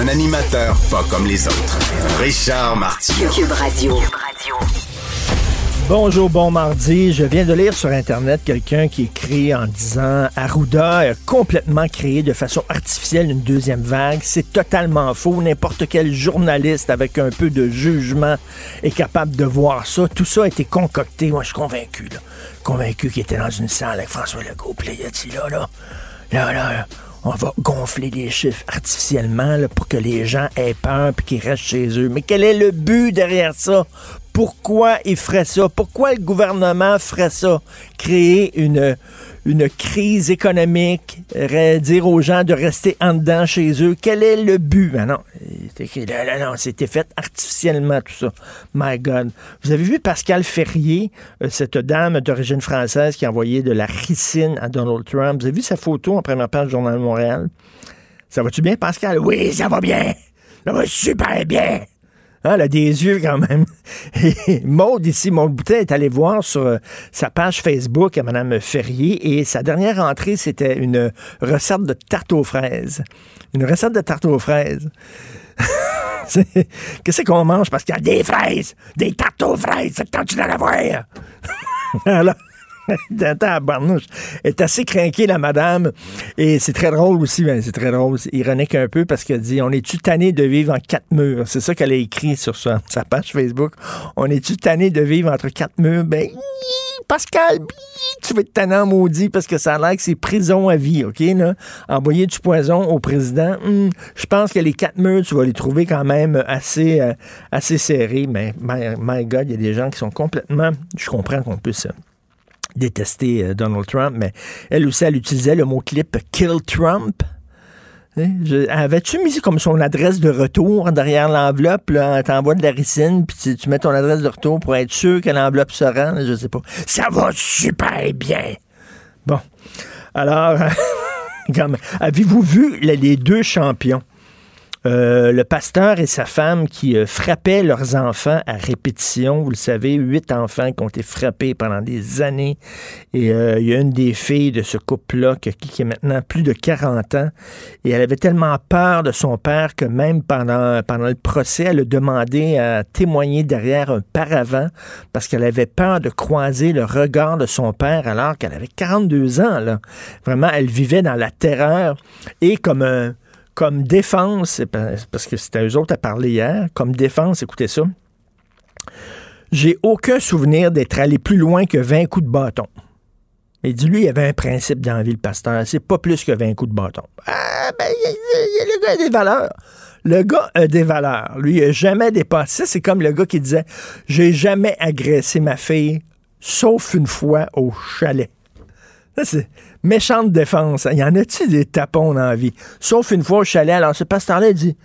Un animateur pas comme les autres. Richard. Cube Radio. Bonjour, bon mardi. Je viens de lire sur Internet quelqu'un qui écrit en disant Arruda a complètement créé de façon artificielle une deuxième vague. C'est totalement faux. N'importe quel journaliste avec un peu de jugement est capable de voir ça. Tout ça a été concocté. Moi, je suis convaincu, là. Convaincu qu'il était dans une salle avec François Legault. Puis là, il a dit là, là, là, là, là, on va gonfler les chiffres artificiellement pour que les gens aient peur puis qu'ils restent chez eux. Mais quel est le but derrière ça? Pourquoi il ferait ça? Pourquoi le gouvernement ferait ça? Créer une, une crise économique, re- dire aux gens de rester en dedans chez eux. Quel est le but? Ben non, c'était fait artificiellement tout ça. My God. Vous avez vu Pascal Ferrier, euh, cette dame d'origine française qui a envoyé de la ricine à Donald Trump? Vous avez vu sa photo en première page du Journal de Montréal? Ça va-tu bien, Pascal? Oui, ça va bien. Ça va super bien. Hein, elle a des yeux quand même. Et Maude ici, Maude Boutet est allée voir sur euh, sa page Facebook à Mme Ferrier et sa dernière entrée, c'était une recette de tarte aux fraises. Une recette de tarte aux fraises. Qu'est-ce qu'on mange? Parce qu'il y a des fraises, des tartes aux fraises, c'est quand tu dois la voir. Alors, Est assez craquée, la madame. Et c'est très drôle aussi, ben, c'est très drôle. Ironique un peu parce qu'elle dit On est-tu tanné de vivre en quatre murs? C'est ça qu'elle a écrit sur sa, page Facebook. On est-tu tanné de vivre entre quatre murs? Ben, Pascal, tu vas être tannant maudit parce que ça a l'air que c'est prison à vie, OK? Là? Envoyer du poison au président, hum, je pense que les quatre murs, tu vas les trouver quand même assez, euh, assez serrés. Mais, my, my God, il y a des gens qui sont complètement. Je comprends qu'on puisse. Détester euh, Donald Trump, mais elle aussi, elle utilisait le mot clip Kill Trump. Hein, Avais-tu mis comme son adresse de retour derrière l'enveloppe? T'envoies de la ricine, puis tu, mets ton adresse de retour pour être sûr que l'enveloppe se rend? Je sais pas. Ça va super bien. Bon. Alors, avez-vous vu les deux champions? Euh, le pasteur et sa femme qui euh, frappaient leurs enfants à répétition. Vous le savez, huit enfants qui ont été frappés pendant des années. Et euh, il y a une des filles de ce couple-là qui, qui a maintenant plus de 40 ans. Et elle avait tellement peur de son père que même pendant, pendant le procès, elle a demandé à témoigner derrière un paravent parce qu'elle avait peur de croiser le regard de son père alors qu'elle avait 42 ans. Vraiment, elle vivait dans la terreur. Et comme un comme défense, parce que c'était eux autres à parler hier, comme défense, écoutez ça, j'ai aucun souvenir d'être allé plus loin que 20 coups de bâton. Mais dis-lui, il y avait un principe dans la vie, le pasteur, c'est pas plus que 20 coups de bâton. Ah, ben, il il le gars a des valeurs. Le gars a des valeurs. Lui, il a jamais dépassé. C'est comme le gars qui disait, j'ai jamais agressé ma fille, sauf une fois au chalet. Méchante défense. Il y en a-tu des tapons dans la vie? Sauf une fois au chalet. Alors, ce pasteur-là il dit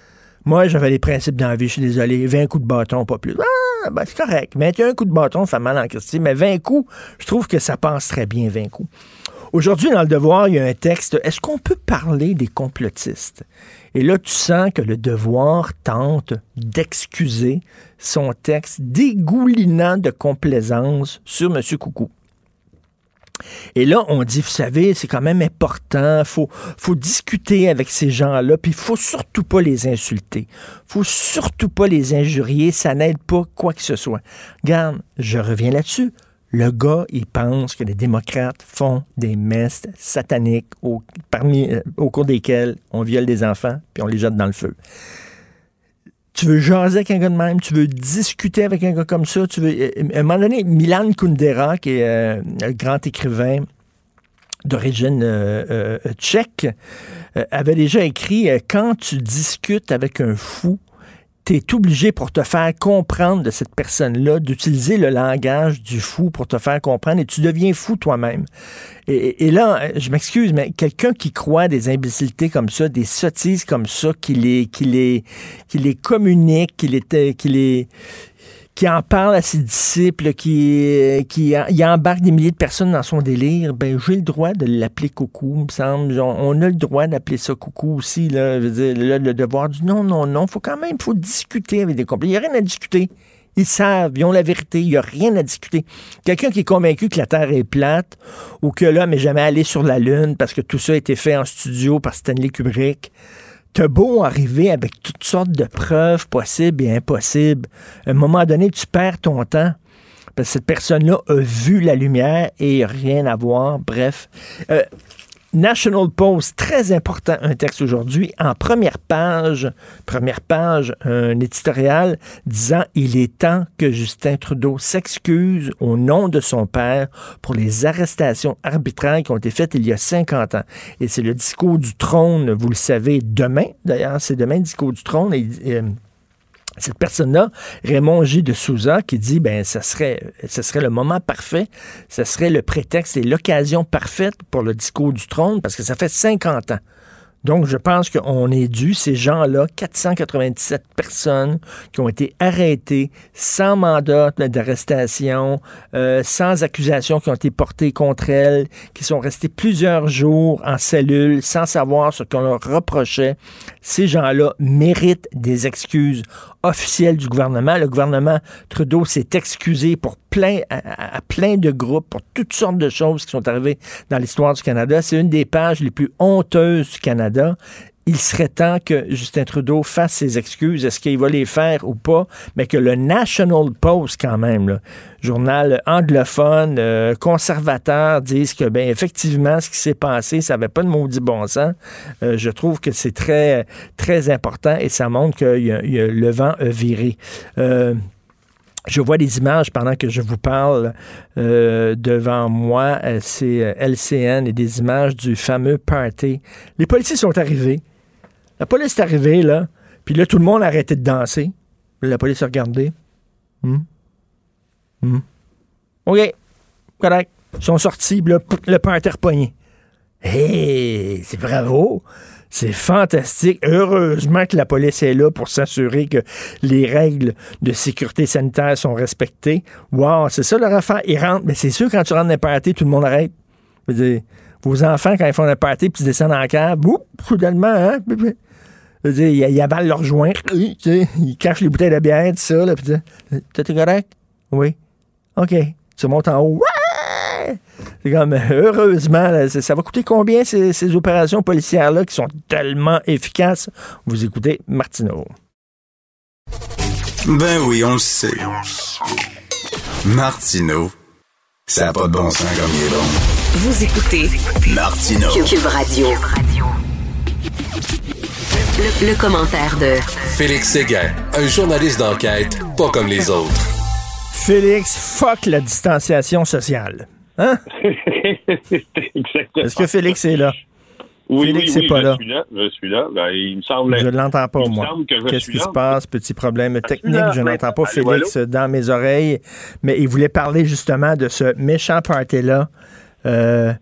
Moi, j'avais les principes dans la vie, je suis désolé. 20 coups de bâton, pas plus. Ah, ben, c'est correct. 21 coups de bâton, ça fait mal en Christie. Mais 20 coups, je trouve que ça passe très bien, 20 coups. Aujourd'hui, dans le devoir, il y a un texte. Est-ce qu'on peut parler des complotistes? Et là, tu sens que le devoir tente d'excuser son texte dégoulinant de complaisance sur M. Coucou. Et là, on dit, vous savez, c'est quand même important, faut, faut discuter avec ces gens-là, puis il faut surtout pas les insulter. faut surtout pas les injurier, ça n'aide pas quoi que ce soit. Regarde, je reviens là-dessus. Le gars, il pense que les démocrates font des messes sataniques au, euh, au cours desquelles on viole des enfants, puis on les jette dans le feu tu veux jaser avec un gars de même, tu veux discuter avec un gars comme ça, tu veux. euh, À un moment donné, Milan Kundera, qui est euh, un grand écrivain d'origine euh, euh, tchèque, euh, avait déjà écrit euh, Quand tu discutes avec un fou, tu es obligé pour te faire comprendre de cette personne-là d'utiliser le langage du fou pour te faire comprendre et tu deviens fou toi-même. Et, là, je m'excuse, mais quelqu'un qui croit des imbécilités comme ça, des sottises comme ça, qui les, qui les, qui les communique, qui les, qui les, qui en parle à ses disciples, qui, qui il embarque des milliers de personnes dans son délire, ben j'ai le droit de l'appeler coucou, me semble. On a le droit d'appeler ça coucou aussi, là, le devoir du non, non, non. faut quand même, faut discuter avec des compagnies. Il n'y a rien à discuter. Ils savent, ils ont la vérité, il n'y a rien à discuter. Quelqu'un qui est convaincu que la Terre est plate ou que l'homme n'est jamais allé sur la Lune parce que tout ça a été fait en studio par Stanley Kubrick, T'as beau arriver avec toutes sortes de preuves possibles et impossibles. À un moment donné, tu perds ton temps. Parce que cette personne-là a vu la lumière et rien à voir. Bref. Euh, National Post, très important, un texte aujourd'hui, en première page, première page, un éditorial disant il est temps que Justin Trudeau s'excuse au nom de son père pour les arrestations arbitraires qui ont été faites il y a 50 ans. Et c'est le discours du trône, vous le savez, demain, d'ailleurs, c'est demain le discours du trône. Et, euh, cette personne-là, Raymond J. de Souza, qui dit, ben, ça serait, ce serait le moment parfait, ce serait le prétexte et l'occasion parfaite pour le discours du trône, parce que ça fait 50 ans donc, je pense qu'on est dû, ces gens-là, 497 personnes qui ont été arrêtées sans mandat d'arrestation, euh, sans accusation qui ont été portées contre elles, qui sont restées plusieurs jours en cellule sans savoir ce qu'on leur reprochait. Ces gens-là méritent des excuses officielles du gouvernement. Le gouvernement Trudeau s'est excusé pour plein, à, plein de groupes, pour toutes sortes de choses qui sont arrivées dans l'histoire du Canada. C'est une des pages les plus honteuses du Canada il serait temps que Justin Trudeau fasse ses excuses. Est-ce qu'il va les faire ou pas? Mais que le National Post, quand même, journal anglophone, euh, conservateur, dise que, ben, effectivement, ce qui s'est passé, ça n'avait pas de maudit bon sens. Euh, je trouve que c'est très, très important et ça montre que le vent a viré. Euh, je vois des images pendant que je vous parle devant moi. C'est LCN et des images du fameux party. Les policiers sont arrivés. La police est arrivée, là, puis là, tout le monde a arrêté de danser. La police a regardé. Hmm? Hmm? OK, correct. Ils sont sortis, le, le pain interpogné. Hé, c'est bravo! C'est fantastique. Heureusement que la police est là pour s'assurer que les règles de sécurité sanitaire sont respectées. Wow, c'est ça leur affaire. Ils rentrent. Mais c'est sûr, quand tu rentres dans un party, tout le monde arrête. vos enfants, quand ils font un party puis ils descendent en cave, boum, soudainement, hein? Ils, avalent leur joint, ils cachent les bouteilles de bière, tout ça. Là, t'es correct? Oui. OK. Tu montes en haut. C'est comme, heureusement, ça va coûter combien ces, ces opérations policières-là qui sont tellement efficaces? Vous écoutez Martineau. Ben oui, on le sait. Martineau, ça n'a pas de bon sens comme il est bon. Vous écoutez Martineau. Cube Radio. Le, commentaire de Félix Séguin, un journaliste d'enquête pas comme les autres. Félix, fuck la distanciation sociale. Hein? Est-ce que Félix est là? Oui, Félix oui, oui, pas je là. Suis là. Je suis là. Ben, il me semble. Je ne l'entends pas, moi. Qu'est-ce qui se passe? Petit problème technique. Je n'entends pas Félix dans mes oreilles. Mais il voulait parler justement de ce méchant party-là. Euh,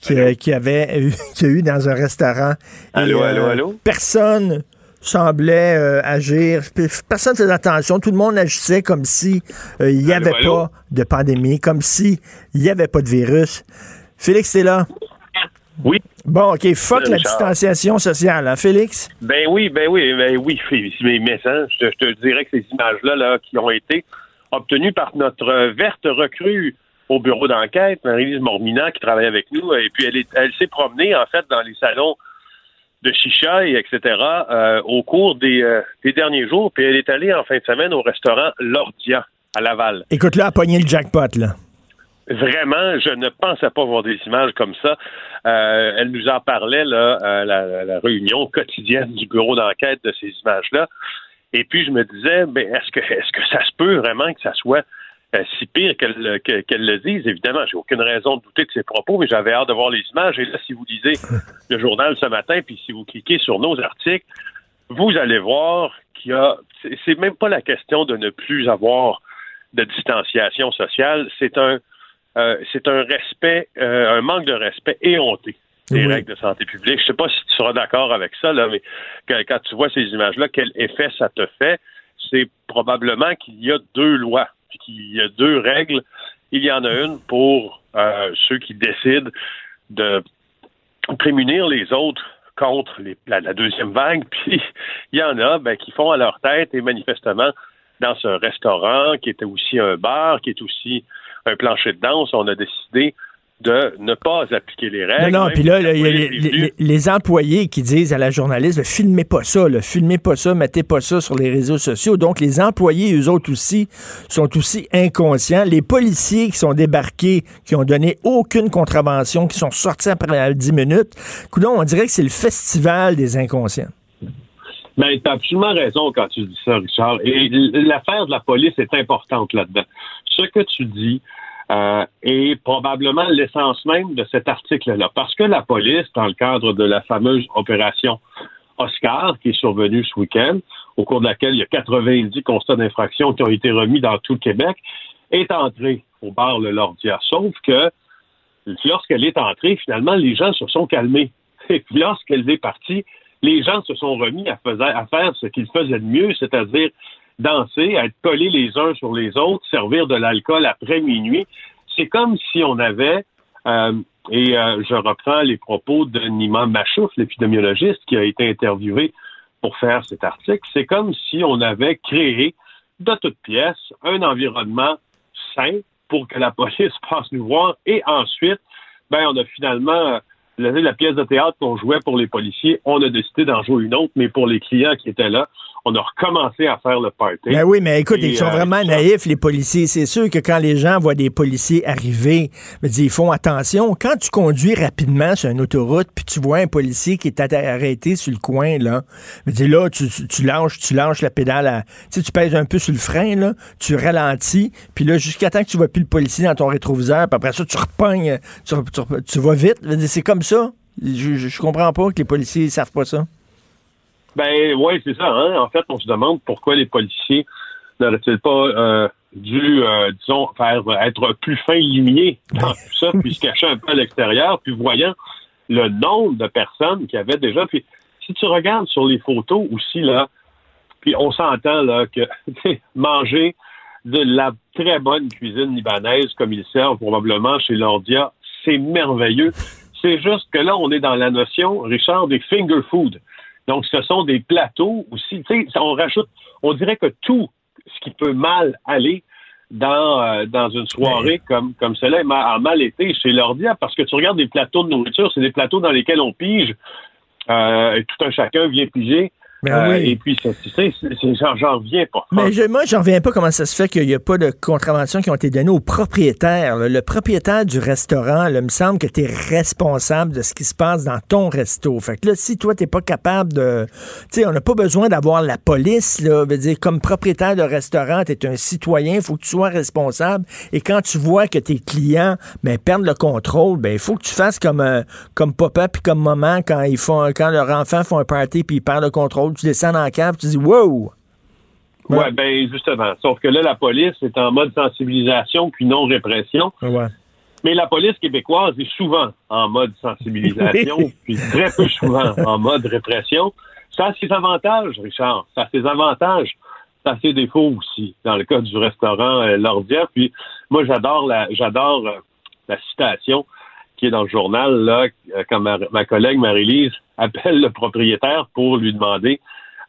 qui, avait eu, qui a eu dans un restaurant. Allô, allô, euh, allô? Personne semblait euh, agir. Personne faisait attention. Tout le monde agissait comme si euh, il n'y avait pas de pandémie, comme si il n'y avait pas de virus. Félix, t'es là? Oui. Bon, OK, fuck la distanciation sociale, hein, Félix? Ben oui, ben oui, ben oui, mais ça, je, te dirais que ces images-là là, qui ont été obtenues par notre verte recrue au bureau d'enquête, Marie-Lise Mormina, qui travaille avec nous, et puis elle, elle s'est promenée, en fait, dans les salons de chicha et etc. Euh, au cours euh, des, derniers jours, puis elle est allée en fin de semaine au restaurant Lordia à Laval. Écoute, là, à pogner le jackpot, là. Vraiment, je ne pensais pas voir des images comme ça. Euh, elle nous en parlait, là, à la, la, réunion quotidienne du bureau d'enquête de ces images-là. Et puis, je me disais, ben, est-ce que, est-ce que ça se peut vraiment que ça soit si pire qu'elle le dise. Évidemment, j'ai aucune raison de douter de ses propos, mais j'avais hâte de voir les images. Et là, si vous lisez le journal ce matin, puis si vous cliquez sur nos articles, vous allez voir qu'il y a, c'est même pas la question de ne plus avoir de distanciation sociale, c'est un, euh, c'est un respect, euh, un manque de respect éhonté des règles de santé publique. Je sais pas si tu seras d'accord avec ça, là, mais quand, tu vois ces images-là, quel effet ça te fait? C'est probablement qu'il y a deux lois, puis qu'il y a deux règles. Il y en a une pour euh, ceux qui décident de prémunir les autres contre la, deuxième vague, puis il y en a ben, qui font à leur tête, et manifestement, dans ce restaurant, qui était aussi un bar, qui est aussi un plancher de danse, on a décidé de ne pas appliquer les règles. Non, non, puis là, il y a les, employés qui disent à la journaliste, filmez pas ça, le filmez pas ça, mettez pas ça sur les réseaux sociaux. Donc, les employés, eux autres aussi, sont aussi inconscients. Les policiers qui sont débarqués, qui ont donné aucune contravention, qui sont sortis après 10 minutes, coudon, on dirait que c'est le festival des inconscients. Mais ben, tu as absolument raison quand tu dis ça, Richard. Et l'affaire de la police est importante là-dedans. Ce que tu dis, euh, est probablement l'essence même de cet article-là. Parce que la police, dans le cadre de la fameuse opération Oscar, qui est survenue ce week-end, au cours de laquelle il y a 90 constats d'infraction qui ont été remis dans tout le Québec, est entrée au bar Le Lordia. Sauf que lorsqu'elle est entrée, finalement, les gens se sont calmés. Et puis lorsqu'elle est partie, les gens se sont remis à, à faire ce qu'ils faisaient de mieux, c'est-à-dire danser, être collés les uns sur les autres, servir de l'alcool après minuit. C'est comme si on avait, euh, et euh, je reprends les propos de Nima Machouf, l'épidémiologiste qui a été interviewé pour faire cet article, c'est comme si on avait créé de toutes pièces un environnement sain pour que la police passe nous voir et ensuite, ben, on a finalement euh, la pièce de théâtre qu'on jouait pour les policiers, on a décidé d'en jouer une autre, mais pour les clients qui étaient là, on a recommencé à faire le party. Ben oui, mais écoute, ils sont euh, vraiment naïfs, les policiers. C'est sûr que quand les gens voient des policiers arriver, ils font attention. Quand tu conduis rapidement sur une autoroute, puis tu vois un policier qui est arrêté sur le coin, là, là, tu, tu, lâches, tu lâches la pédale, à, tu pèses un peu sur le frein, là, tu ralentis, puis là, jusqu'à temps que tu vois plus le policier dans ton rétroviseur, puis après ça, tu repognes, tu, tu vas vite. C'est comme ça. Je, je, comprends pas que les policiers ne savent pas ça. Ben oui, c'est ça. Hein? En fait, on se demande pourquoi les policiers n'auraient-ils pas euh, dû, euh, disons, faire être plus fin limiers dans tout ça, puis se cacher un peu à l'extérieur, puis voyant le nombre de personnes qui avaient déjà. Puis si tu regardes sur les photos aussi, là, puis on s'entend là que manger de la très bonne cuisine libanaise comme ils servent probablement chez Lordia, c'est merveilleux. C'est juste que là, on est dans la notion, Richard, des finger food. Donc, ce sont des plateaux aussi. Tu sais, on rajoute, on dirait que tout ce qui peut mal aller dans, euh, dans une soirée comme, comme cela a mal été chez l'ordia parce que tu regardes des plateaux de nourriture, c'est des plateaux dans lesquels on pige euh, et tout un chacun vient piger ben euh, et puis, tu sais, j'en reviens pas. Mais je, moi, j'en reviens pas comment ça se fait qu'il n'y a pas de contraventions qui ont été données au propriétaire. Le propriétaire du restaurant, il me semble que tu es responsable de ce qui se passe dans ton resto. Fait que là, si toi, tu pas capable de... Tu sais, on n'a pas besoin d'avoir la police, là. Veut dire, comme propriétaire de restaurant, tu es un citoyen, il faut que tu sois responsable. Et quand tu vois que tes clients ben, perdent le contrôle, ben il faut que tu fasses comme, euh, comme papa puis comme maman quand ils font quand leurs enfants font un party puis ils perdent le contrôle tu descends dans le cave, tu dis wow! Ouais. ben justement. Sauf que là, la police est en mode sensibilisation puis non répression. Mais la police québécoise est souvent en mode sensibilisation, puis très peu souvent en mode répression. Ça a ses avantages, Richard. Ça a ses avantages. Ça a ses défauts aussi, dans le cas du restaurant euh, Lordia. Puis moi, j'adore la j'adore euh, la citation qui est dans le journal, là, euh, quand ma, collègue Marie-Lise appelle le propriétaire pour lui demander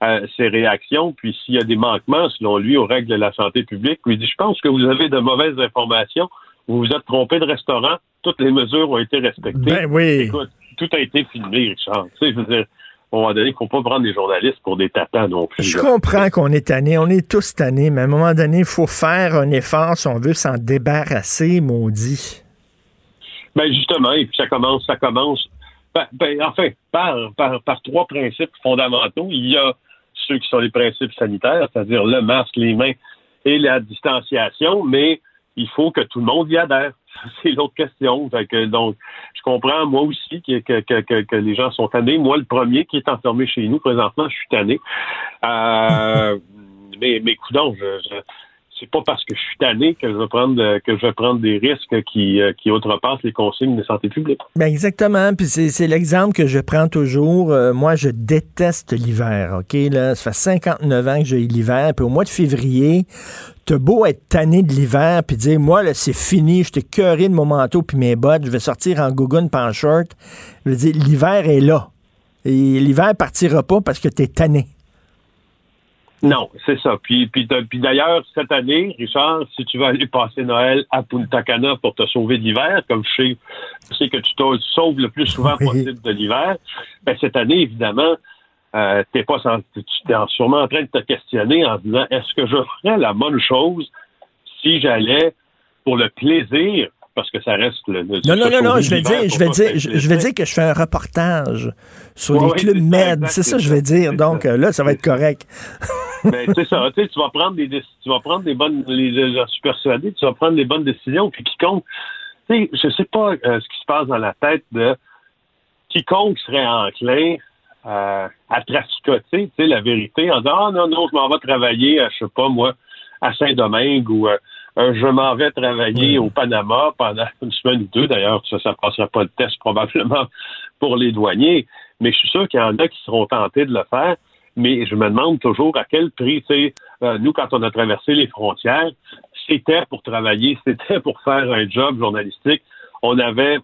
euh, ses réactions, puis s'il y a des manquements, selon lui, aux règles de la santé publique, lui dit, je pense que vous avez de mauvaises informations, vous vous êtes trompé de restaurant, toutes les mesures ont été respectées. Ben oui. Écoute, tout a été filmé, Richard. Tu sais, je veux dire, à un moment donné, il ne faut pas prendre les journalistes pour des tatans non plus. Je comprends qu'on est tanné, on est tous tannés, mais à un moment donné, il faut faire un effort si on veut s'en débarrasser, maudit. Ben justement, et puis ça commence, ça commence. Ben, ben, enfin, par, par, par trois principes fondamentaux. Il y a ceux qui sont les principes sanitaires, c'est-à-dire le masque, les mains et la distanciation, mais il faut que tout le monde y adhère. c'est l'autre question. donc, je comprends moi aussi que, que, les gens sont tannés. Moi, le premier qui est enfermé chez nous présentement, je suis tanné. Euh, mais, mais coudons, je c'est pas parce que je suis tanné que je vais prendre des risques qui, euh, qui outrepassent les consignes de santé publique. Ben exactement. Puis c'est l'exemple que je prends toujours. Euh, moi, je déteste l'hiver. OK? Ça fait 59 ans que j'ai l'hiver. Puis au mois de février, t'as beau être tanné de l'hiver, puis dire, moi, là, c'est fini, je t'ai curé de mon manteau puis mes bottes, je vais sortir en gougoune pas en short. Je veux dire, l'hiver est là. Et l'hiver partira pas parce que t'es tanné. Non, c'est ça. Puis, puis, d'ailleurs, cette année, Richard, si tu vas aller passer Noël à Punta Cana pour te sauver d'hiver, comme je sais, je sais que tu te sauves le plus souvent possible de l'hiver, ben, cette année, évidemment, euh, t'es pas tu es sûrement en train de te questionner en disant est-ce que je ferais la bonne chose si j'allais pour le plaisir? Parce que ça reste le. non, non, non, non, je vais dire, je vais dire, je, vais dire que je fais un reportage sur les clubs med. C'est ça, je vais dire. Donc là, ça va être correct. Mais c'est ça, tu vas prendre des, tu vas prendre des bonnes, les, je suis persuadé, tu vas prendre des bonnes décisions. Puis quiconque, tu sais, je sais pas euh, ce qui se passe dans la tête de quiconque serait enclin euh, à traficoter, tu sais, la vérité en disant, ah non, non, je m'en vais travailler, à, je sais pas moi, à Saint-Domingue ou euh, je m'en vais travailler au Panama pendant une semaine ou deux. D'ailleurs, ça, ça passera pas le test probablement pour les douaniers. Mais je suis sûr qu'il y en a qui seront tentés de le faire. Mais je me demande toujours à quel prix, tu euh, nous, quand on a traversé les frontières, c'était pour travailler, c'était pour faire un job journalistique. On avait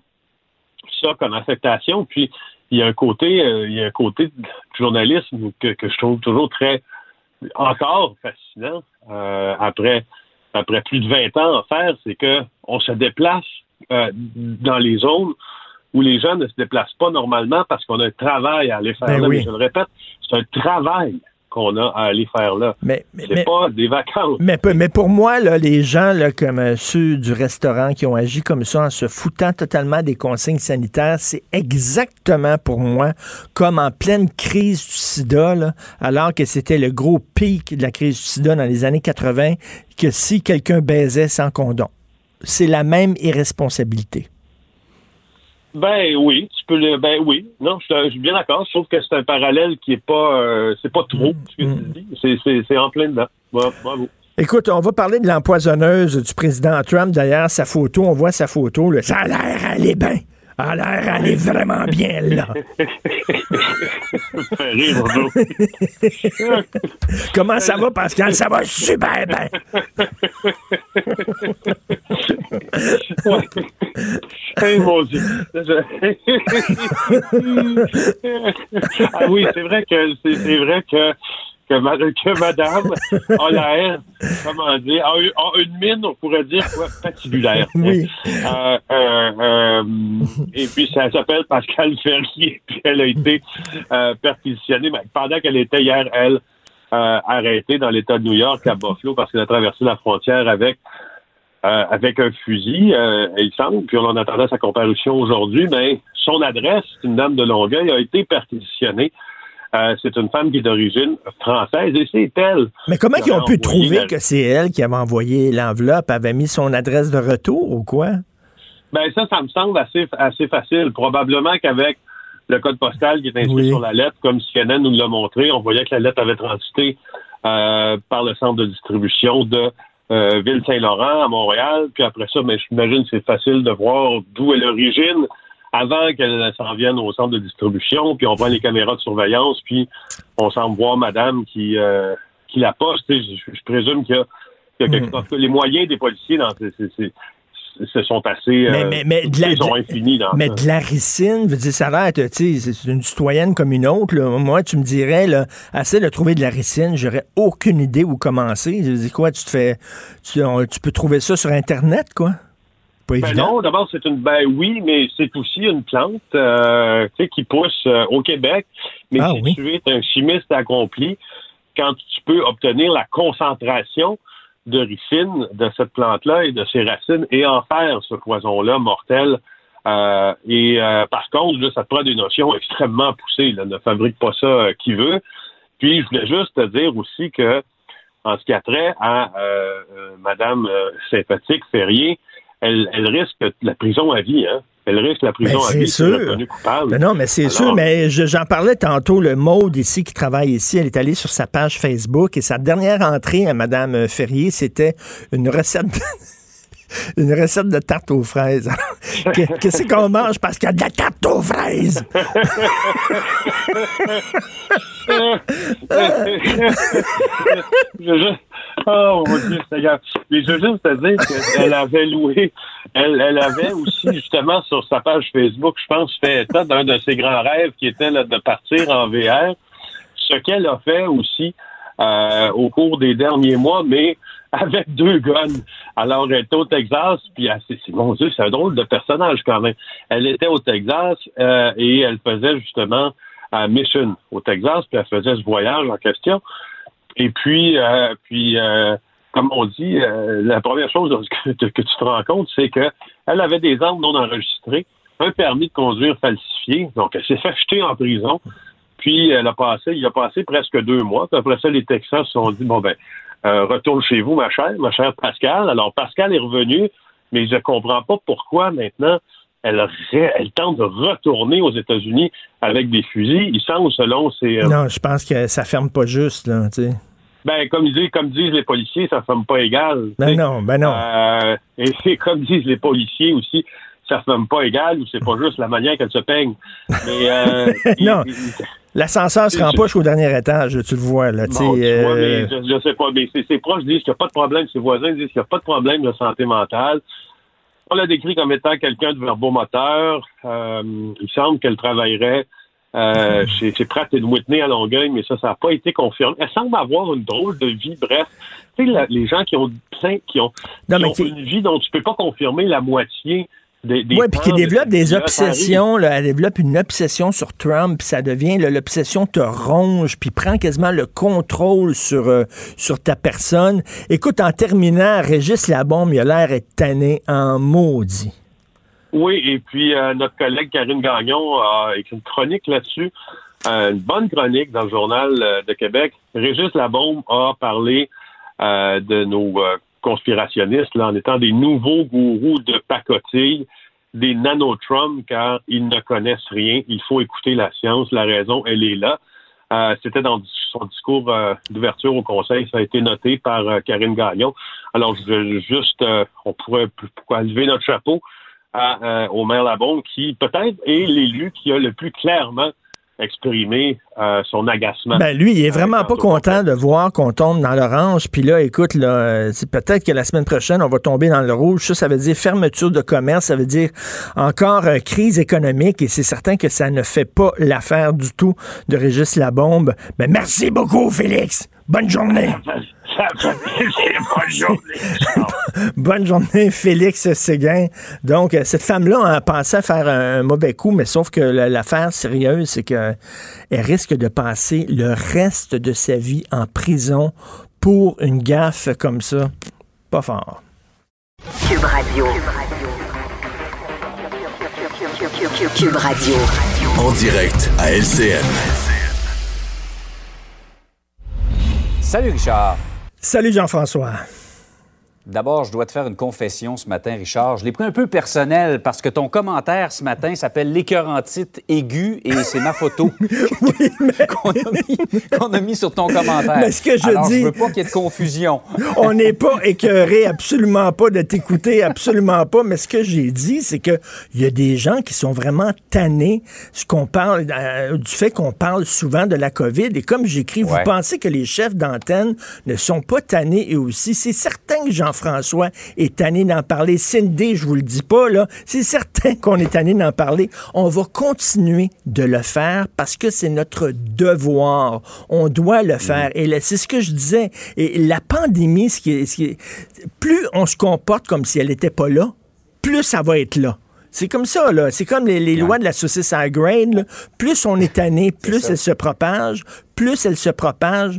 ça comme affectation. Puis, il y a un côté, euh, il y a un côté journalisme que, que je trouve toujours très, encore fascinant euh, après après plus de 20 ans à faire, c'est que on se déplace euh, dans les zones où les gens ne se déplacent pas normalement parce qu'on a un travail à aller faire ben là. Mais je le répète, c'est un travail qu'on a à aller faire là. Mais, c'est pas des vacances. Mais, mais pour moi, là, les gens là, comme euh, ceux du restaurant qui ont agi comme ça en se foutant totalement des consignes sanitaires, c'est exactement pour moi comme en pleine crise du sida, là, alors que c'était le gros pic de la crise du sida dans les années 80, que si quelqu'un baisait sans condom. C'est la même irresponsabilité. Ben oui, tu peux le. Ben oui, non, je, suis bien d'accord. Je trouve que c'est un parallèle qui est pas, euh, c'est pas trop ce que tu mm. dis. C'est en plein dedans. Bravo. Écoute, on va parler de l'empoisonneuse du président Trump. D'ailleurs, sa photo, on voit sa photo. ça a l'air aller bien a l'air aller vraiment bien là. Comment ça va, Pascal? Ça va super bien. mon Dieu. ah oui, c'est vrai que c'est vrai que que, madame a l'air, comment dire, a, une mine, on pourrait dire, quoi, patibulaire. Oui. Euh, euh, euh, et puis, ça s'appelle Pascal Ferrier, puis elle a été perquisitionnée pendant qu'elle était hier, elle, arrêtée dans l'État de New York, à Buffalo, parce qu'elle a traversé la frontière avec avec un fusil, il semble, puis on en attendait sa comparution aujourd'hui, mais son adresse, une dame de Longueuil, a été perquisitionnée euh, c'est une femme qui est d'origine française et c'est elle. Mais comment ils ont pu trouver que c'est elle qui avait envoyé l'enveloppe, avait mis son adresse de retour ou quoi? Ben ça, ça me semble assez, assez facile. Probablement qu'avec le code postal qui est inscrit sur la lettre, comme CNN nous l'a montré, on voyait que la lettre avait transité euh, par le centre de distribution de euh, Ville-Saint-Laurent à Montréal. Puis après ça, ben, j'imagine que c'est facile de voir d'où est l'origine avant qu'elle s'en vienne au centre de distribution, puis on voit les caméras de surveillance, puis on semble voir madame qui, euh, qui la poste. Je, présume qu'il y a, quelque chose. Hmm. Les moyens des policiers dans ce sont assez mais, mais, mais de la, sont infinis dans mais de la ricine veux dire ça va être c'est une citoyenne comme une autre moi tu me dirais là assez de trouver de la ricine j'aurais aucune idée où commencer je dis quoi tu te fais tu, tu peux trouver ça sur internet quoi? Ben non, d'abord, c'est une. Ben oui, mais c'est aussi une plante euh, qui pousse euh, au Québec. Mais ah si tu es un chimiste accompli, quand tu peux obtenir la concentration de ricine de cette plante-là et de ses racines et en faire ce poison-là mortel. Euh, et par contre, là, ça te prend des notions extrêmement poussées. Là. Ne fabrique pas ça qui veut. Puis, je voulais juste te dire aussi que, en ce qui a trait à Madame sympathique Ferrier, elle, elle risque la prison à vie, hein? Elle risque la prison Ben, à c'est vie si elle est sûr. reconnue coupable. Ben non, mais c'est Alors- sûr, mais je- j'en parlais tantôt, le Maude ici qui travaille ici, elle est allée sur sa page Facebook et sa dernière entrée à Madame Ferrier, c'était une recette de... Une recette de tarte aux fraises. Que- Qu'est-ce qu'on mange? Parce qu'il y a de la tarte aux fraises? je- oh mon Dieu, Seigneur. Mais je veux juste te dire qu'elle avait loué, elle, elle avait aussi justement sur sa page Facebook, je pense, fait état d'un de ses grands rêves qui était là, de partir en VR. Ce qu'elle a fait aussi euh, au cours des derniers mois, mais avec deux guns. Alors, elle était au Texas, puis elle- c'est, mon Dieu, c'est un drôle de personnage quand même. Elle était au Texas euh, et elle faisait justement à Mission au Texas, puis elle faisait ce voyage en question. Et puis, euh, puis euh, comme on dit, euh, la première chose que, que tu te rends compte, c'est que elle avait des armes non enregistrées, un permis de conduire falsifié, donc elle s'est fait jeter en prison. Puis elle a passé, il a passé presque deux mois. Puis après ça, les Texans se sont dit bon ben, euh, retourne chez vous, ma chère, ma chère Pascal. Alors Pascal est revenu, mais je comprends pas pourquoi maintenant elle, tente de retourner aux États-Unis avec des fusils. Il semble, selon ses, euh, Non, je pense que ça ferme pas juste, là, tu sais. ben comme disent, comme disent les policiers, ça ne ferme pas égal. Ben non, ben non. Euh, et c'est comme disent les policiers aussi, ça ne ferme pas égal ou c'est pas juste la manière qu'elle se peigne. Mais euh, Non. L'ascenseur se pas jusqu'au dernier étage, tu le vois, là, tu sais. Bon, tu vois, euh, mais je, je sais pas, mais ses proches disent qu'il n'y a pas de problème, ses voisins disent qu'il n'y a pas de problème de santé mentale. On l'a décrit comme étant quelqu'un de verbomoteur. Euh, il semble qu'elle travaillerait euh, chez, chez Pratt et Whitney à Longueuil, mais ça, ça n'a pas été confirmé. Elle semble avoir une drôle de vie, bref. Tu sais, la- les gens qui ont plein, qui ont, Non, qui mais ont une vie dont tu peux pas confirmer la moitié des, des Oui, puis qui développe des obsessions, là, elle développe une obsession sur Trump, puis ça devient, l'obsession te ronge, puis prend quasiment le contrôle sur, euh, sur ta personne. Écoute, en terminant, Régis Labombe, il a l'air est tanné en maudit. Oui, et puis euh, notre collègue Karine Gagnon a écrit une chronique là-dessus, euh, une bonne chronique dans le journal de Québec. Régis Labombe a parlé de nos conspirationnistes là, en étant des nouveaux gourous de pacotille, des nanotrums, car ils ne connaissent rien. Il faut écouter la science. La raison, elle est là. Euh, C'était dans son discours euh, d'ouverture au Conseil, ça a été noté par euh, Karine Gagnon. Alors, je veux juste, on pourrait pourquoi lever notre chapeau à, au maire Labombe, qui peut-être est l'élu qui a le plus clairement exprimé euh, son agacement. Ben lui, il est vraiment Avec pas content de voir qu'on tombe dans l'orange. Puis là, écoute, là, euh, c'est peut-être que la semaine prochaine, on va tomber dans le rouge. Ça, ça veut dire fermeture de commerce, ça veut dire encore euh, crise économique. Et c'est certain que ça ne fait pas l'affaire du tout de Régis Labombe. Ben merci beaucoup, Félix. Bonne journée. Bonne journée. Bonne journée, Félix Séguin. Donc, euh, cette femme-là a pensé à faire un, un mauvais coup, mais sauf que la- l'affaire sérieuse, c'est qu'elle risque de passer le reste de sa vie en prison pour une gaffe comme ça. Pas fort. Cube Radio. Cube Radio. En direct à LCN. Salut Richard. Salut Jean-François. D'abord, je dois te faire une confession ce matin, Richard. Je l'ai pris un peu personnel parce que ton commentaire ce matin s'appelle l'écœurantite aiguë et c'est ma photo qu'on a, mis- qu'on a mis sur ton commentaire. Mais ce que je Alors, dis- je veux pas qu'il y ait de confusion. On n'est pas écœuré, absolument pas, de t'écouter, absolument pas. Mais ce que j'ai dit, c'est que il y a des gens qui sont vraiment tannés ce qu'on parle, euh, du fait qu'on parle souvent de la COVID. Et comme j'écris, vous pensez que les chefs d'antenne ne sont pas tannés eux aussi. C'est certain que Jean-François est tanné d'en parler. Cindy, je vous le dis pas, là. C'est certain qu'on est tanné d'en parler. On va continuer de le faire parce que c'est notre devoir. On doit le faire. Et c'est ce que je disais. Et la pandémie, ce qui est, ce qui est- plus on se comporte comme si elle n'était pas là, plus ça va être là. C'est comme ça, là. C'est comme les, les lois de la saucisse à grain. là. Plus on est tanné, plus elle se propage. Plus elle se propage,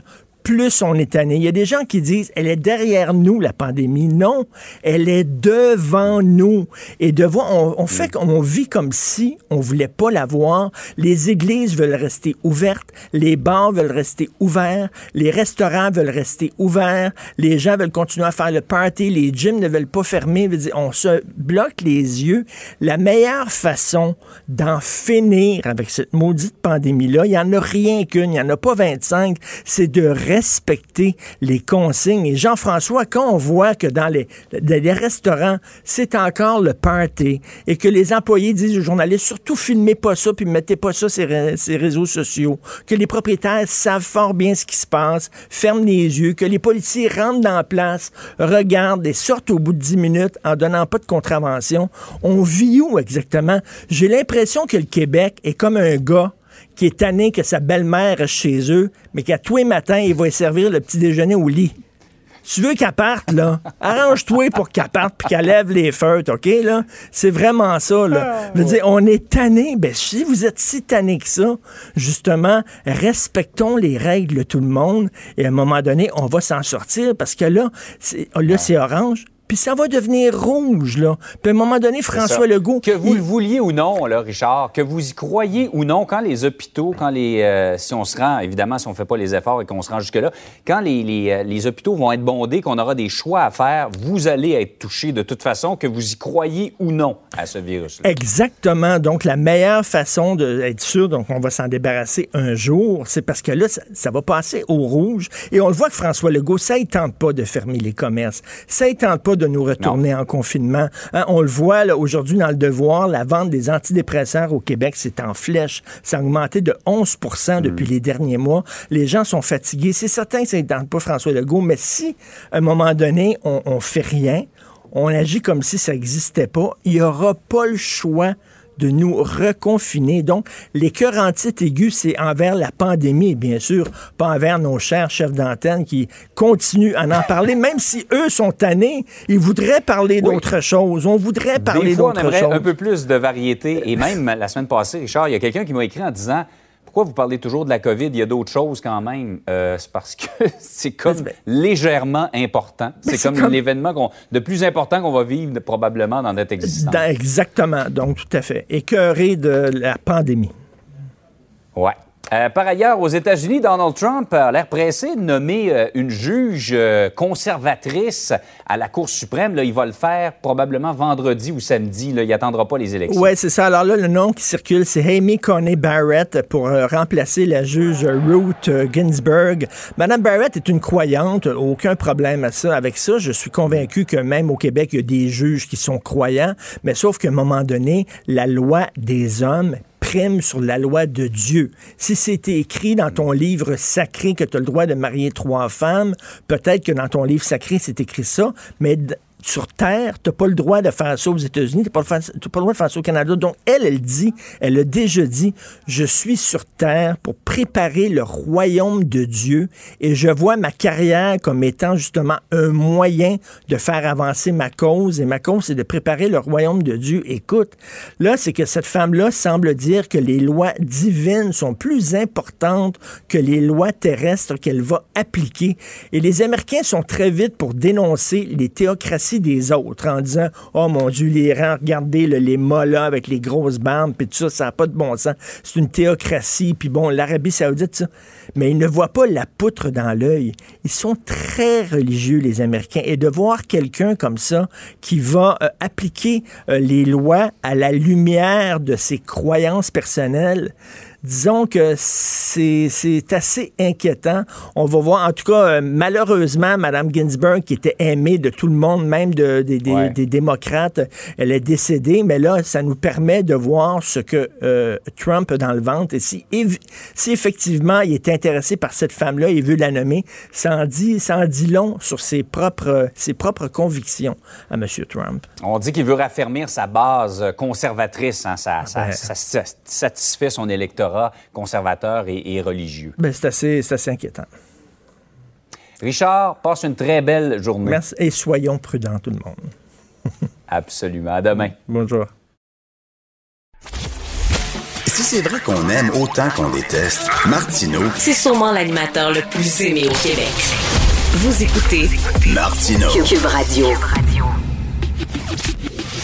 plus on est tanné. Il y a des gens qui disent, elle est derrière nous, la pandémie. Non, elle est devant nous. Et devant, on, on fait qu'on vit comme si on voulait pas la voir. Les églises veulent rester ouvertes, les bars veulent rester ouverts, les restaurants veulent rester ouverts, les gens veulent continuer à faire le party, les gyms ne veulent pas fermer. On se bloque les yeux. La meilleure façon d'en finir avec cette maudite pandémie-là, il n'y en a rien qu'une, il n'y en a pas 25, c'est de respecter les consignes. Et Jean-François, quand on voit que dans les, restaurants, c'est encore le party et que les employés disent aux journalistes, surtout filmez pas ça, puis mettez pas ça sur ces réseaux sociaux, que les propriétaires savent fort bien ce qui se passe, ferment les yeux, que les policiers rentrent dans la place, regardent et sortent au bout de 10 minutes en donnant pas de contravention. On vit où exactement? J'ai l'impression que le Québec est comme un gars qui est tanné que sa belle-mère reste chez eux, mais qu'à tous les matins, il va servir le petit déjeuner au lit. Tu veux qu'elle parte, là? Arrange-toi pour qu'elle parte puis qu'elle lève les feutres, OK, là? C'est vraiment ça, là. Je veux dire, on est tanné. Ben, si vous êtes si tanné que ça, justement, respectons les règles de tout le monde et à un moment donné, on va s'en sortir parce que là, là, c'est orange puis ça va devenir rouge, là. Puis à un moment donné, François Legault... Que vous le vouliez ou non, là, Richard, que vous y croyez ou non, quand les hôpitaux, quand les... Euh, si on se rend, évidemment, si on ne fait pas les efforts et qu'on se rend jusque-là, quand les, les, euh, les hôpitaux vont être bondés, qu'on aura des choix à faire, vous allez être touché de toute façon, que vous y croyez ou non à ce virus-là. Exactement. Donc, la meilleure façon d'être sûr, donc on va s'en débarrasser un jour, c'est parce que là, ça, va passer au rouge. Et on le voit que François Legault, ça, il tente pas de fermer les commerces. Ça, il tente pas de nous retourner en confinement. Hein, on le voit aujourd'hui dans le devoir, la vente des antidépresseurs au Québec, c'est en flèche. Ça a augmenté de 11 depuis hmm. les derniers mois. Les gens sont fatigués. C'est certain que ça ne tente pas François Legault, mais si, à un moment donné, on, on fait rien, on agit comme si ça n'existait pas, il n'y aura pas le choix de nous reconfiner. Donc, les titre aigus, c'est envers la pandémie, bien sûr, pas envers nos chers chefs d'antenne qui continuent à en parler, même si eux sont tannés, ils voudraient parler d'autre chose. On voudrait parler d'autre chose. un peu plus de variété. Et même la semaine passée, Richard, il y a quelqu'un qui m'a écrit en disant pourquoi vous parlez toujours de la COVID? Il y a d'autres choses quand même. Euh, c'est parce que c'est comme légèrement important. C'est comme, l'événement de plus important qu'on va vivre probablement dans notre existence. exactement. Donc, tout à fait. Écœuré de la pandémie. Ouais. Euh, par ailleurs, aux États-Unis, Donald Trump a l'air pressé de nommer euh, une juge euh, conservatrice à la Cour suprême. Il va le faire probablement vendredi ou samedi. Il n'attendra pas les élections. Oui, c'est ça. Alors là, le nom qui circule, c'est Amy Coney Barrett pour remplacer la juge Ruth Ginsburg. Madame Barrett est une croyante. Aucun problème à. Avec ça, je suis convaincu que même au Québec, il y a des juges qui sont croyants. Mais sauf qu'à un moment donné, la loi des hommes prime sur la loi de Dieu. Si c'était écrit dans ton livre sacré que tu as le droit de marier trois femmes, peut-être que dans ton livre sacré, c'est écrit ça, mais sur Terre, tu n'as pas le droit de faire ça aux États-Unis, tu n'as pas, le droit de faire ça au Canada. Donc, elle, elle dit, elle a déjà dit, je suis sur Terre pour préparer le royaume de Dieu et je vois ma carrière comme étant justement un moyen de faire avancer ma cause. Et ma cause, c'est de préparer le royaume de Dieu. Écoute, là, c'est que cette femme-là semble dire que les lois divines sont plus importantes que les lois terrestres qu'elle va appliquer. Et les Américains sont très vite pour dénoncer les théocraties des autres en disant Oh mon Dieu, l'Iran, regardez les mollas avec les grosses barbes, puis tout ça, ça n'a pas de bon sens. C'est une théocratie, puis bon, l'Arabie Saoudite, ça. Mais ils ne voient pas la poutre dans l'œil. Ils sont très religieux, les Américains. Et de voir quelqu'un comme ça qui va euh, appliquer euh, les lois à la lumière de ses croyances personnelles, disons que c'est assez inquiétant. On va voir, en tout cas, euh, malheureusement, Mme Ginsburg, qui était aimée de tout le monde, même de, des démocrates, elle est décédée, mais là, ça nous permet de voir ce que euh, Trump a dans le ventre. Et si, si effectivement il est intéressé par cette femme-là et veut la nommer, ça en dit, ça en dit long sur ses propres, ses propres convictions à M. Trump. On dit qu'il veut raffermir sa base conservatrice, hein, ça, ça, ça satisfait son électorat conservateur et, religieux. Ben, c'est assez, assez inquiétant. Richard, passe une très belle journée. Merci et soyons prudents tout le monde. Absolument. À demain. Bonjour. Si c'est vrai qu'on aime autant qu'on déteste, Martineau, C'est sûrement l'animateur le plus aimé au Québec. Vous écoutez Martineau. Cube Radio.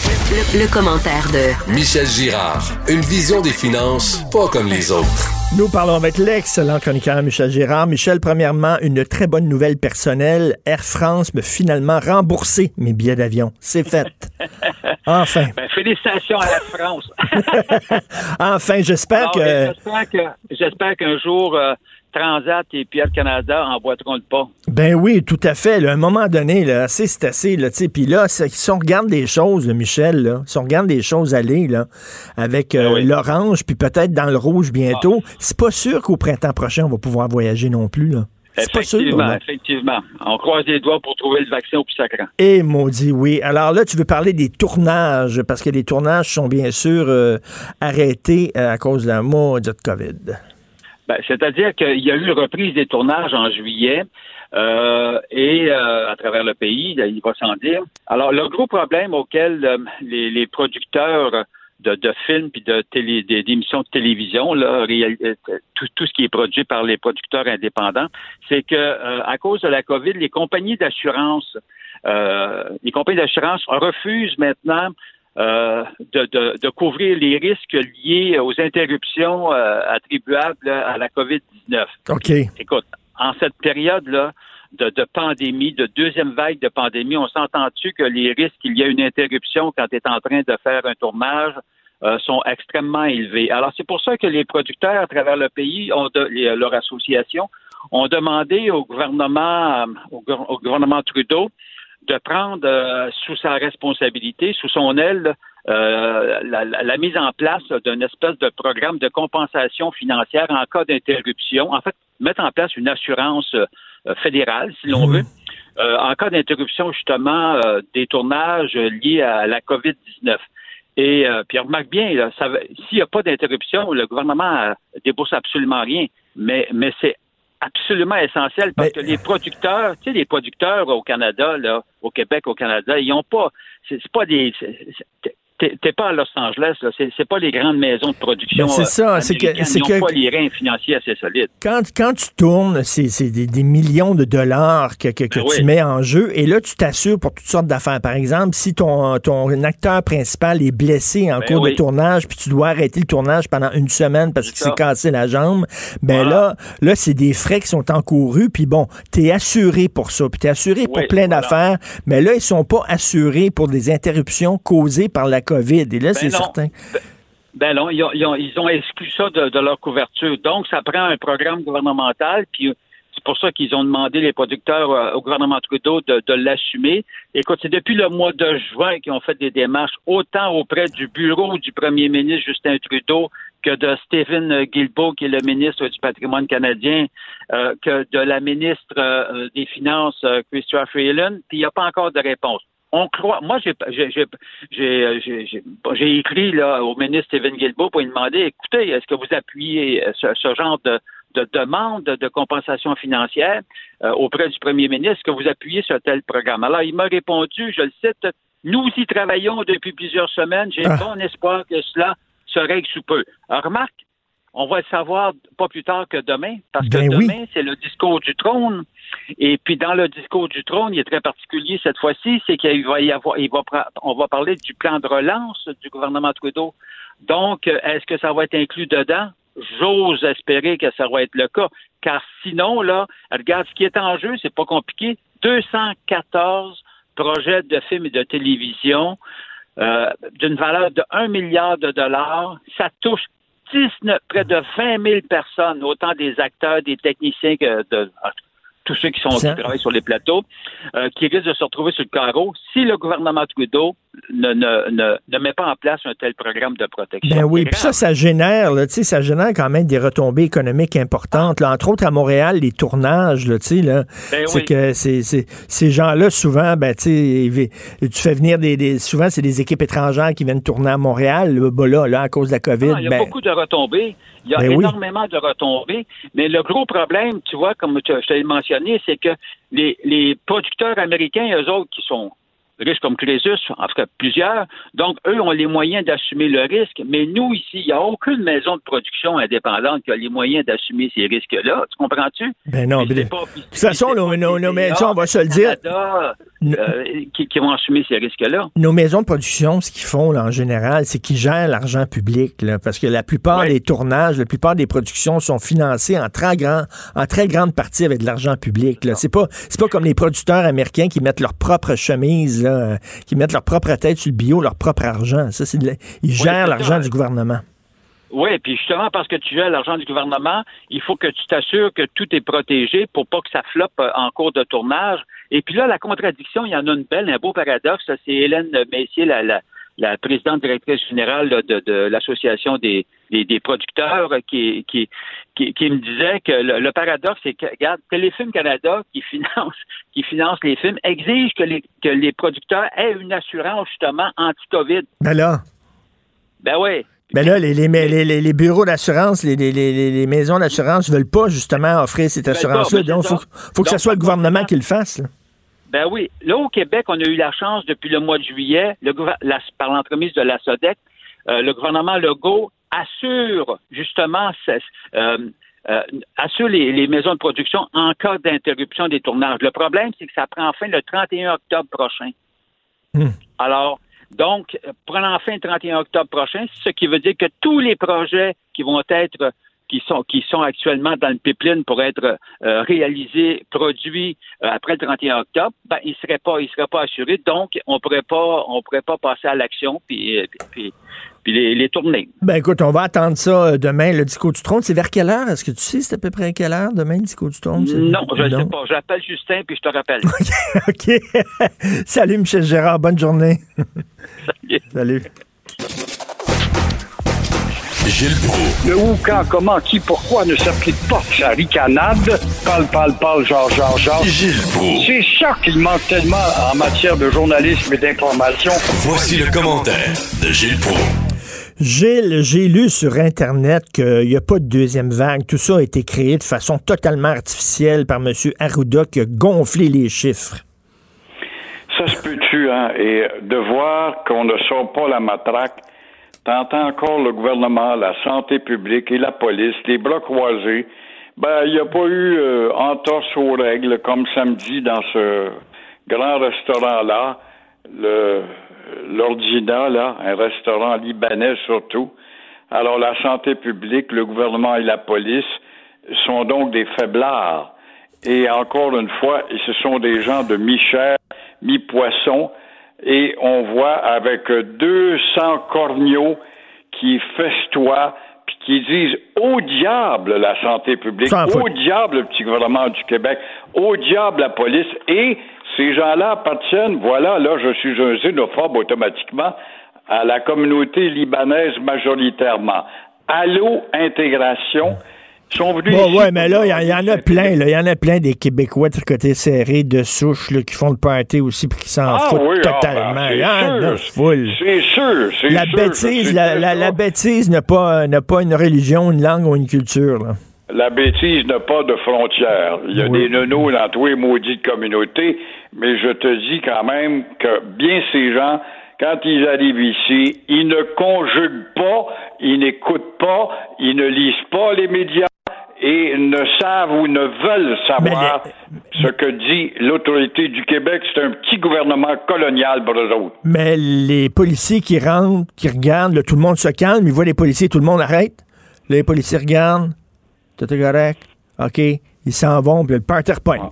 Le, le commentaire de Michel Girard. Une vision des finances pas comme les autres. Nous parlons avec l'excellent chroniqueur Michel Gérard. Michel, premièrement, une très bonne nouvelle personnelle. Air France me finalement remboursé mes billets d'avion. C'est fait. Enfin. Ben, félicitations à la France. Enfin, que... J'espère que- j'espère qu'un jour, euh, Transat et Pierre Canada emboîteront le pas. Ben oui, tout à fait. là. à un moment donné, là, assez, c'est assez. Là. Puis là, si on regarde des choses, là, Michel, là, si on regarde des choses aller là, avec euh, Ah oui. l'orange, puis peut-être dans le rouge bientôt, c'est pas sûr qu'au printemps prochain, on va pouvoir voyager non plus. Là. C'est pas sûr. Effectivement, effectivement. On croise les doigts pour trouver le vaccin au plus sacrant. Et maudit, oui. Alors là, tu veux parler des tournages, parce que les tournages sont bien sûr euh, arrêtés euh, à cause de la maudite COVID. Ben, C'est-à-dire qu'il y a eu une reprise des tournages en juillet euh, et euh, à travers le pays, il va sans dire. Alors, le gros problème auquel euh, les, les producteurs de, de films puis de télé, d'émissions de télévision, là, euh, tout, tout ce qui est produit par les producteurs indépendants, c'est que euh, à cause de la COVID, les compagnies d'assurance, les compagnies d'assurance refusent maintenant euh, de, de, de couvrir les risques liés aux interruptions euh, attribuables à la COVID-19. OK. Écoute, en cette période-là de, de pandémie, de deuxième vague de pandémie, on s'entend-tu que les risques qu'il y a une interruption quand tu es en train de faire un tournage euh, sont extrêmement élevés? Alors, c'est pour ça que les producteurs à travers le pays, ont de, les- leur association, ont demandé au gouvernement, euh, au gouvernement Trudeau de prendre euh, sous sa responsabilité, sous son aile, euh, la, la- la mise en place d'un espèce de programme de compensation financière en cas d'interruption. En fait, mettre en place une assurance euh, fédérale, si l'on veut, euh, en cas d'interruption justement euh, des tournages liés à la COVID-19. Et euh, puis remarque bien, là, ça va- s'il n'y a pas d'interruption, le gouvernement débourse absolument rien. Mais, mais c'est absolument essentiel parce Mais- que les producteurs, tu sais, les producteurs au Canada, là, au Québec, au Canada, ils ont pas, c'est pas des, t'es t'es pas à Los Angeles, là, c'est pas les grandes maisons de production. C'est ça, euh, c'est que- c'est que- pas les reins financiers assez solides. Quand, quand tu tournes, c'est c'est des, des millions de dollars que, que, que Ben tu oui. mets en jeu. Et là, tu t'assures pour toutes sortes d'affaires. Par exemple, si ton, ton acteur principal est blessé en Ben cours de tournage, puis tu dois arrêter le tournage pendant une semaine parce qu'il s'est cassé la jambe, ben Voilà. là, là c'est des frais qui sont encourus. Puis bon, tu es assuré pour ça. Puis tu es assuré pour plein voilà. d'affaires. Mais là, ils sont pas assurés pour des interruptions causées par la COVID. Et là, c'est non. certain. Ben non, ils ont, ils ont, ils ont exclu ça de, de leur couverture. Donc, ça prend un programme gouvernemental, puis c'est pour ça qu'ils ont demandé les producteurs euh, au gouvernement Trudeau de, de l'assumer. Écoute, c'est depuis le mois de juin qu'ils ont fait des démarches, autant auprès du bureau du premier ministre Justin Trudeau que de Stephen Guilbeault, qui est le ministre du patrimoine canadien, euh, que de la ministre euh, des Finances, Chrystia Freeland, puis il n'y a pas encore de réponse on croit. Moi, j'ai j'ai écrit là au ministre Stephen Guilbeault pour lui demander écoutez, est-ce que vous appuyez euh, ce, ce genre de, de demande de compensation financière euh, auprès du premier ministre? Est-ce que vous appuyez sur tel programme? Alors, il m'a répondu, je le cite nous y travaillons depuis plusieurs semaines. J'ai Ah. bon espoir que cela se règle sous peu. Alors, remarque, on va le savoir pas plus tard que demain, parce que Ben oui. demain, c'est le discours du trône. Et puis, dans le discours du trône, il est très particulier cette fois-ci, c'est qu'il va y avoir, il va, on va parler du plan de relance du gouvernement Trudeau. Donc, est-ce que ça va être inclus dedans? J'ose espérer que ça va être le cas, car sinon, là, regarde, ce qui est en jeu, c'est pas compliqué. 214 projets de films et de télévision euh, d'une valeur de 1 milliard de dollars. Ça touche 19, près de 20 000 personnes, autant des acteurs, des techniciens que de tous ceux qui sont qui travaillent sur les plateaux, euh, qui risquent de se retrouver sur le carreau. Si le gouvernement Trudeau ne, ne, ne, ne met pas en place un tel programme de protection. Ben oui, puis ça, ça génère, là, ça génère quand même des retombées économiques importantes. Là, entre autres, à Montréal, les tournages, là, Ben c'est oui. que ces gens-là, souvent, ben, tu fais venir des, des- souvent, c'est des équipes étrangères qui viennent tourner à Montréal, là, ben là, là, à cause de la COVID. Il y a ben, beaucoup de retombées. Il y a oui. énormément de retombées. Mais le gros problème, tu vois, comme je t'ai mentionné, c'est que les, les producteurs américains, eux autres, qui sont riches comme Crésus, en tout cas plusieurs. Donc, eux ont les moyens d'assumer le risque, mais nous, ici, il n'y a aucune maison de production indépendante qui a les moyens d'assumer ces risques-là. Tu comprends-tu? Ben non, mais de toute façon, nos, maisons, on va se le dire, Canada, qui, qui vont assumer ces risques-là. nos maisons de production, ce qu'ils font là, en général, c'est qu'ils gèrent l'argent public, là, parce que la plupart Ouais. des tournages, la plupart des productions sont financées en très grand, en très grande partie avec de l'argent public. C'est pas, pas comme les producteurs américains qui mettent leur propre chemise, là, euh, qui mettent leur propre tête sur le bio, leur propre argent. Ça, c'est de la- ils gèrent l'argent du gouvernement. Oui, puis justement, parce que tu gères l'argent du gouvernement, il faut que tu t'assures que tout est protégé pour pas que ça floppe euh, en cours de tournage. Et puis là, la contradiction, il y en a une belle, un beau paradoxe. C'est Hélène Messier, la, la, la présidente directrice générale là, de, de l'Association des, des, des producteurs, qui, qui, qui, qui me disait que le, le paradoxe, c'est que, regarde, Téléfilm Canada, qui finance, qui finance les films, exige que les, que les producteurs aient une assurance, justement, anti-COVID. Ben là, Ben oui. ben là les, les, les, les- les bureaux d'assurance, les, maisons d'assurance veulent pas justement offrir cette assurance-là. Donc, il faut, que ce soit le gouvernement qui le fasse. là. Ben oui. Là, au Québec, on a eu la chance depuis le mois de juillet, le la- par l'entremise de la SODEC, euh, le gouvernement Legault assure justement euh, euh, assure les, les maisons de production en cas d'interruption des tournages. Le problème, c'est que ça prend fin le 31 octobre prochain. Hmm. Alors, donc, prenant fin le 31 octobre prochain, ce qui veut dire que tous les projets qui vont être qui sont qui sont actuellement dans le pipeline pour être euh, réalisés, produits euh, après le 31 octobre, ben ils seraient pas ils seraient pas assurés, donc on pourrait pas on pourrait pas passer à l'action puis euh, puis, puis les, les tourner. Ben écoute, on va attendre ça demain, le discours du trône. C'est vers quelle heure? Est-ce que tu sais c'est à peu près à quelle heure demain, le discours du trône? Non, je ne sais pas. J'appelle Justin puis je te rappelle. OK. Salut, Michel Gérard. Bonne journée. Salut. Gilles Proulx. Le où, quand, comment, qui, pourquoi ne s'applique pas sa ricanade? Parle, parle, parle, genre, genre, genre. Gilles Proulx. C'est ça qu'il manque tellement en matière de journalisme et d'information. Voici le commentaire de Gilles Proulx. Gilles, j'ai lu sur Internet qu'il n'y a pas de deuxième vague. Tout ça a été créé de façon totalement artificielle par M. Arruda qui a gonflé les chiffres. Ça se peut-tu, hein? Et de voir qu'on ne sort pas la matraque, t'entends encore le gouvernement, la santé publique et la police, les bras croisés. Ben, il n'y a pas eu euh, entorse aux règles comme samedi dans ce grand restaurant-là, le l'Ordina, là, un restaurant libanais surtout. Alors, la santé publique, le gouvernement et la police sont donc des faiblards. Et encore une fois, ce sont des gens de mi-chair, mi-poisson. Et on voit avec 200 corneaux qui festoient puis qui disent au diable la santé publique, au diable le petit gouvernement du Québec, au diable la police. Et ces gens-là appartiennent, voilà, là, je suis un xénophobe automatiquement, à la communauté libanaise majoritairement. Allô, intégration. Sont venus Bon, ici ouais, mais là, il y, en- il y en a plein. là. Il y en a plein des Québécois de côté serré, de souche, là, qui font le party aussi puis qui s'en Ah foutent oui, ah, totalement. ben, Il y en a c'est sûr. C'est sûr, c'est La sûr, bêtise, la, la- bêtise n'a pas, pas une religion, une langue ou une culture. là. La bêtise n'a pas de frontières. Il y a Oui. des nonos dans tous les maudites communautés, mais je te dis quand même que bien ces gens, quand ils arrivent ici, ils ne conjuguent pas, ils n'écoutent pas, ils ne lisent pas les médias et ne savent ou ne veulent savoir ce que dit l'autorité du Québec. C'est un petit gouvernement colonial pour eux autres. Mais les policiers qui rentrent, qui regardent, là, tout le monde se calme, ils voient les policiers, tout le monde arrête. Là, les policiers regardent, tout est correct, OK, ils s'en vont, puis le party repogne.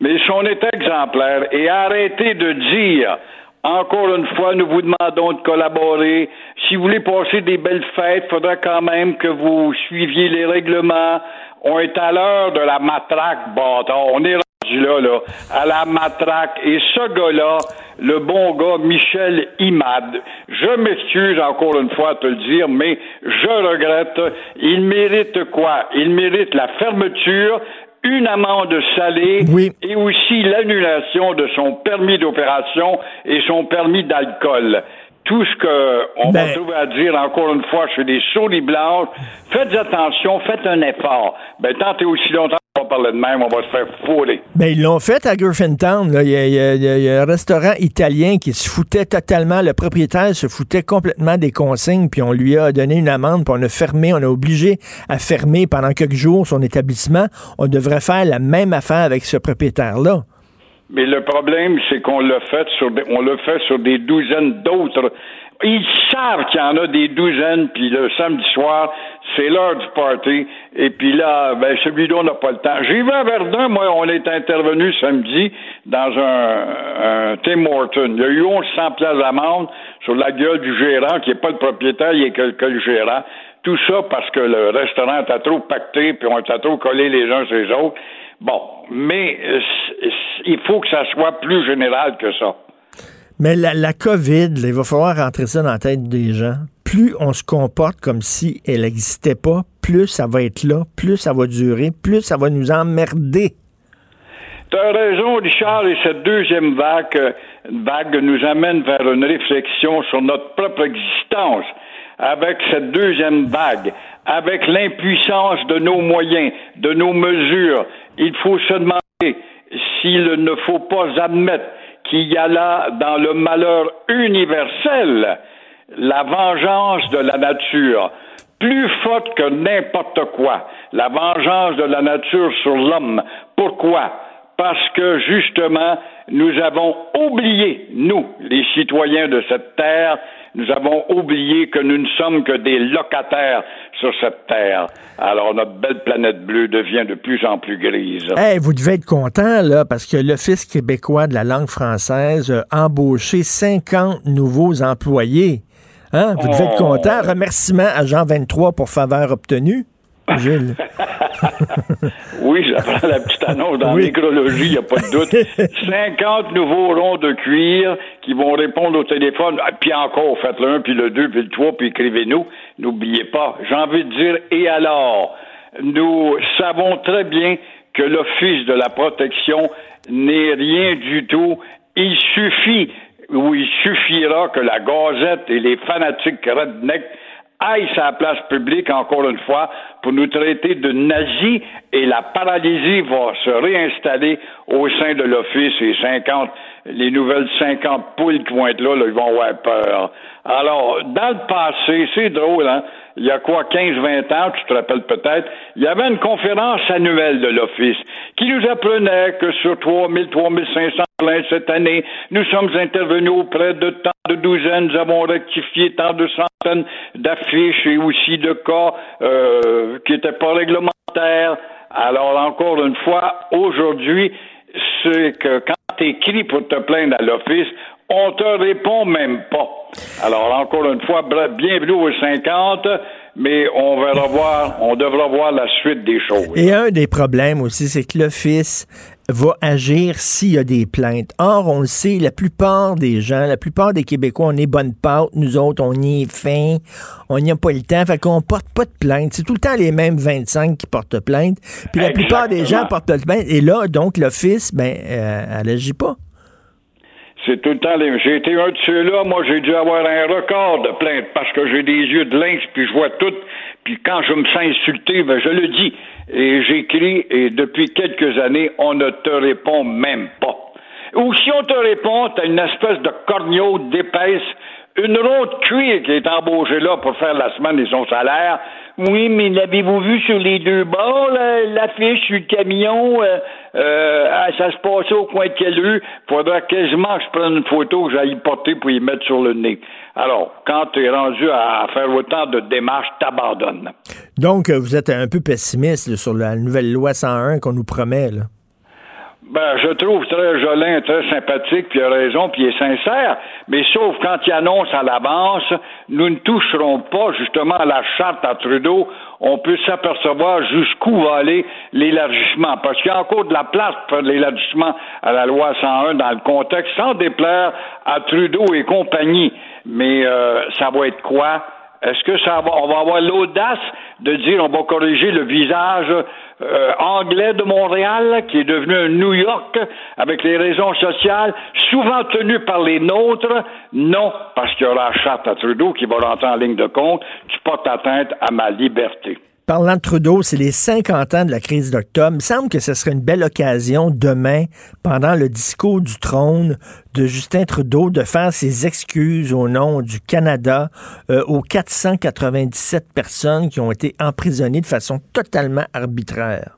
Mais si on est exemplaire et arrêtez de dire encore une fois, nous vous demandons de collaborer. Si vous voulez passer des belles fêtes, il faudra quand même que vous suiviez les règlements. On est à l'heure de la matraque, bâtard. On est rendu là, là, à la matraque. Et ce gars-là, le bon gars, Michel Imad, je m'excuse encore une fois à te le dire, mais je regrette. Il mérite quoi? Il mérite la fermeture, une amende salée Oui. et aussi l'annulation de son permis d'opération et son permis d'alcool. Tout ce qu'on Ben- va trouver à dire, encore une fois, chez des souris blanches, faites attention, faites un effort. Ben, tant et aussi longtemps qu'on va parler de même, on va se faire fourrer. Ben, ils l'ont fait à Griffintown. Il y, y y a un restaurant italien qui se foutait totalement. Le propriétaire se foutait complètement des consignes, puis on lui a donné une amende, puis on a fermé, on a obligé à fermer pendant quelques jours son établissement. On devrait faire la même affaire avec ce propriétaire-là. Mais le problème, c'est qu'on l'a fait sur des, on l'a fait sur des douzaines d'autres. Ils savent qu'il y en a des douzaines, puis le samedi soir, c'est l'heure du party, et puis là, ben celui-là, on n'a pas le temps. J'ai vu à Verdun, moi, on est intervenu samedi dans un, un Tim Horton. Il y a eu 1100 places d'amende sur la gueule du gérant, qui n'est pas le propriétaire, il est que, que le gérant. Tout ça parce que le restaurant était trop pacté, puis on était trop collés les uns sur les autres. Bon, mais euh, il faut que ça soit plus général que ça. Mais la, la COVID, là, il va falloir rentrer ça dans la tête des gens. Plus on se comporte comme si elle n'existait pas, plus ça va être là, plus ça va durer, plus ça va nous emmerder. Tu as raison, Richard, et cette deuxième vague, euh, vague nous amène vers une réflexion sur notre propre existence. Avec cette deuxième vague, avec l'impuissance de nos moyens, de nos mesures, il faut se demander s'il ne faut pas admettre qu'il y a là, dans le malheur universel, la vengeance de la nature, plus forte que n'importe quoi, la vengeance de la nature sur l'homme. Pourquoi? Parce que justement, nous avons oublié, nous, les citoyens de cette terre, nous avons oublié que nous ne sommes que des locataires sur cette terre. Alors notre belle planète bleue devient de plus en plus grise. Hey, vous devez être content, là, parce que l'Office québécois de la langue française a embauché 50 nouveaux employés. Hein? Vous devez être Oh. content. Remerciement à Jean 23 pour faveur obtenue. Gilles. Oui, j'apprends la petite annonce dans Oui. l'écrologie, il n'y a pas de doute. 50 nouveaux ronds de cuir qui vont répondre au téléphone. Ah, Puis encore, faites le 1, puis le 2, puis le 3, puis écrivez-nous. N'oubliez pas, j'ai envie de dire, et alors? Nous savons très bien que l'Office de la protection n'est rien du tout. Il suffit, ou il suffira que la Gazette et les fanatiques rednecks aille la place publique, encore une fois, pour nous traiter de nazis et la paralysie va se réinstaller au sein de l'Office et 50, les nouvelles 50 poules qui vont être là, là, ils vont avoir peur. Alors, dans le passé, c'est drôle, hein? Il y a quoi, 15-20 ans, tu te rappelles peut-être, il y avait une conférence annuelle de l'Office qui nous apprenait que sur 3000, 3500 plaintes cette année, nous sommes intervenus auprès de tant de douzaines, nous avons rectifié tant de centaines d'affiches et aussi de cas euh, qui n'étaient pas réglementaires. Alors, encore une fois, aujourd'hui, c'est que quand tu écris pour te plaindre à l'office, on te répond même pas. Alors, encore une fois, bienvenue aux 50, mais on verra voir, on devra voir la suite des choses. Et un des problèmes aussi, c'est que l'Office va agir s'il y a des plaintes. Or, on le sait, la plupart des gens, la plupart des Québécois, on est bonne pâte, nous autres, on y est fin, on n'y a pas le temps, fait qu'on porte pas de plainte. C'est tout le temps les mêmes 25 qui portent plainte. Puis la plupart des gens portent plainte. Et là, donc, l'Office, ben, euh, elle agit pas. C'est tout le temps les. J'ai été un de ceux-là. Moi, j'ai dû avoir un record de plaintes parce que j'ai des yeux de lynx, puis je vois tout. Puis quand je me sens insulté, ben, je le dis. Et j'écris, et depuis quelques années, on ne te répond même pas. Ou si on te répond, t'as une espèce de corneau d'épaisse, une ronde de cuir qui est embauchée là pour faire la semaine et son salaire. Oui, mais l'avez-vous vu sur les deux bords, l'affiche sur le camion? euh, euh, ah, ça se passait au coin de quelle rue? Faudra quasiment que je prenne une photo que j'aille porter pour y mettre sur le nez. Alors, quand tu es rendu à faire autant de démarches, t'abandonnes. Donc, euh, vous êtes un peu pessimiste sur la nouvelle loi 101 qu'on nous promet. Là. Ben, je trouve très jolin, très sympathique, puis il a raison, puis il est sincère. Mais sauf quand il annonce à l'avance, nous ne toucherons pas justement à la charte à Trudeau. On peut s'apercevoir jusqu'où va aller l'élargissement. Parce qu'il y a encore de la place pour l'élargissement à la loi 101 dans le contexte, sans déplaire à Trudeau et compagnie. Mais euh, ça va être quoi? Est-ce que ça va, on va avoir l'audace de dire on va corriger le visage euh, anglais de Montréal, qui est devenu un New York avec les raisons sociales, souvent tenues par les nôtres? Non, parce qu'il y aura la charte à Trudeau qui va rentrer en ligne de compte, qui porte atteinte à ma liberté. Parlant de Trudeau, c'est les 50 ans de la crise d'octobre. Il me semble que ce serait une belle occasion demain, pendant le discours du trône de Justin Trudeau, de faire ses excuses au nom du Canada euh, aux 497 personnes qui ont été emprisonnées de façon totalement arbitraire.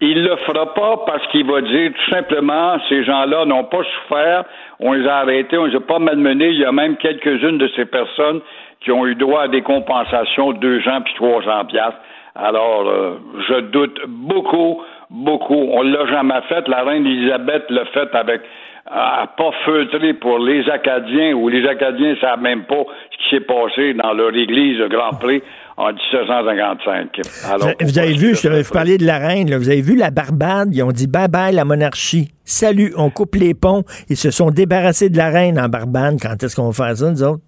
Il le fera pas parce qu'il va dire tout simplement ces gens-là n'ont pas souffert, on les a arrêtés, on les a pas malmenés. Il y a même quelques-unes de ces personnes qui ont eu droit à des compensations de 200 puis 300 piastres. Alors, euh, je doute beaucoup, beaucoup. On l'a jamais fait. La reine Elisabeth l'a fait avec euh, pas feutré pour les Acadiens, ou les Acadiens ne savent même pas ce qui s'est passé dans leur église de Grand Prix en 1755. Alors, vous avez vu, je vais vous parler de la reine, là, vous avez vu la Barbade, ils ont dit bye bye la monarchie. Salut, on coupe les ponts. Ils se sont débarrassés de la reine en Barbade. Quand est-ce qu'on va faire ça, nous autres?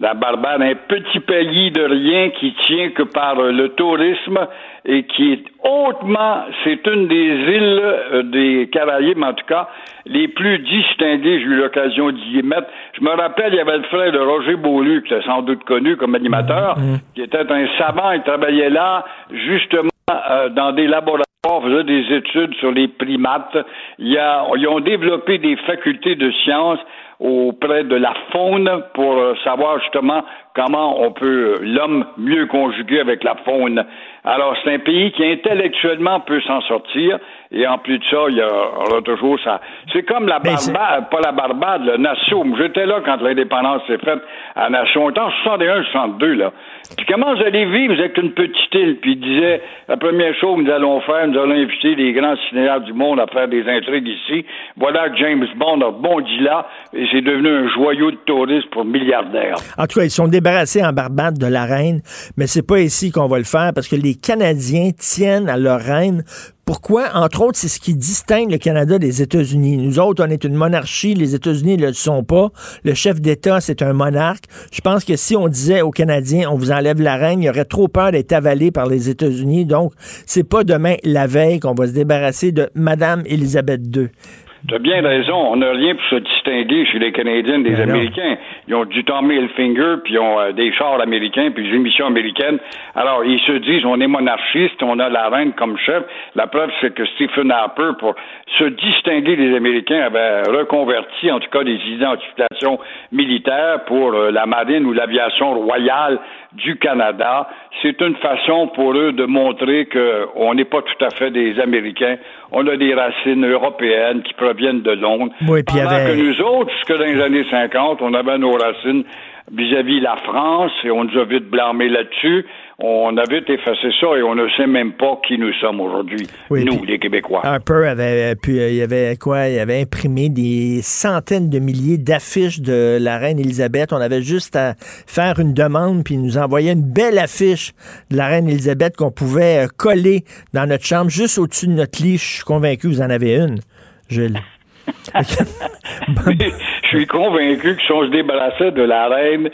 La Barbade, un petit pays de rien qui tient que par le tourisme et qui est hautement, c'est une des îles euh, des Caraïbes, en tout cas, les plus distinguées. J'ai eu l'occasion d'y mettre. Je me rappelle, il y avait le frère de Roger Beaulieu, qui était sans doute connu comme animateur, mmh, mmh. qui était un savant. Il travaillait là, justement, euh, dans des laboratoires, faisait des études sur les primates. Il y a, ils ont développé des facultés de sciences auprès de la faune pour euh, savoir justement comment on peut l'homme mieux conjuguer avec la faune. Alors, c'est un pays qui intellectuellement peut s'en sortir, et en plus de ça, il y aura toujours ça. C'est comme la Barbade, pas la Barbade, le Nassau. J'étais là quand l'indépendance s'est faite à Nassau. en 61, 62, là. Puis comment vous allez vivre? Vous êtes une petite île. Puis il disait, la première chose que nous allons faire, nous allons inviter les grands cinéastes du monde à faire des intrigues ici. Voilà que James Bond a bondi là, et c'est devenu un joyau de tourisme pour milliardaires. En tout cas, ils sont débarrassés en Barbade de la reine, mais c'est pas ici qu'on va le faire parce que les Canadiens tiennent à leur reine pourquoi? Entre autres, c'est ce qui distingue le Canada des États-Unis. Nous autres, on est une monarchie, les États-Unis ne le sont pas. Le chef d'État, c'est un monarque. Je pense que si on disait aux Canadiens, on vous enlève la reine, il y aurait trop peur d'être avalé par les États-Unis. Donc, c'est pas demain, la veille, qu'on va se débarrasser de Madame Élisabeth II. Tu as bien raison. On n'a rien pour se distinguer chez les Canadiens des ben Américains. Ils ont du Tommy Hilfiger, puis ils ont euh, des chars américains, puis des émissions américaines. Alors, ils se disent, on est monarchiste, on a la reine comme chef. La preuve, c'est que Stephen Harper, pour se distinguer des Américains, avait reconverti, en tout cas, des identifications militaires pour euh, la marine ou l'aviation royale du Canada. C'est une façon pour eux de montrer qu'on n'est pas tout à fait des Américains. On a des racines européennes qui proviennent de Londres. Oui, puis avait... que nous autres, jusque dans les années 50, on avait nos racines vis-à-vis la France et on nous a vite blâmer là-dessus. On a vite effacé ça et on ne sait même pas qui nous sommes aujourd'hui, nous, les Québécois. Harper avait, euh, puis, euh, il avait quoi? Il avait imprimé des centaines de milliers d'affiches de la reine Élisabeth. On avait juste à faire une demande puis il nous envoyait une belle affiche de la reine Élisabeth qu'on pouvait euh, coller dans notre chambre, juste au-dessus de notre lit. Je suis convaincu que vous en avez une, Gilles. je suis convaincu que si on se débarrassait de la reine,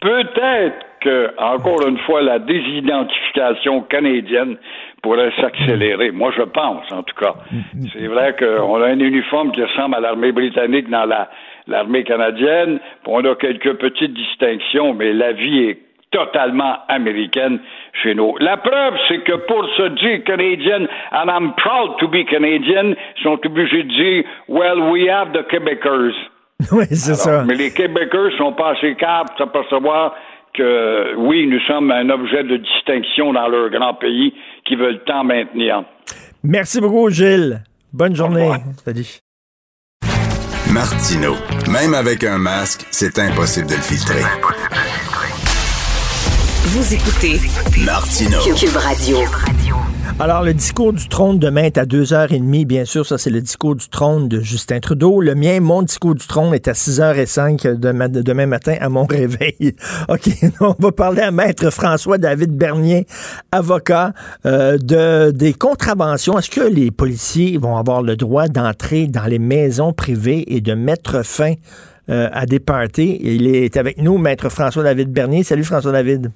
peut-être que, encore une fois, la désidentification canadienne pourrait s'accélérer. Moi, je pense, en tout cas. C'est vrai qu'on a un uniforme qui ressemble à l'armée britannique dans la, l'armée canadienne. On a quelques petites distinctions, mais la vie est totalement américaine chez nous. La preuve, c'est que pour se dire canadienne, and I'm proud to be Canadian, ils sont obligés de dire, well, we have the Quebecers. Oui, c'est ça. Mais les Québécois sont pas assez capables de s'apercevoir que, oui, nous sommes un objet de distinction dans leur grand pays qui veulent tant maintenir. Merci beaucoup, Gilles. Bonne journée. Salut. Martino. Même avec un masque, c'est impossible de le filtrer. Vous écoutez Martino. Cube Radio. Alors, le discours du trône demain est à 2h30. Bien sûr, ça, c'est le discours du trône de Justin Trudeau. Le mien, mon discours du trône est à 6h05 de demain matin à mon réveil. OK, on va parler à Maître François-David Bernier, avocat euh, de, des contraventions. Est-ce que les policiers vont avoir le droit d'entrer dans les maisons privées et de mettre fin à des parties? Il est avec nous, maître François-David Bernier. Salut François-David.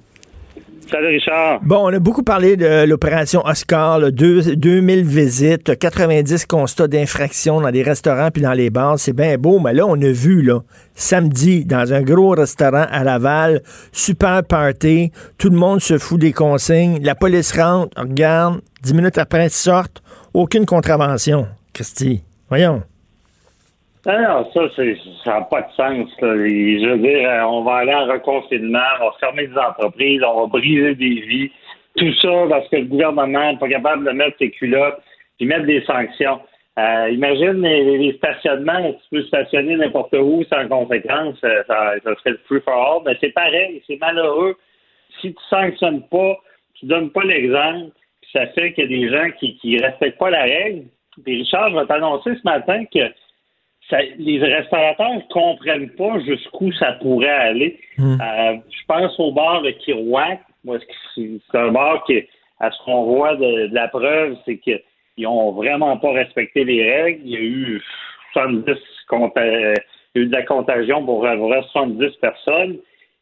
Bon, on a beaucoup parlé de l'opération Oscar, là, 2000 visites, 90 constats d'infraction dans les restaurants puis dans les bars. C'est bien beau, mais là, on a vu, là, samedi, dans un gros restaurant à Laval, super party, tout le monde se fout des consignes, la police rentre, regarde, 10 minutes après, sortent, aucune contravention. Christy, voyons. Non, ça, ça n'a pas de sens. Je veux dire, euh, on va aller en reconfinement, on va fermer des entreprises, on va briser des vies. Tout ça parce que le gouvernement n'est pas capable de mettre ses culottes et mettre des sanctions. Euh, imagine les, stationnements, tu peux stationner n'importe où sans conséquence, euh, ça, serait le free for all, mais c'est pareil, c'est malheureux. Si tu sanctionnes pas, tu donnes pas l'exemple, ça fait qu'il y a des gens qui ne respectent pas la règle. Puis Richard, vais t'annoncer ce matin que les restaurateurs ne comprennent pas jusqu'où ça pourrait aller. Hmm. Euh, je pense au bar de Kirouac. Moi, c'est un bar qui, à ce qu'on voit de, la preuve, c'est qu'ils n'ont vraiment pas respecté les règles. Il y a eu 70 euh, il y a eu de la contagion pour avoir 70 personnes.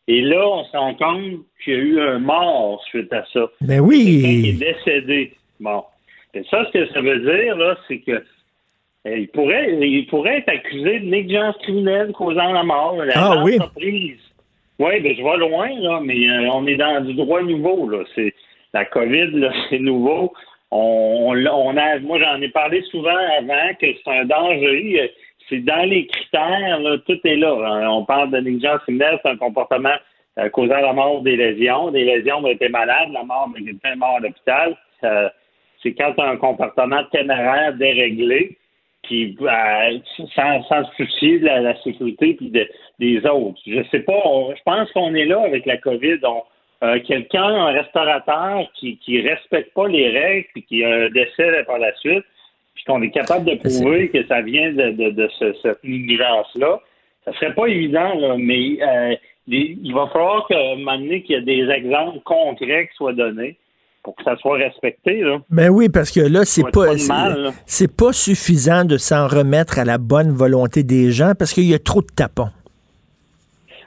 Et là, on se rend compte qu'il y a eu un mort suite à ça. Ben oui. Il est décédé. Bon. Et ça, ce que ça veut dire, là, c'est que il pourrait, il pourrait être accusé de négligence criminelle causant la mort. La ah oui. Oui, ben je vais loin, là, mais euh, on est dans du droit nouveau. Là. C'est, la COVID, là, c'est nouveau. On, on, a, moi, j'en ai parlé souvent avant que c'est un danger. C'est dans les critères, là, tout est là. Hein. On parle de négligence criminelle, c'est un comportement euh, causant la mort des lésions. Des lésions ont été malades, la mort de quelqu'un mort à l'hôpital. c'est quand tu as un comportement téméraire déréglé qui euh, sans, sans se soucier de la, sécurité puis des autres. Je sais pas, je pense qu'on est là avec la COVID. Euh, quelqu'un, un restaurateur qui qui respecte pas les règles puis qui a un décès par la suite, puis qu'on est capable de prouver que ça vient de, de, cette migrance-là, ça serait pas évident, mais euh, il va falloir qu'à un moment donné qu'il y ait des exemples concrets qui soient donnés pour que ça soit respecté. Là. Ben oui, parce que là, c'est pas, c'est pas suffisant de s'en remettre à la bonne volonté des gens parce qu'il y a trop de tapons.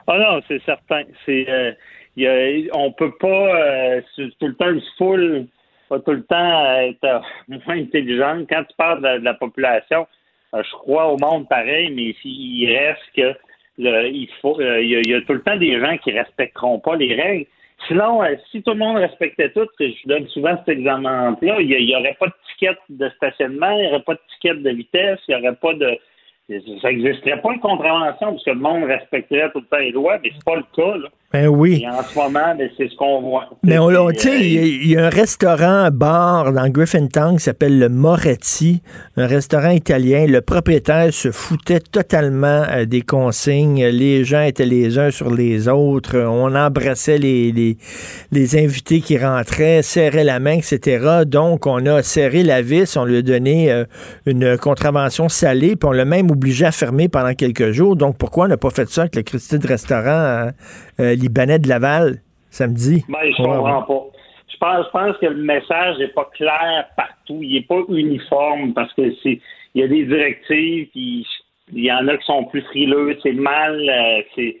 Ah non, c'est certain. C'est, euh, y a, on peut pas euh, tout le temps une foule, pas tout le temps être euh, moins intelligente. Quand tu parles de, la population, je crois au monde pareil, mais il reste que il faut, il y, a tout le temps des gens qui respecteront pas les règles. Sinon, euh, si tout le monde respectait tout, je donne souvent cet exemple-là, il n'y aurait pas de ticket de stationnement, il n'y aurait pas de ticket de vitesse, il n'y aurait pas de. Ça n'existerait pas une contravention parce que le monde respecterait tout le temps les lois, mais c'est pas le cas. Là. Ben oui. en ce moment, ben, c'est ce qu'on voit. Mais on, tu sais, il y, a un restaurant bar dans Griffintown qui s'appelle le Moretti, un restaurant italien. Le propriétaire se foutait totalement euh, des consignes. Les gens étaient les uns sur les autres. On embrassait les, les, les invités qui rentraient, serrait la main, etc. Donc, on a serré la vis, on lui a donné euh, une contravention salée, puis on l'a même obligé à fermer pendant quelques jours. Donc, pourquoi on n'a pas fait ça avec le Christie de restaurant? Hein? Euh, libanais de Laval samedi. Ben, je comprends pas. Je pense, je pense que le message n'est pas clair partout. Il n'est pas uniforme parce que c'est il y a des directives, il y en a qui sont plus frileux, c'est mal, euh, c'est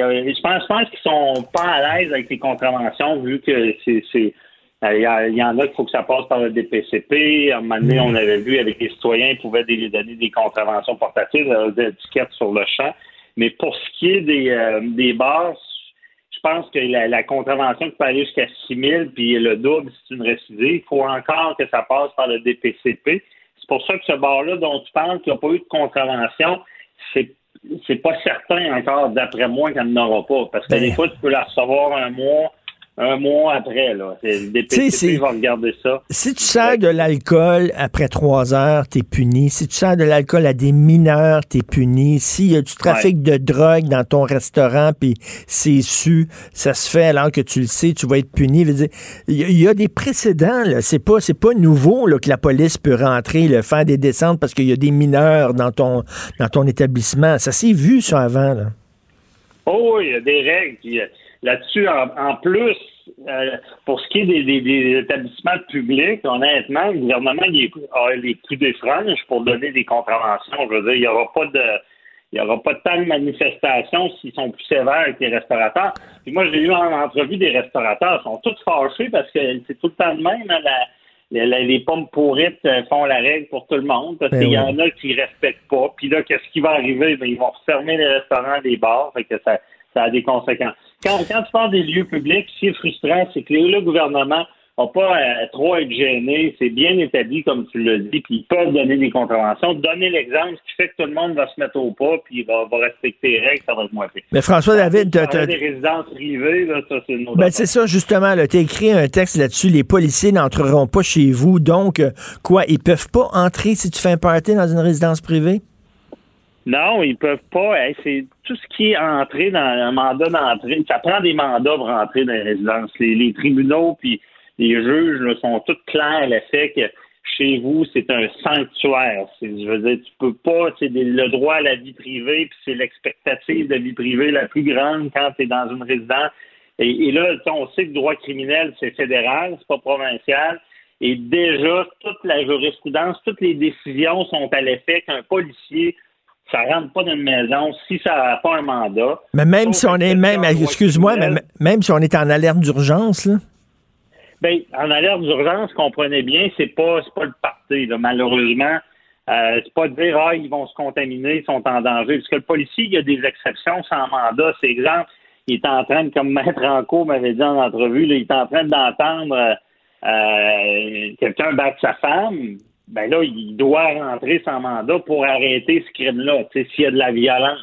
euh, je pense, je pense qu'ils sont pas à l'aise avec les contraventions vu que c'est euh, il y, en a qu'il faut que ça passe par le DPCP. À un moment donné, mm. on avait vu avec les citoyens, ils pouvaient donner des contraventions portatives, des étiquettes sur le champ. Mais pour ce qui est des, des bars, je pense que la, contravention peut aller jusqu'à 6 000, puis le double, c'est une récidive. Il faut encore que ça passe par le DPCP. C'est pour ça que ce bar-là dont tu parles, qui n'a pas eu de contravention, c'est c'est pas certain encore, d'après moi, qu'elle n'aura pas. Parce que ben. des fois, tu peux la recevoir un mois un mois après. Là. DPCP va regarder ça. Si tu sers de l'alcool après trois heures, tu es puni. Si tu sers de l'alcool à des mineurs, tu es puni. S'il y a du trafic de drogue dans ton restaurant, puis c'est su, ça se fait alors que tu le sais, tu vas être puni. Il y, a des précédents. C'est pas, pas nouveau là, que la police peut rentrer, le faire des descentes parce qu'il y a des mineurs dans ton, dans ton établissement. Ça s'est vu, ça, avant. Là. Oh, il y a des règles. Euh, Là-dessus, en, plus, euh, pour ce qui est des, établissements publics, honnêtement, le gouvernement il a les coups des franges pour donner des contraventions. Je veux dire, il n'y aura pas de il n'y aura pas tant de manifestations s'ils sont plus sévères avec les restaurateurs. Puis moi, j'ai eu en entrevue des restaurateurs, ils sont tous fâchés parce que c'est tout le temps de même. Hein, les pommes pourrites euh, font la règle pour tout le monde parce ben qu'il y en a qui respectent pas. Puis là, qu'est-ce qui va arriver? Ben, ils vont fermer les restaurants, les bars, fait que ça, ça a des conséquences. Quand, quand tu parles des lieux publics, ce qui est frustrant, c'est que le gouvernement n'a pas à, trop être gêné. C'est bien établi, comme tu l'as dit, puis ils peuvent donner des contraventions. Donner l'exemple, ce qui fait que tout le monde va se mettre au pas, puis va, va respecter les règles, ça va être moins pire. Mais François David, tu as des résidences privées, là, ça, c'est une autre ben, c'est ça, justement. Tu as écrit un texte là-dessus. Les policiers n'entreront pas chez vous. Donc, euh, quoi, ils peuvent pas entrer si tu fais un party dans une résidence privée? Non, ils peuvent pas. c'est tout ce qui est entré dans un mandat d'entrée. Ça prend des mandats pour entrer dans les résidences. Les, tribunaux puis les juges sont tous clairs le fait que chez vous, c'est un sanctuaire. Je veux dire, tu peux pas, c'est le droit à la vie privée, puis c'est l'expectative de vie privée la plus grande quand tu es dans une résidence. Et, là, on sait que le droit criminel, c'est fédéral, c'est pas provincial. Et déjà, toute la jurisprudence, toutes les décisions sont à l'effet qu'un policier ça rentre pas dans une maison si ça n'a pas un mandat. Mais même si on est même, excuse-moi, mais même si on est en alerte d'urgence, là. Ben, en alerte d'urgence, comprenez bien, c'est pas pas le parti, malheureusement. Euh, c'est pas de dire ah ils vont se contaminer, ils sont en danger. Parce que le policier, il y a des exceptions sans mandat. C'est exemple, il est en train de, comme Maître Ranco m'avait dit en entrevue, il est en train d'entendre euh, quelqu'un battre sa femme ben là, il doit rentrer sans mandat pour arrêter ce crime-là, s'il y a de la violence.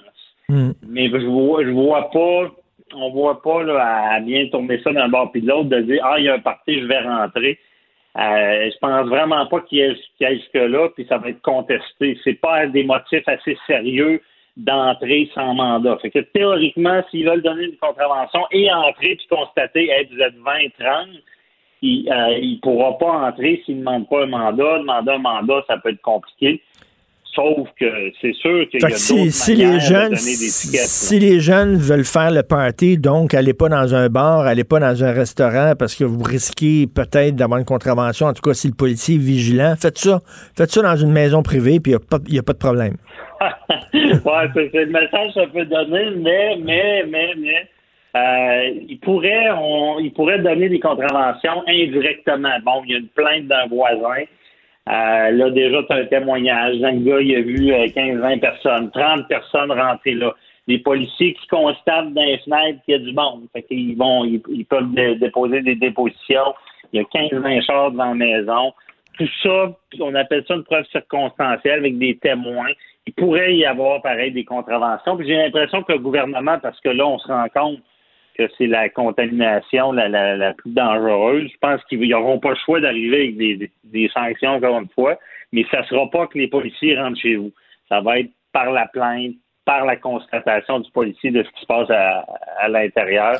Hmm. Mais je vois, je vois pas, on voit pas là, à bien tourner ça d'un bord puis de l'autre, de dire Ah, il y a un parti, je vais rentrer. Euh, je pense vraiment pas qu'il y ait, jusque-là, puis ça va être contesté. C'est pas des motifs assez sérieux d'entrer sans mandat. Fait que théoriquement, s'ils veulent donner une contravention et entrer puis constater, hey, vous êtes 20, 30, il ne euh, pourra pas entrer s'il ne demande pas un mandat. Demander un mandat, ça peut être compliqué. Sauf que c'est sûr qu'il y a d'autres si, si les jeunes, Si, les jeunes veulent faire le party, donc allez pas dans un bar, allez pas dans un restaurant parce que vous risquez peut-être d'avoir une contravention. En tout cas, si le policier est vigilant, faites ça. Faites ça dans une maison privée, puis il n'y a, pas de problème. ouais, c'est le message que ça peut donner, mais, mais, mais, mais euh, il pourrait on, il pourrait donner des contraventions indirectement. Bon, il y a une plainte d'un voisin. Euh, là, déjà, tu as un témoignage. Un gars, il a vu 15-20 euh, personnes, 30 personnes rentrer là. Les policiers qui constatent dans les fenêtres qu'il y a du monde. Fait qu'ils vont, ils, peuvent déposer des dépositions. Il y a 15-20 chars dans la maison. Tout ça, on appelle ça une preuve circonstancielle avec des témoins. Il pourrait y avoir, pareil, des contraventions. Puis j'ai l'impression que le gouvernement, parce que là, on se rend compte que c'est la contamination la, la, plus dangereuse. Je pense qu'ils n'auront pas le choix d'arriver avec des, des, sanctions, encore une fois, mais ça ne sera pas que les policiers rentrent chez vous. Ça va être par la plainte, par la constatation du policier de ce qui se passe à, à l'intérieur.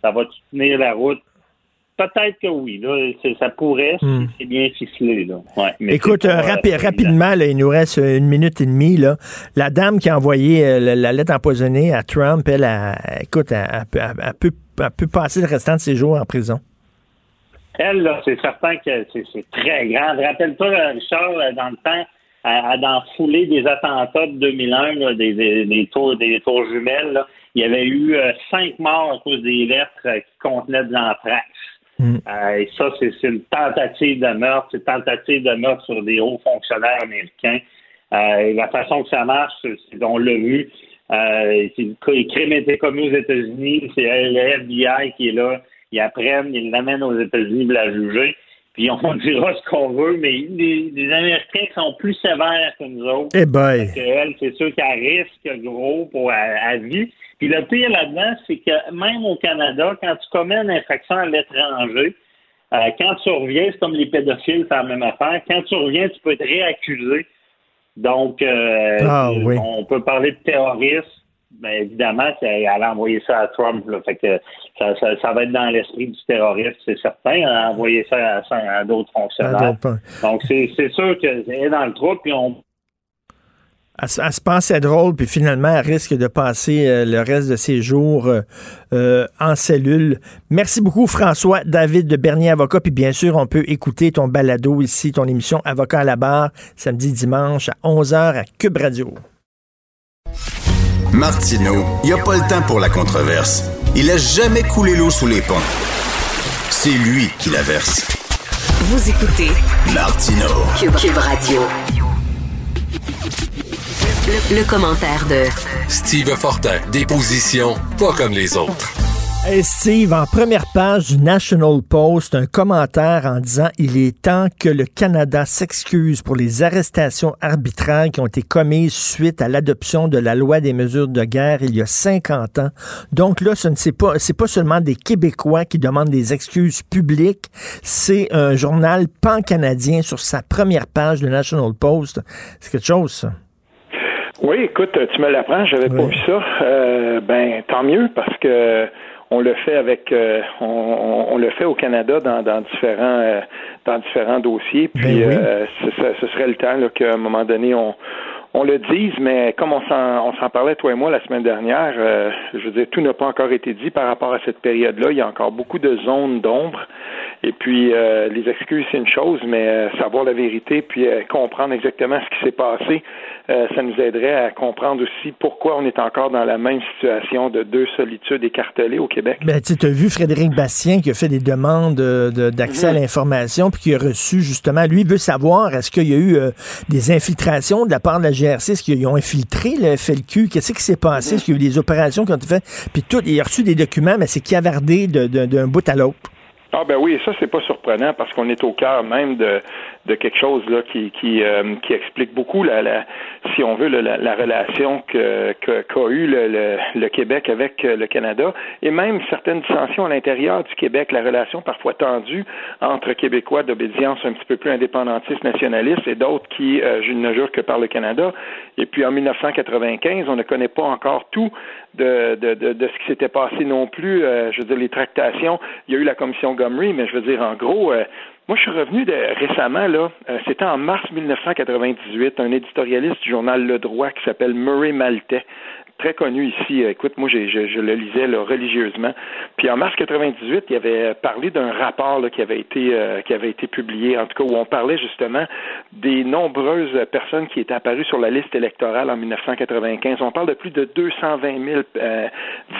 Ça va tenir la route Peut-être que oui. Là, ça pourrait, hmm. c'est bien ficelé. Là. Écoute, euh, rapidement, il nous reste une minute et demie. Là. La dame qui a envoyé euh, la, lettre empoisonnée à Trump, elle, a, écoute, elle, peut, passer le restant de ses jours en prison. Elle, c'est certain que c'est très grand. Rappelle-toi, Richard, dans le temps, à, dans fouler des attentats de 2001, des, des, tours, des tours jumelles, il y avait eu euh, cinq morts à cause des lettres qui contenaient de l'anthrax. Mm. Euh, et ça, c'est une tentative de meurtre, c'est une tentative de meurtre sur des hauts fonctionnaires américains. Euh, la façon que ça marche, c'est on l'a vu. Euh, les crimes étaient commis aux États-Unis, c'est le FBI qui est là. Ils apprennent, ils l'amènent aux États-Unis pour la juger. Puis on dira ce qu'on veut, mais les, Américains sont plus sévères que nous autres. Eh ben. c'est sûr qu'elle risque gros pour à vie. Puis le pire là-dedans, c'est que même au Canada, quand tu commets une infraction à l'étranger, euh, quand tu reviens, c'est comme les pédophiles, c'est la même affaire. Quand tu reviens, tu peux être réaccusé. Donc, euh, ah, on peut parler de terrorisme. Mais évidemment, elle a envoyé ça à Trump. Fait que ça, va être dans l'esprit du terrorisme, c'est certain. Elle a envoyé ça à, d'autres fonctionnaires. Donc, c'est sûr qu'elle est dans le trou, puis on elle, se pensait drôle, puis finalement, elle risque de passer euh, le reste de ses jours euh, euh, en cellule. Merci beaucoup, François David de Bernier Avocat. Puis bien sûr, on peut écouter ton balado ici, ton émission Avocat à la barre, samedi, dimanche à 11h à Cube Radio. Martineau, il n'y a pas le temps pour la controverse. Il a jamais coulé l'eau sous les ponts. C'est lui qui la verse. Vous écoutez Martino. Cube, Cube Radio. Le, le commentaire de Steve Fortin, des positions pas comme les autres. Hey Steve, en première page du National Post, un commentaire en disant il est temps que le Canada s'excuse pour les arrestations arbitraires qui ont été commises suite à l'adoption de la loi des mesures de guerre il y a 50 ans. Donc là, ce n'est pas, c'est pas seulement des Québécois qui demandent des excuses publiques, c'est un journal pan-canadien sur sa première page du National Post. C'est quelque chose, ça. Oui, écoute, tu me l'apprends, j'avais pas vu ça. Euh, ben, tant mieux parce que on le fait avec euh, on, on, le fait au Canada dans, dans différents euh, dans différents dossiers. Puis euh, ce, ce, serait le temps qu'à un moment donné on on le dise, mais comme on s'en, parlait, toi et moi, la semaine dernière, je veux dire, tout n'a pas encore été dit par rapport à cette période-là. Il y a encore beaucoup de zones d'ombre. Et puis, les excuses, c'est une chose, mais savoir la vérité, puis comprendre exactement ce qui s'est passé, euh, ça nous aiderait à comprendre aussi pourquoi on est encore dans la même situation de deux solitudes écartelées au Québec. Ben, tu as vu Frédéric Bastien qui a fait des demandes d'accès à mhm. l'information puis qui a reçu justement, lui veut savoir est-ce qu'il y a eu euh, des infiltrations de la part de la GRC, est-ce qu'ils ont infiltré le FLQ, qu'est-ce qui s'est passé, mhm. est-ce qu'il y a eu des opérations qui ont été faites, puis tout, il a reçu des documents, mais c'est cavardé d'un bout à l'autre. Ah ben oui, ça c'est pas surprenant parce qu'on est au cœur même de, de quelque chose là qui qui, euh, qui explique beaucoup la, la si on veut la, la relation que qu'a eu le, le, Québec avec euh, le Canada et même certaines dissensions à l'intérieur du Québec, la relation parfois tendue entre Québécois d'obédience un petit peu plus indépendantiste nationaliste et d'autres qui euh, je ne jure que par le Canada. Et puis en 1995, on ne connaît pas encore tout de, de, de, de ce qui s'était passé non plus. je veux dire les tractations. Il y a eu la commission Gomery, mais je veux dire en gros moi, je suis revenu de, récemment, là, euh, c'était en mars 1998, un éditorialiste du journal Le Droit qui s'appelle Murray Maltais très connu ici. Écoute, moi, je, je, le lisais religieusement. Puis en mars 98, il avait parlé d'un rapport qui avait été euh, qui avait été publié, en tout cas où on parlait justement des nombreuses personnes qui étaient apparues sur la liste électorale en 1995. On parle de plus de 220 000 euh,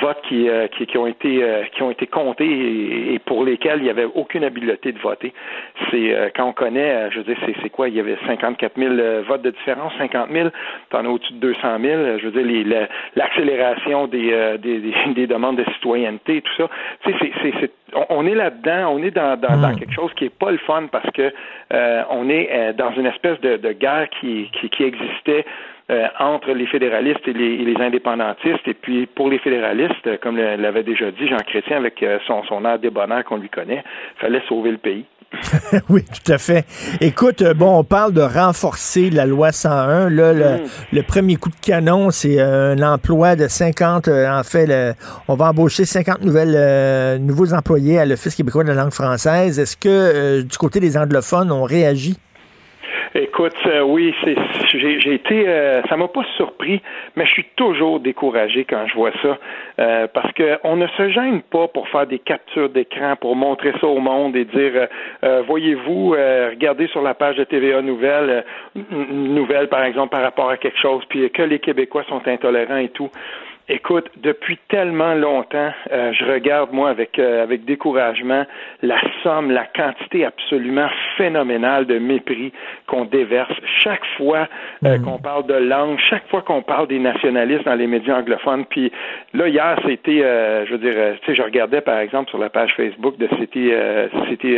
votes qui, euh, qui, qui, ont été qui ont été comptés et, pour lesquels il n'y avait aucune habileté de voter. C'est quand on connaît, je veux dire, c'est quoi? Il y avait 54 000 votes de différence, 50 000. T'en as au-dessus de 200 000. Je veux dire, les, l'accélération des, euh, des, des, demandes de citoyenneté, tout ça. C'est, c'est, c'est, on, est là-dedans, on est dans, dans, dans, hmm. quelque chose qui est pas le fun parce que euh, on est euh, dans une espèce de, de guerre qui, qui, qui existait entre les fédéralistes et les, et les, indépendantistes. Et puis, pour les fédéralistes, comme l'avait déjà dit Jean Chrétien avec son, son air débonnaire qu'on lui connaît, fallait sauver le pays. oui, tout à fait. Écoute, euh, bon, on parle de renforcer la loi 101. Là, le, mm. le premier coup de canon, c'est un emploi de 50, euh, en fait, on va embaucher 50 nouvelles, euh, nouveaux employés à l'Office québécois de la langue française. Est-ce que du côté des anglophones, on réagit? Écoute, euh, oui, c'est, j'ai, été, euh, ça m'a pas surpris, mais je suis toujours découragé quand je vois ça, euh, parce que on ne se gêne pas pour faire des captures d'écran, pour montrer ça au monde et dire, voyez-vous, regardez sur la page de TVA Nouvelle, nouvelle par exemple par rapport à quelque chose, puis que les Québécois sont intolérants et tout. Écoute, depuis tellement longtemps, euh, je regarde moi avec euh, avec découragement la somme, la quantité absolument phénoménale de mépris qu'on déverse chaque fois euh, mm. qu'on parle de langue, chaque fois qu'on parle des nationalistes dans les médias anglophones. Puis là hier, c'était, je veux dire, tu sais, je regardais par exemple sur la page Facebook de City City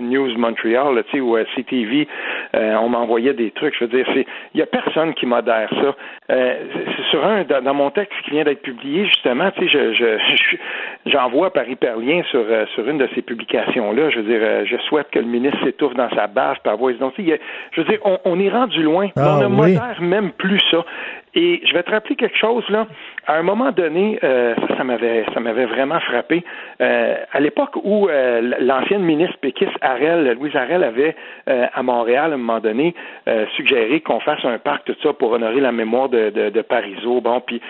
News Montreal, tu sais, ou CTV, on m'envoyait des trucs. Je veux dire, c'est, il y a personne qui modère ça. c'est sur un dans mon texte qui vient d'être publié, justement, tu sais, je, je, j'envoie par hyperlien sur, euh, sur une de ces publications-là. Je veux dire, euh, je souhaite que le ministre s'étouffe dans sa baffe par voix. Donc, je veux dire, on, on est rendu loin. Ah, on ne modère même plus ça. Et je vais te rappeler quelque chose là. À un moment donné, euh, ça, ça m'avait, ça m'avait vraiment frappé. Euh, à l'époque où euh, l'ancienne ministre péquiste Arel, Louise Arel, avait à Montréal, à un moment donné, suggéré qu'on fasse un parc tout ça pour honorer la mémoire de, de, de Bon, puis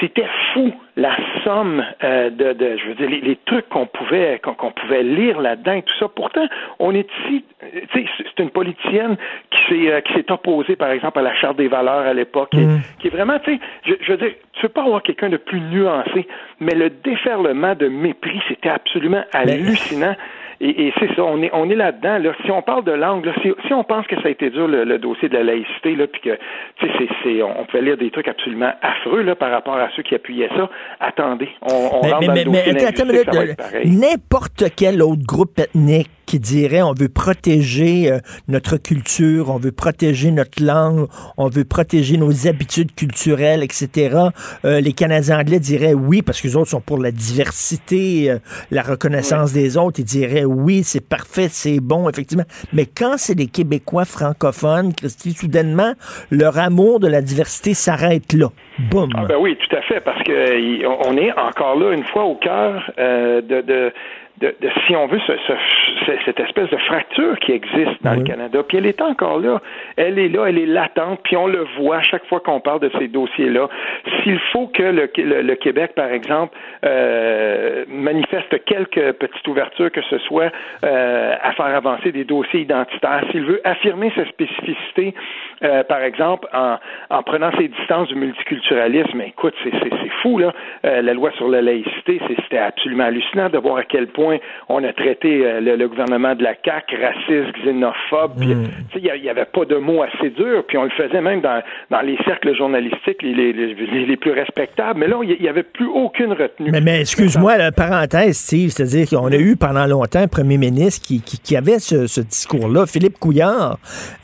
c'était fou la somme euh, de, de, je veux dire, les, trucs qu'on pouvait qu'on pouvait lire là-dedans, tout ça. Pourtant, on est ici, tu sais, c'est une politicienne qui s'est euh, qui s'est opposée, par exemple, à la charte des valeurs à l'époque, mm. qui, est vraiment, tu sais, je, je, veux dire, tu veux pas avoir quelqu'un de plus nuancé, mais le déferlement de mépris, c'était absolument hallucinant. Et, c'est ça, on est, on est là-dedans. Là. Si on parle de langue, si, si, on pense que ça a été dur, le, dossier de la laïcité, là, puis que c'est, c'est, on pouvait lire des trucs absolument affreux là, par rapport à ceux qui appuyaient ça, attendez, on, on rentre dans le dossier N'importe quel autre groupe ethnique qui dirait on veut protéger euh, notre culture, on veut protéger notre langue, on veut protéger nos habitudes culturelles, etc. Euh, les Canadiens anglais diraient oui parce que les autres sont pour la diversité, euh, la reconnaissance des autres. Ils diraient oui, c'est parfait, c'est bon, effectivement. Mais quand c'est les Québécois francophones, Christy, soudainement, leur amour de la diversité s'arrête là. Boum. Ah ben oui, tout à fait, parce que on est encore là une fois au cœur de, de de, si on veut, ce, cette espèce de fracture qui existe dans le Canada. Puis elle est encore là. Elle est là, elle est latente, puis on le voit à chaque fois qu'on parle de ces dossiers-là. S'il faut que le, le, Québec, par exemple, euh, manifeste quelques petites ouvertures, que ce soit euh, à faire avancer des dossiers identitaires, s'il veut affirmer sa spécificité, euh, par exemple, en, en prenant ses distances du multiculturalisme, écoute, c'est fou, là. La loi sur la laïcité, c'était absolument hallucinant de voir à quel point on a traité euh, le, gouvernement de la CAQ raciste, xénophobe. Hmm. Il n'y avait pas de mots assez durs, puis on le faisait même dans, les cercles journalistiques les, les, plus respectables. Mais là, il n'y avait plus aucune retenue. Mais, excuse-moi, la parenthèse, Steve, c'est-à-dire qu'on a eu pendant longtemps un premier ministre qui, avait ce, discours-là, Philippe Couillard.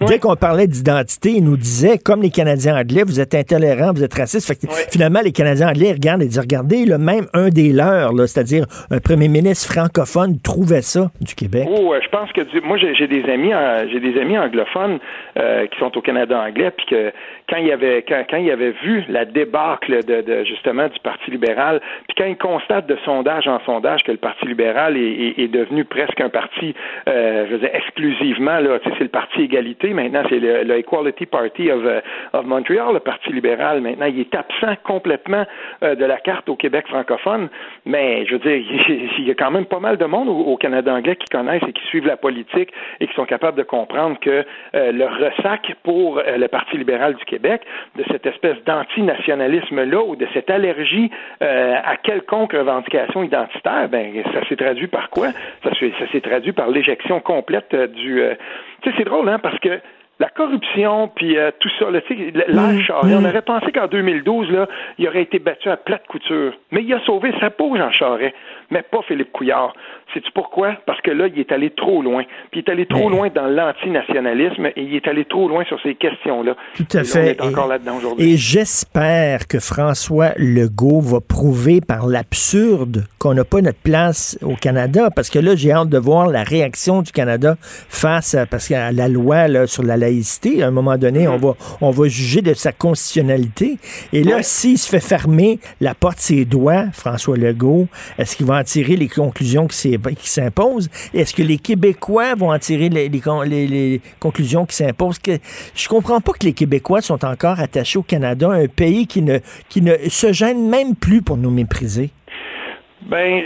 Dès qu'on parlait d'identité, il nous disait, comme les Canadiens anglais, vous êtes intolérants, vous êtes racistes. Finalement, les Canadiens anglais regardent et disent, regardez, le même un des leurs, c'est-à-dire un premier ministre franco francophones trouvaient ça du Québec? Oh, je pense que moi j'ai des amis j'ai des amis anglophones euh, qui sont au Canada anglais, puis que quand il avait quand, quand il avait vu la débâcle de, justement du Parti libéral, puis quand ils constatent de sondage en sondage que le Parti libéral est, est, devenu presque un parti, euh, je veux dire exclusivement là, tu sais, c'est le Parti égalité. Maintenant, c'est le, Equality Party of, euh, of Montreal, le Parti libéral. Maintenant, il est absent complètement de la carte au Québec francophone. Mais je veux dire, il y a quand même pas mal de monde au, Canada anglais qui connaissent et qui suivent la politique et qui sont capables de comprendre que euh, le ressac pour euh, le Parti libéral du Québec, de cette espèce d'antinationalisme-là ou de cette allergie euh, à quelconque revendication identitaire, ben ça s'est traduit par quoi? Ça, ça s'est traduit par l'éjection complète du... tu sais, c'est drôle, hein, parce que la corruption, puis tout ça, l'âge mmh, Charest, on mmh. aurait pensé qu'en 2012, là, il aurait été battu à plate couture. Mais il a sauvé sa peau, Jean Charest mais pas Philippe Couillard. Sais-tu pourquoi? Parce que là, il est allé trop loin. Puis il est allé trop loin dans l'antinationalisme et il est allé trop loin sur ces questions-là. Tout à fait. on est encore là-dedans aujourd'hui. Et j'espère que François Legault va prouver par l'absurde qu'on n'a pas notre place au Canada, parce que là, j'ai hâte de voir la réaction du Canada face à, parce qu'à la loi là, sur la laïcité. À un moment donné, on, mm-hmm. va, on va juger de sa constitutionnalité. Et là, s'il se fait fermer la porte ses doigts, François Legault, est-ce qu'il va en tirer les conclusions qui s'imposent? Est-ce que les Québécois vont en tirer les, les, conclusions qui s'imposent? Que, je comprends pas que les Québécois sont encore attachés au Canada, un pays qui ne, qui ne se gêne même plus pour nous mépriser. Ben,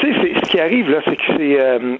tu sais, ce qui arrive là, c'est que c'est euh,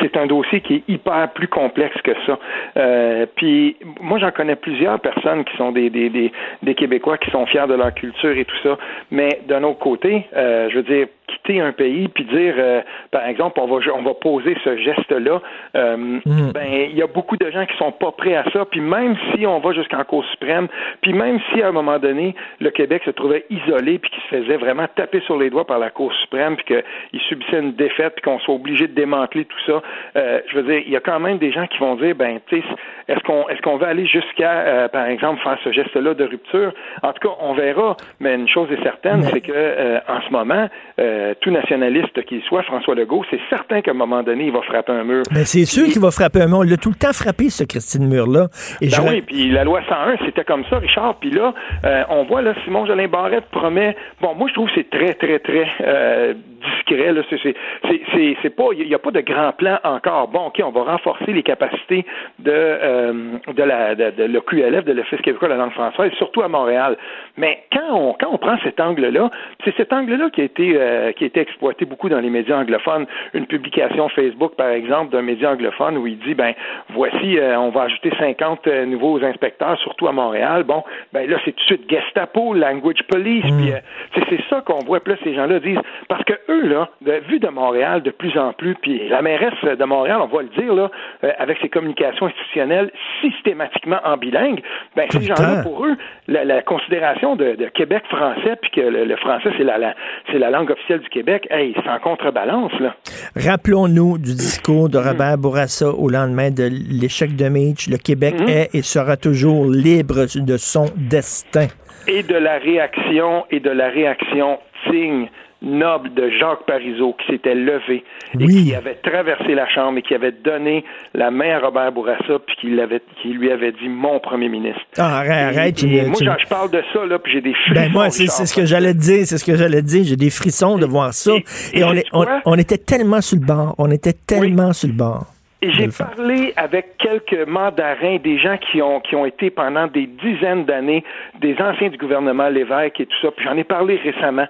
c'est un dossier qui est hyper plus complexe que ça. Euh, puis moi, j'en connais plusieurs personnes qui sont des, des, des, des, Québécois qui sont fiers de leur culture et tout ça. Mais d'un autre côté, euh, je veux dire, quitter un pays puis dire, euh, par exemple, on va on va poser ce geste-là, euh, mm. ben il y a beaucoup de gens qui sont pas prêts à ça. Puis même si on va jusqu'en Cour suprême, puis même si à un moment donné le Québec se trouvait isolé puis qu'il se faisait vraiment taper sur les doigts par la Cour suprême puis qu'il subissait une défaite puis qu'on soit obligé de démanteler tout ça, euh, je veux dire, il y a quand même des gens qui vont dire, ben, tu sais, est-ce qu'on est-ce qu'on va aller jusqu'à, par exemple, faire ce geste-là de rupture? En tout cas, on verra. Mais une chose est certaine, c'est que en ce moment euh, tout nationaliste qu'il soit, François Legault, c'est certain qu'à un moment donné, il va frapper un mur. Mais c'est sûr qu'il va frapper un mur. On l'a tout le temps frappé, ce Christine Mur-là. Ben oui, puis la loi 101, c'était comme ça, Richard. Puis là, euh, on voit, là, Simon Jolin Barrette promet... Bon, moi, je trouve que c'est très, très, très euh, discret. Là, c'est, pas, il n'y a pas de grand plan encore. Bon, ok, on va renforcer les capacités de euh, de la de, le QLF, de l'Office québécois de la langue française, surtout à Montréal. Mais quand on quand on prend cet angle-là, c'est cet angle-là qui a été euh, qui a été exploité beaucoup dans les médias anglophones. Une publication Facebook, par exemple, d'un média anglophone où il dit ben voici, euh, on va ajouter 50 nouveaux inspecteurs, surtout à Montréal. Bon, ben là c'est tout de suite Gestapo, language police. Mm. Puis c'est ça qu'on voit. plus ces gens-là disent parce que eux là, vu de Montréal de plus en plus, puis la mairesse de Montréal, on va le dire là, avec ses communications institutionnelles systématiquement en bilingue, ben, ces gens-là, pour eux, la, considération de, Québec français, puis que le, français, c'est la, c'est la langue officielle du Québec, hey, c'est en contrebalance. Là. Rappelons-nous du discours de Robert Bourassa au lendemain de l'échec de Mitch. Le Québec mm-hmm. est et sera toujours libre de son destin. Et de la réaction, et de la réaction signe noble de Jacques Parizeau qui s'était levé et qui avait traversé la Chambre et qui avait donné la main à Robert Bourassa puis qui, qui lui avait dit mon premier ministre. Ah, arrête, arrête. moi, je parle de ça, là, puis j'ai des frissons. Ben moi, c'est ce que j'allais dire, c'est ce que j'allais dire. J'ai des frissons de voir ça. Et, on, est, on, était tellement sur le bord. On était tellement sur le bord. Et j'ai parlé avec quelques mandarins, des gens qui ont, qui ont été pendant des dizaines d'années, des anciens du gouvernement Lévesque et tout ça, puis j'en ai parlé récemment.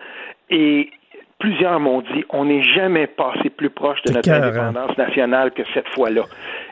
Et plusieurs m'ont dit on n'est jamais passé plus proche de notre indépendance nationale que cette fois-là.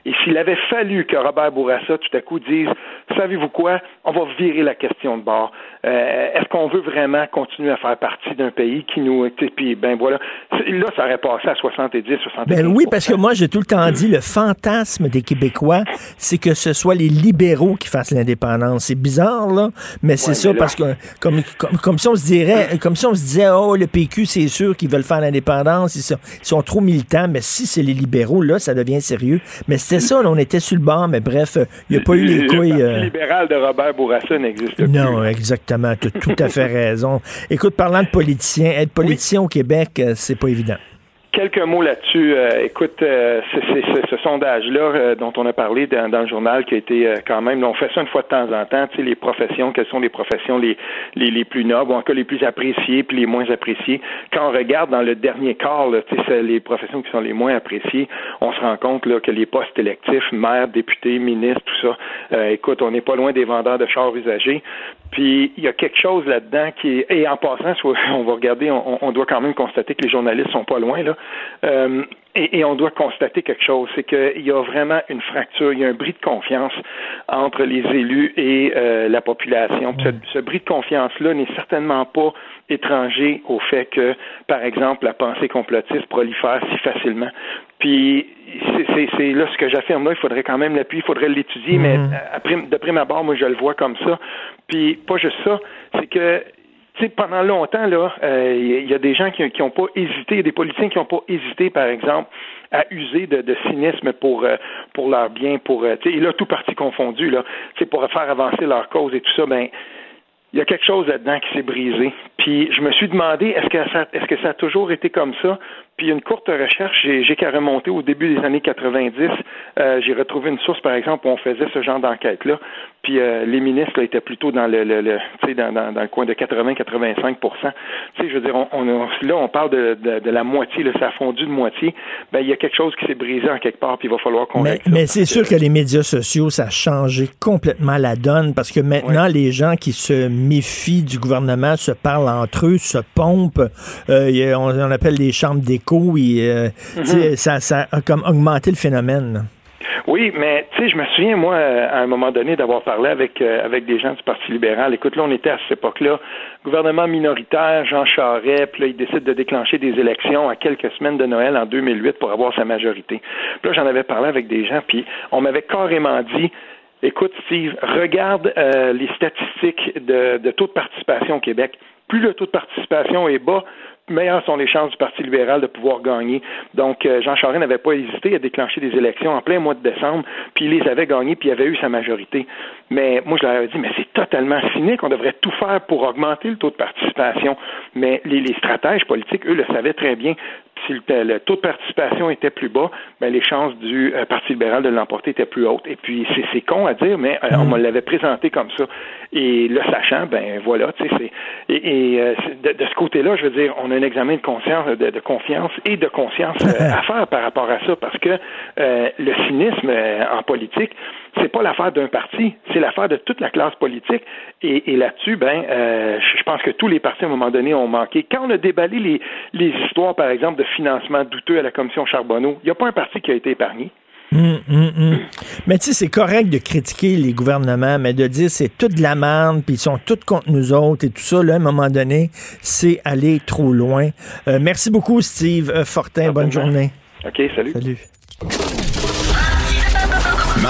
Et s'il avait fallu que Robert Bourassa tout à coup dise savez-vous quoi, on va virer la question de bord. Euh, est-ce qu'on veut vraiment continuer à faire partie d'un pays qui nous puis ben voilà, là ça aurait passé à 70, 75 Ben oui, parce que moi j'ai tout le temps dit le fantasme des Québécois, c'est que ce soit les libéraux qui fassent l'indépendance. C'est bizarre là, mais c'est ça parce que comme, comme si on se dirait comme si on se disait oh le PQ c'est sûr qu'ils veulent faire l'indépendance, ils, sont, trop militants, mais si c'est les libéraux là, ça devient sérieux. Mais c'était ça, on était sur le banc, mais bref, il n'y a pas eu les couilles libéral de Robert Bourassa n'existe plus. Non, exactement. Tu as tout à fait raison. Écoute, parlant de politiciens, être politicien au Québec, euh, c'est pas évident. Quelques mots là-dessus. Euh, écoute, euh, c'est ce sondage-là euh, dont on a parlé dans, le journal qui a été quand même, on fait ça une fois de temps en temps, tu sais, les professions, quelles sont les professions les, les, les plus nobles, ou encore les plus appréciées, puis les moins appréciées. Quand on regarde dans le dernier quart, tu sais, les professions qui sont les moins appréciées, on se rend compte là, que les postes électifs, maire, député, ministre, tout ça, écoute, on n'est pas loin des vendeurs de chars usagés. Puis il y a quelque chose là-dedans qui est, et en passant, on va regarder, on, on doit quand même constater que les journalistes sont pas loin là. Euh, et, on doit constater quelque chose, c'est qu'il y a vraiment une fracture, il y a un bris de confiance entre les élus et euh, la population. Ce, ce, bris de confiance-là n'est certainement pas étranger au fait que, par exemple, la pensée complotiste prolifère si facilement. Puis c'est là ce que j'affirme là, il faudrait quand même l'appuyer, il faudrait l'étudier, mais mhm. après, de prime abord, moi je le vois comme ça. Puis pas juste ça, c'est que pendant longtemps, là, il euh, y a des gens qui n'ont pas hésité, des politiciens qui n'ont pas hésité, par exemple, à user de, cynisme pour euh, pour leur bien, pour euh, et là tout parti confondu là, pour faire avancer leur cause et tout ça, ben il y a quelque chose là-dedans qui s'est brisé. Puis je me suis demandé est-ce que est-ce que ça a toujours été comme ça? Puis une courte recherche, j'ai qu'à remonter au début des années 90. Euh, j'ai retrouvé une source, par exemple, où on faisait ce genre d'enquête-là. Puis euh, les ministres là, étaient plutôt dans le, le, le dans, dans, dans, le coin de 80-85 Tu sais, je veux dire, on, on, là, on parle de, de, de, la moitié, là, ça a fondu de moitié. Ben, il y a quelque chose qui s'est brisé en quelque part, puis il va falloir qu'on Mais, mais c'est sûr que les médias sociaux, ça a changé complètement la donne, parce que maintenant, les gens qui se méfient du gouvernement se parlent entre eux, se pompent. Euh, on, on appelle les chambres oui, euh, mhm. ça, a comme augmenté le phénomène. Oui, mais tu sais, je me souviens, moi, à un moment donné, d'avoir parlé avec euh, avec des gens du Parti libéral. Écoute, là, on était à cette époque-là, gouvernement minoritaire, Jean Charest, puis là, il décide de déclencher des élections à quelques semaines de Noël en 2008 pour avoir sa majorité. Puis là, j'en avais parlé avec des gens, puis on m'avait carrément dit, écoute, Steve, regarde euh, les statistiques de, de taux de participation au Québec. Plus le taux de participation est bas, meilleures sont les chances du Parti libéral de pouvoir gagner. Donc, euh, Jean Charest n'avait pas hésité à déclencher des élections en plein mois de décembre, puis il les avait gagnées, puis il avait eu sa majorité. Mais moi, je leur avais dit, mais c'est totalement cynique, on devrait tout faire pour augmenter le taux de participation. Mais les, les stratèges politiques, eux, le savaient très bien. Si le, taux de participation était plus bas, ben, les chances du euh, Parti libéral de l'emporter étaient plus hautes. Et puis, c'est con à dire, mais euh, on mm. me l'avait présenté comme ça. Et le sachant, ben voilà, tu sais, et, et de, ce côté-là, je veux dire, on a un examen de conscience, de, confiance et de conscience à faire par rapport à ça, parce que le cynisme en politique, c'est pas l'affaire d'un parti, c'est l'affaire de toute la classe politique. Et, là-dessus, ben, euh, je pense que tous les partis à un moment donné ont manqué. Quand on a déballé les, les histoires, par exemple, de financement douteux à la commission Charbonneau, il n'y a pas un parti qui a été épargné. Hum, hum, hum. Mais tu sais, c'est correct de critiquer les gouvernements, mais de dire c'est toute de la merde, puis ils sont tous contre nous autres et tout ça, là, à un moment donné, c'est aller trop loin. Euh, merci beaucoup, Steve euh, Fortin. Bonne journée. OK, salut. Salut.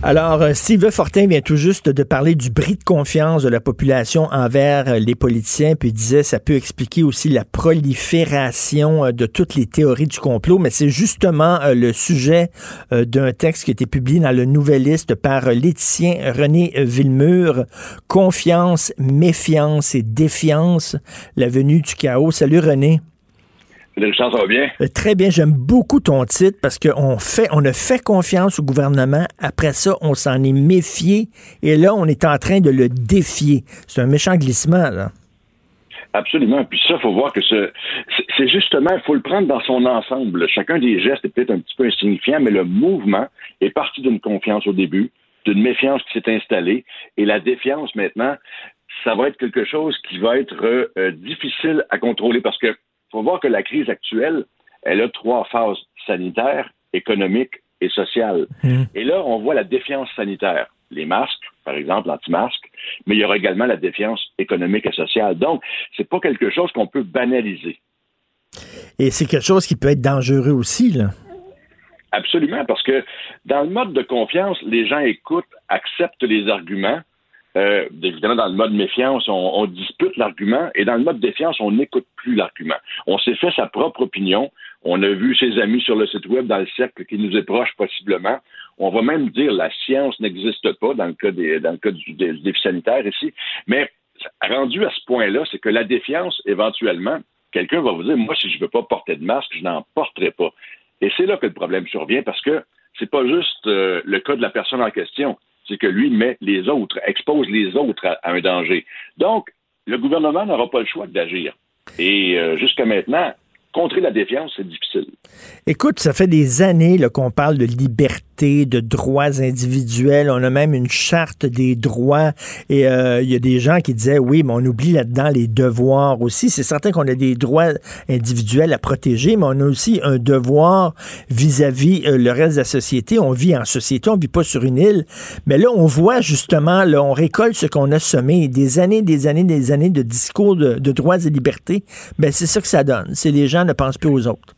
Alors, euh, Steve Fortin vient tout juste de parler du bris de confiance de la population envers euh, les politiciens, puis il disait ça peut expliquer aussi la prolifération euh, de toutes les théories du complot, mais c'est justement le sujet d'un texte qui a été publié dans le Nouvelliste par l'éthicien René Villemur, Confiance, méfiance et défiance, la venue du chaos. Salut René. Ça va bien? Euh, très bien, j'aime beaucoup ton titre parce qu'on fait, on a fait confiance au gouvernement. Après ça, on s'en est méfié et là, on est en train de le défier. C'est un méchant glissement, là. Absolument. Puis ça, il faut voir que c'est justement, il faut le prendre dans son ensemble. Chacun des gestes est peut-être un petit peu insignifiant, mais le mouvement est parti d'une confiance au début, d'une méfiance qui s'est installée, et la défiance maintenant, ça va être quelque chose qui va être euh, difficile à contrôler parce que faut voir que la crise actuelle, elle a trois phases sanitaire, économique et sociale. Mmh. Et là, on voit la défiance sanitaire. Les masques, par exemple, l'anti-masque, mais il y aura également la défiance économique et sociale. Donc, c'est pas quelque chose qu'on peut banaliser. Et c'est quelque chose qui peut être dangereux aussi, là. Absolument, parce que dans le mode de confiance, les gens écoutent, acceptent les arguments, euh, évidemment, dans le mode méfiance, on, dispute l'argument, et dans le mode défiance, on n'écoute plus l'argument. On s'est fait sa propre opinion. On a vu ses amis sur le site web dans le cercle qui nous est proche possiblement. On va même dire la science n'existe pas dans le cas des, du, défi sanitaire ici. Mais rendu à ce point-là, c'est que la défiance, éventuellement, quelqu'un va vous dire, moi, si je ne veux pas porter de masque, je n'en porterai pas. Et c'est là que le problème survient parce que c'est pas juste euh, le cas de la personne en question c'est que lui met les autres, expose les autres à, un danger. Donc, le gouvernement n'aura pas le choix d'agir. Et euh, jusqu'à maintenant, contrer la défiance, c'est difficile. Écoute, ça fait des années qu'on parle de liberté, de droits individuels. On a même une charte des droits. Et euh, il y a des gens qui disaient, oui, mais on oublie là-dedans les devoirs aussi. C'est certain qu'on a des droits individuels à protéger, mais on a aussi un devoir vis-à-vis euh, le reste de la société. On vit en société, on vit pas sur une île. Mais là, on voit justement, là, on récolte ce qu'on a semé. Des années, des années, des années de discours de, de droits et libertés. Ben, c'est ça que ça donne. C'est les gens ne pensent plus aux autres.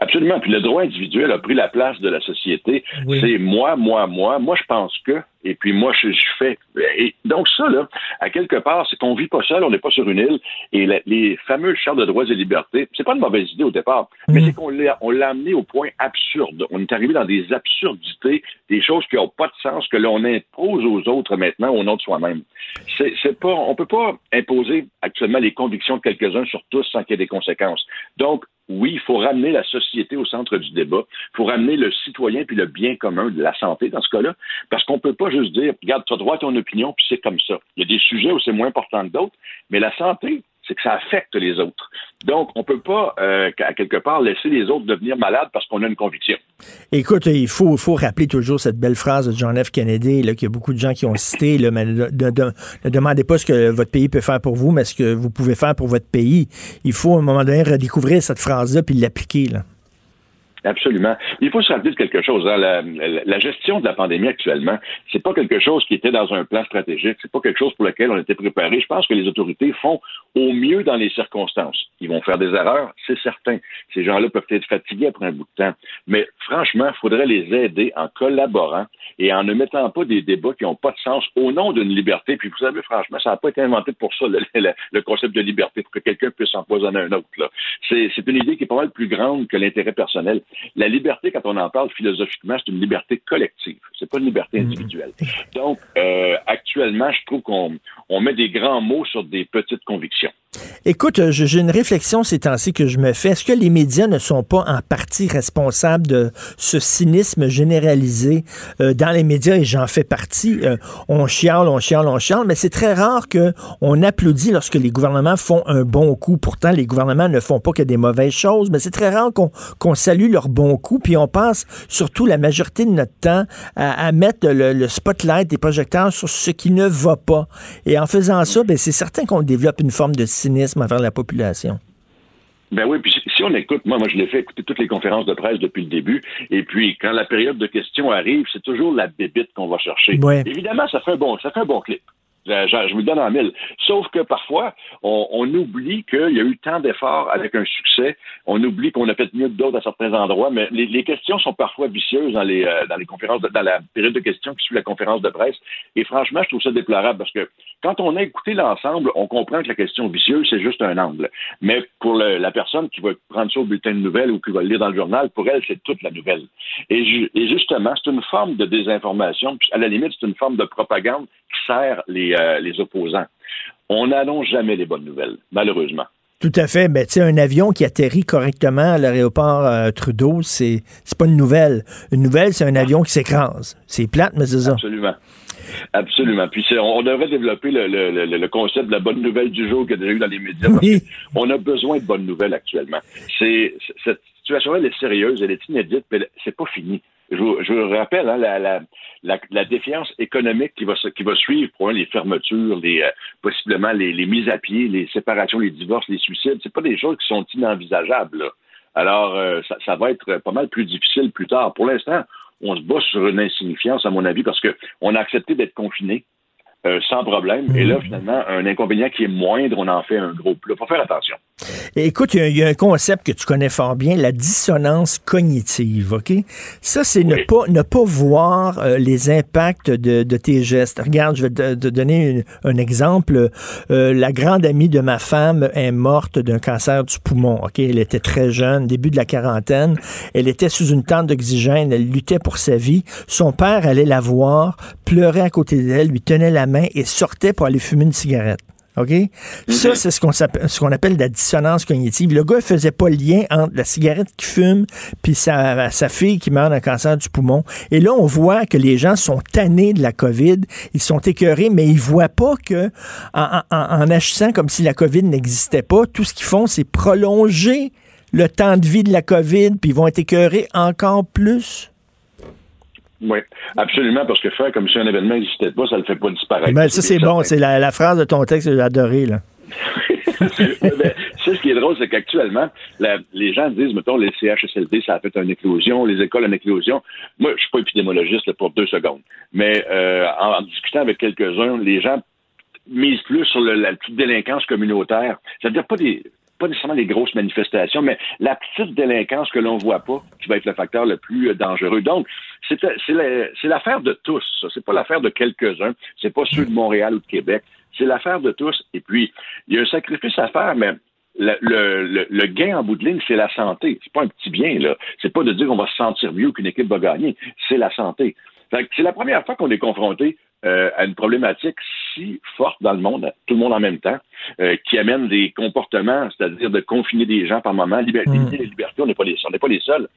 Absolument. Puis le droit individuel a pris la place de la société. C'est moi, moi, moi. Moi, je pense que et puis moi, je, fais. Et donc ça, là, à quelque part, c'est qu'on vit pas seul, on n'est pas sur une île, et les fameux chartes de droits et libertés, c'est pas une mauvaise idée au départ, mais mm. c'est qu'on l'a, on l'a amené au point absurde. On est arrivé dans des absurdités, des choses qui n'ont pas de sens, que l'on impose aux autres maintenant au nom de soi-même. C'est, c'est pas, on peut pas imposer actuellement les convictions de quelques-uns sur tous sans qu'il y ait des conséquences. Donc, oui, il faut ramener la société au centre du débat. Il faut ramener le citoyen puis le bien commun de la santé dans ce cas-là, parce qu'on peut pas juste dire, regarde, tu droit à ton opinion, puis c'est comme ça. Il y a des sujets où c'est moins important que d'autres, mais la santé, c'est que ça affecte les autres. Donc, on ne peut pas, euh, à quelque part, laisser les autres devenir malades parce qu'on a une conviction. Écoute, il faut, faut rappeler toujours cette belle phrase de John F. Kennedy, qu'il y a beaucoup de gens qui ont cité, là, mais ne, demandez pas ce que votre pays peut faire pour vous, mais ce que vous pouvez faire pour votre pays. Il faut, à un moment donné, redécouvrir cette phrase-là puis l'appliquer. Absolument. Il faut se rappeler de quelque chose. Hein. La, gestion de la pandémie actuellement, c'est pas quelque chose qui était dans un plan stratégique. C'est pas quelque chose pour lequel on était préparé. Je pense que les autorités font au mieux dans les circonstances. Ils vont faire des erreurs, c'est certain. Ces gens-là peuvent être fatigués après un bout de temps. Mais franchement, il faudrait les aider en collaborant et en ne mettant pas des débats qui n'ont pas de sens au nom d'une liberté. Puis vous savez, franchement, ça n'a pas été inventé pour ça, le, concept de liberté, pour que quelqu'un puisse empoisonner un autre. C'est une idée qui est pas mal plus grande que l'intérêt personnel. La liberté, quand on en parle philosophiquement, c'est une liberté collective. C'est pas une liberté Mm. individuelle. Donc, euh, actuellement, je trouve qu'on on met des grands mots sur des petites convictions. Écoute, euh, j'ai une réflexion ces temps-ci que je me fais. Est-ce que les médias ne sont pas en partie responsables de ce cynisme généralisé euh, dans les médias? Et j'en fais partie? Euh, on chiale, on chiale, on chiale, mais c'est très rare que on applaudit lorsque les gouvernements font un bon coup. Pourtant, les gouvernements ne font pas que des mauvaises choses, mais c'est très rare qu'on qu'on salue leur bon coup. Puis on passe surtout la majorité de notre temps à, à mettre le, le spotlight des projecteurs sur ce qui ne va pas. Et en faisant ça, ben, c'est certain qu'on développe une forme de cynisme envers la population. Ben oui, puis si- si on écoute, moi, moi je l'ai fait écouter toutes les conférences de presse depuis le début, et puis quand la période de questions arrive, c'est toujours la bébite qu'on va chercher. Ouais. Évidemment, ça fait un bon, ça fait un bon clip. Je, je- me donne en mille. Sauf que parfois, on, oublie qu'il y a eu tant d'efforts avec un succès. On oublie qu'on a fait mieux que d'autres à certains endroits, mais les, questions sont parfois vicieuses dans les, euh, dans les conférences, de- dans la période de questions qui suit la conférence de presse. Et franchement, je trouve ça déplorable parce que quand on a écouté l'ensemble, on comprend que la question vicieuse, c'est juste un angle. Mais pour la personne qui va prendre ça au bulletin de nouvelles ou qui va le lire dans le journal, pour elle, c'est toute la nouvelle. Et, et justement, c'est une forme de désinformation. Puis à la limite, c'est une forme de propagande qui sert les, euh, les opposants. On n'annonce jamais les bonnes nouvelles, malheureusement. Tout à fait. Ben, tu sais, un avion qui atterrit correctement à l'aéroport euh, Trudeau, c'est pas une nouvelle. Une nouvelle, c'est un avion qui s'écrase. C'est plate, mais c'est ça. Absolument. Absolument. Puis on devrait développer le, le- le- concept de la bonne nouvelle du jour y a déjà eu dans les médias. Oui. que On a besoin de bonnes nouvelles actuellement. C'est c'est- cette situation-là, elle est sérieuse, elle est inédite, mais c'est pas fini. Je vous, je vous rappelle hein, la, la, la, la défiance économique qui va, se- qui va suivre pour hein, les fermetures, les, euh, possiblement les, les mises à pied, les séparations, les divorces, les suicides. C'est pas des choses qui sont inenvisageables. là. Alors, euh, ça, ça va être pas mal plus difficile plus tard. Pour l'instant, on se bat sur une insignifiance, à mon avis, parce que on a accepté d'être confiné euh, sans problème. Et là, finalement, un inconvénient qui est moindre, on en fait un gros plat. Faut faire attention. Et écoute, il y a- il y, a un concept que tu connais fort bien, la dissonance cognitive, OK? Ça, c'est ne, pas, ne pas voir euh, les impacts de, de tes gestes. Regarde, je vais te, te donner une- un exemple. Euh, la grande amie de ma femme est morte d'un cancer du poumon, OK? Elle était très jeune, début de la quarantaine. Elle était sous une tente d'oxygène, elle luttait pour sa vie. Son père allait la voir, pleurait à côté d'elle, lui tenait la main et sortait pour aller fumer une cigarette. OK? Ça, c'est ce qu'on ce qu'on appelle la dissonance cognitive. Le gars, il faisait pas le lien entre la cigarette qu'il fume puis sa, sa fille qui meurt d'un cancer du poumon. Et là, on voit que les gens sont tannés de la COVID. Ils sont écœurés, mais ils voient pas que, en, en- en agissant comme si la COVID n'existait pas, tout ce qu'ils font, c'est prolonger le temps de vie de la COVID, puis ils vont être écœurés encore plus. Oui, absolument, parce que faire comme si un événement n'existait pas, ça le fait pas disparaître. Ben, ça, c'est bon. C'est la, la phrase de ton texte que j'ai adoré, là. Ça, ce qui est drôle, c'est qu'actuellement, les gens disent, mettons, les CHSLD, ça a fait une éclosion, les écoles, une éclosion. Moi, je suis pas épidémiologiste là, pour deux secondes, mais euh, en, en discutant avec quelques-uns, les gens misent plus sur le- la petite délinquance communautaire. C'est-à-dire pas des pas nécessairement les grosses manifestations, mais la petite délinquance que l'on voit pas, qui va être le facteur le plus euh, dangereux. Donc, c'est c'est la- c'est l'affaire de tous. C'est pas l'affaire de quelques-uns. C'est pas ceux de Montréal ou de Québec. C'est l'affaire de tous. Et puis, il y a un sacrifice à faire, mais le- le gain en bout de ligne, c'est la santé. C'est pas un petit bien, là. C'est pas de dire qu'on va se sentir mieux qu'une équipe va gagner. C'est la santé. C'est la première fois qu'on est confronté euh, à une problématique si forte dans le monde, tout le monde en même temps, euh, qui amène des comportements, c'est-à-dire de confiner des gens par moment, liber- limiter les libertés, on n'est pas les, on n'est pas les seuls.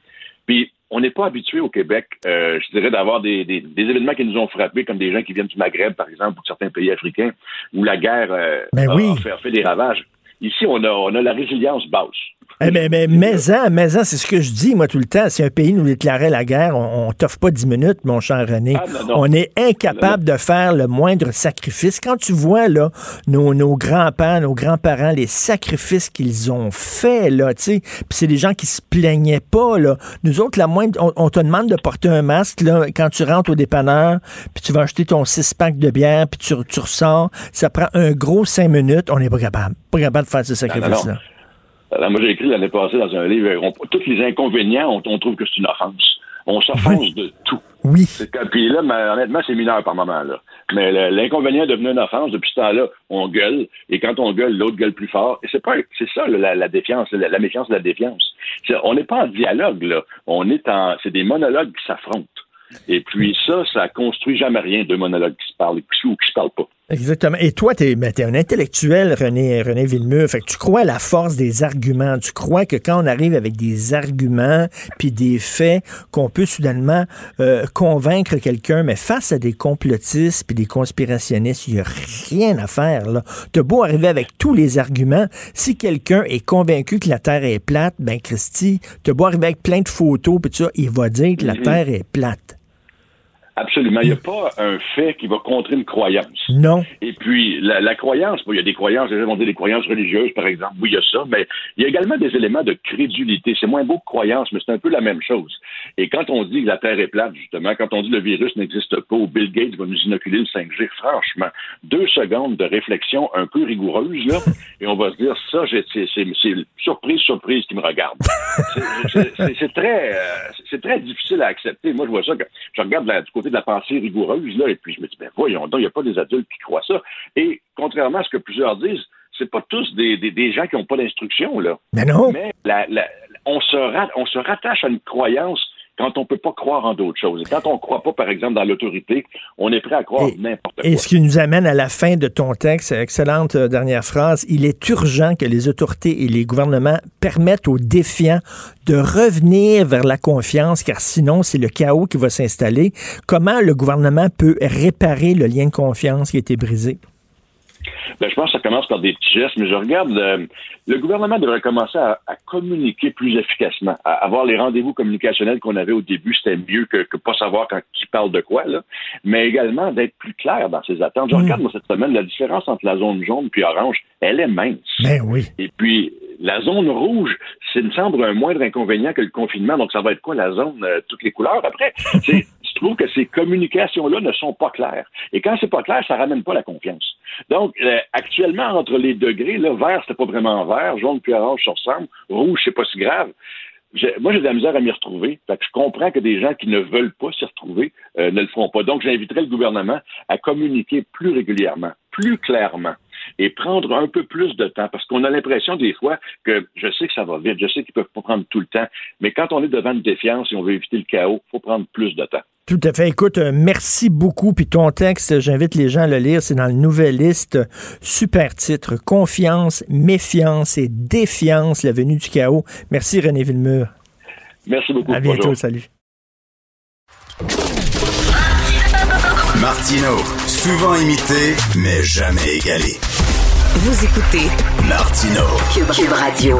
Puis on n'est pas habitué au Québec, euh, je dirais, d'avoir des, des- des événements qui nous ont frappés, comme des gens qui viennent du Maghreb, par exemple, ou de certains pays africains, où la guerre euh, Ben a, oui. a fait, a fait des ravages. Ici, on a, on a la résilience basse. Eh mais, mais, mais, c'est ce que je dis, moi, tout le temps. Si un pays nous déclarait la guerre, on, on t'offre pas dix minutes, mon cher René. Ah, non, non. On est incapable de faire le moindre sacrifice. Quand tu vois, là, nos, nos grands-pères, nos grands-parents, les sacrifices qu'ils ont faits, là, tu sais, puis c'est des gens qui se plaignaient pas, là. Nous autres, la moindre, on, on te demande de porter un masque, là, quand tu rentres au dépanneur, puis tu vas acheter ton six-pack de bière, puis tu, tu ressors, ça prend un gros cinq minutes, on n'est pas capable. Pas capable de faire ce sacrifice-là. Alors, moi, j'ai écrit l'année passée dans un livre, on- tous les inconvénients, on, on trouve que c'est une offense. On s'offense de tout. Oui. Puis là, mais, honnêtement, c'est mineur par moment. Là. Mais l'inconvénient de devenir une offense, depuis ce temps-là, on gueule. Et quand on gueule, l'autre gueule plus fort. Et c'est pas c'est ça, la, la, défiance, la, la méfiance de la défiance. on n'est pas en dialogue, là. On est en. C'est des monologues qui s'affrontent. Et puis ça, ça construit jamais rien de monologues qui se parlent ou qui se parlent pas. Exactement. Et toi, tu es, ben, un intellectuel, René, René Villemur. Fait que tu crois à la force des arguments. Tu crois que quand on arrive avec des arguments puis des faits, qu'on peut soudainement euh, convaincre quelqu'un, mais face à des complotistes puis des conspirationnistes, il n'y a rien à faire. là. as beau arriver avec tous les arguments. Si quelqu'un est convaincu que la Terre est plate, ben Christy, as beau arriver avec plein de photos puis ça, il va dire que la mm-hmm. Terre est plate. Absolument. Il n'y a pas un fait qui va contrer une croyance. Non. Et puis, la, croyance, il y a des croyances, les gens vont dire des croyances religieuses, par exemple. Oui, il y a ça, mais il y a également des éléments de crédulité. C'est moins beau que croyance, mais c'est un peu la même chose. Et quand on dit que la Terre est plate, justement, quand on dit que le virus n'existe pas ou Bill Gates va nous inoculer le 5G, franchement, deux secondes de réflexion un peu rigoureuse, là, et on va se dire, ça, c'est surprise, surprise qui me regarde. C'est très, euh, c'est très difficile à accepter. Moi, je vois ça, que je regarde du côté de la pensée rigoureuse, là, et puis je me dis, ben voyons donc, il n'y a pas des adultes qui croient ça. Et contrairement à ce que plusieurs disent, c'est pas tous des, des, gens qui n'ont pas d'instruction, là. Mais non. Mais on, se on se rattache à une croyance quand on ne peut pas croire en d'autres choses. Et quand on ne croit pas, par exemple, dans l'autorité, on est prêt à croire n'importe quoi. Et ce qui nous amène à la fin de ton texte, excellente euh, dernière phrase, il est urgent que les autorités et les gouvernements permettent aux défiants de revenir vers la confiance, car sinon, c'est le chaos qui va s'installer. Comment le gouvernement peut réparer le lien de confiance qui a été brisé? Ben, je pense que ça commence par des petits gestes, mais je regarde, euh, le gouvernement devrait commencer à, communiquer plus efficacement, à avoir les rendez-vous communicationnels qu'on avait au début, c'était mieux que, que pas savoir quand qui parle de quoi, là, mais également d'être plus clair dans ses attentes. Je mm. regarde, moi, cette semaine, la différence entre la zone jaune puis orange, elle est mince. Ben oui. Et puis, la zone rouge, c'est me semble un moindre inconvénient que le confinement. Donc, ça va être quoi la zone, euh, toutes les couleurs après? je trouve que ces communications-là ne sont pas claires. Et quand c'est pas clair, ça ramène pas la confiance. Donc, euh, actuellement, entre les degrés, là, vert, c'était pas vraiment vert, jaune puis orange, ça ressemble, rouge, c'est pas si grave. Moi, j'ai de la misère à m'y retrouver. Je comprends que des gens qui ne veulent pas s'y retrouver euh, ne le feront pas. Donc, j'inviterai le gouvernement à communiquer plus régulièrement, plus clairement et prendre un peu plus de temps parce qu'on a l'impression des fois que je sais que ça va vite, je sais qu'ils peuvent pas prendre tout le temps, mais quand on est devant une défiance et on veut éviter le chaos, il faut prendre plus de temps. Tout à fait. Écoute, euh, merci beaucoup. Puis ton texte, j'invite les gens à le lire. C'est dans le Nouvelliste. Super titre. Confiance, méfiance et défiance, la venue du chaos. Merci René Villemur. Merci beaucoup. À bientôt. Salut. Martino, souvent imité, mais jamais égalé. Vous écoutez Martino, Cube, Radio.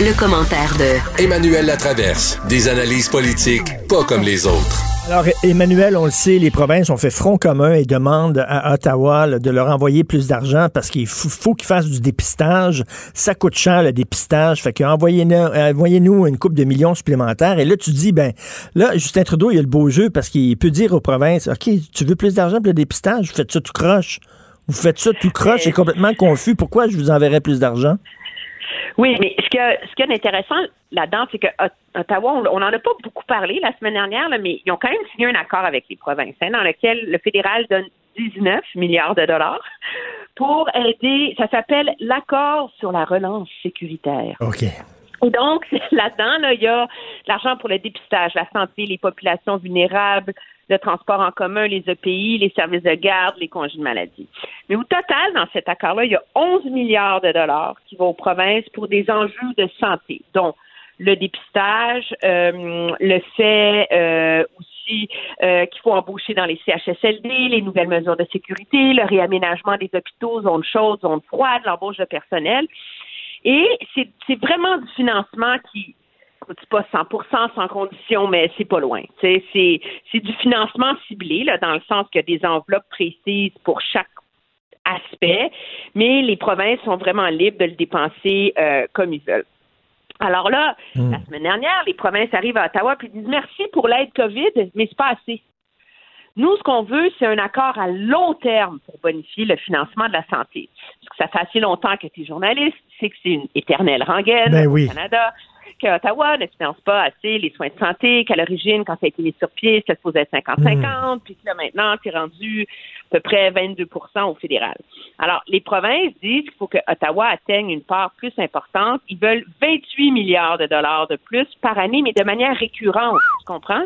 Le, commentaire de Emmanuel Latraverse. Des analyses politiques pas comme les autres. Alors, Emmanuel, on le sait, les provinces ont fait front commun et demandent à Ottawa de leur envoyer plus d'argent parce qu'il faut, qu'ils fassent du dépistage. Ça coûte cher, le dépistage. Fait que envoyez-nous une coupe de millions supplémentaires. Et là, tu dis, ben, là, Justin Trudeau, il a le beau jeu parce qu'il peut dire aux provinces, OK, tu veux plus d'argent pour le dépistage? Faites ça tout croche. Vous faites ça tout croche. C'est complètement confus. Pourquoi je vous enverrais plus d'argent? Oui, mais ce qui ce qui est intéressant là-dedans, c'est que Ottawa, on n'en a pas beaucoup parlé la semaine dernière, mais ils ont quand même signé un accord avec les provinces, hein, dans lequel le fédéral donne 19 milliards de dollars pour aider. Ça s'appelle l'accord sur la relance sécuritaire. OK. Et donc, là-dedans, là, il y a l'argent pour le dépistage, la santé, les populations vulnérables, le transport en commun, les EPI, les services de garde, les congés de maladie. Mais au total, dans cet accord-là, il y a 11 milliards de dollars qui vont aux provinces pour des enjeux de santé, dont le dépistage, euh, le fait euh, aussi euh, qu'il faut embaucher dans les CHSLD, les nouvelles mesures de sécurité, le réaménagement des hôpitaux, zones chaudes, zones froides, l'embauche de personnel. Et c'est vraiment du financement qui c'est pas 100% sans condition, mais c'est pas loin. C'est c'est du financement ciblé là, dans le sens qu'il y a des enveloppes précises pour chaque aspect, mais les provinces sont vraiment libres de le dépenser euh, comme ils veulent. Alors là, hmm. la semaine dernière, les provinces arrivent à Ottawa et disent merci pour l'aide COVID, mais c'est pas assez. Nous, ce qu'on veut, c'est un accord à long terme pour bonifier le financement de la santé. Parce que ça fait assez longtemps que tu es journaliste, tu sais que c'est une éternelle rengaine ben au Canada qu'Ottawa ne finance pas assez les soins de santé, qu'à l'origine, quand ça a été mis sur pied, ça se posait 50-50, puis que là, maintenant, c'est rendu à peu près 22% au fédéral. Alors, les provinces disent qu'il faut que Ottawa atteigne une part plus importante. Ils veulent 28 milliards de dollars de plus par année, mais de manière récurrente. Tu comprends?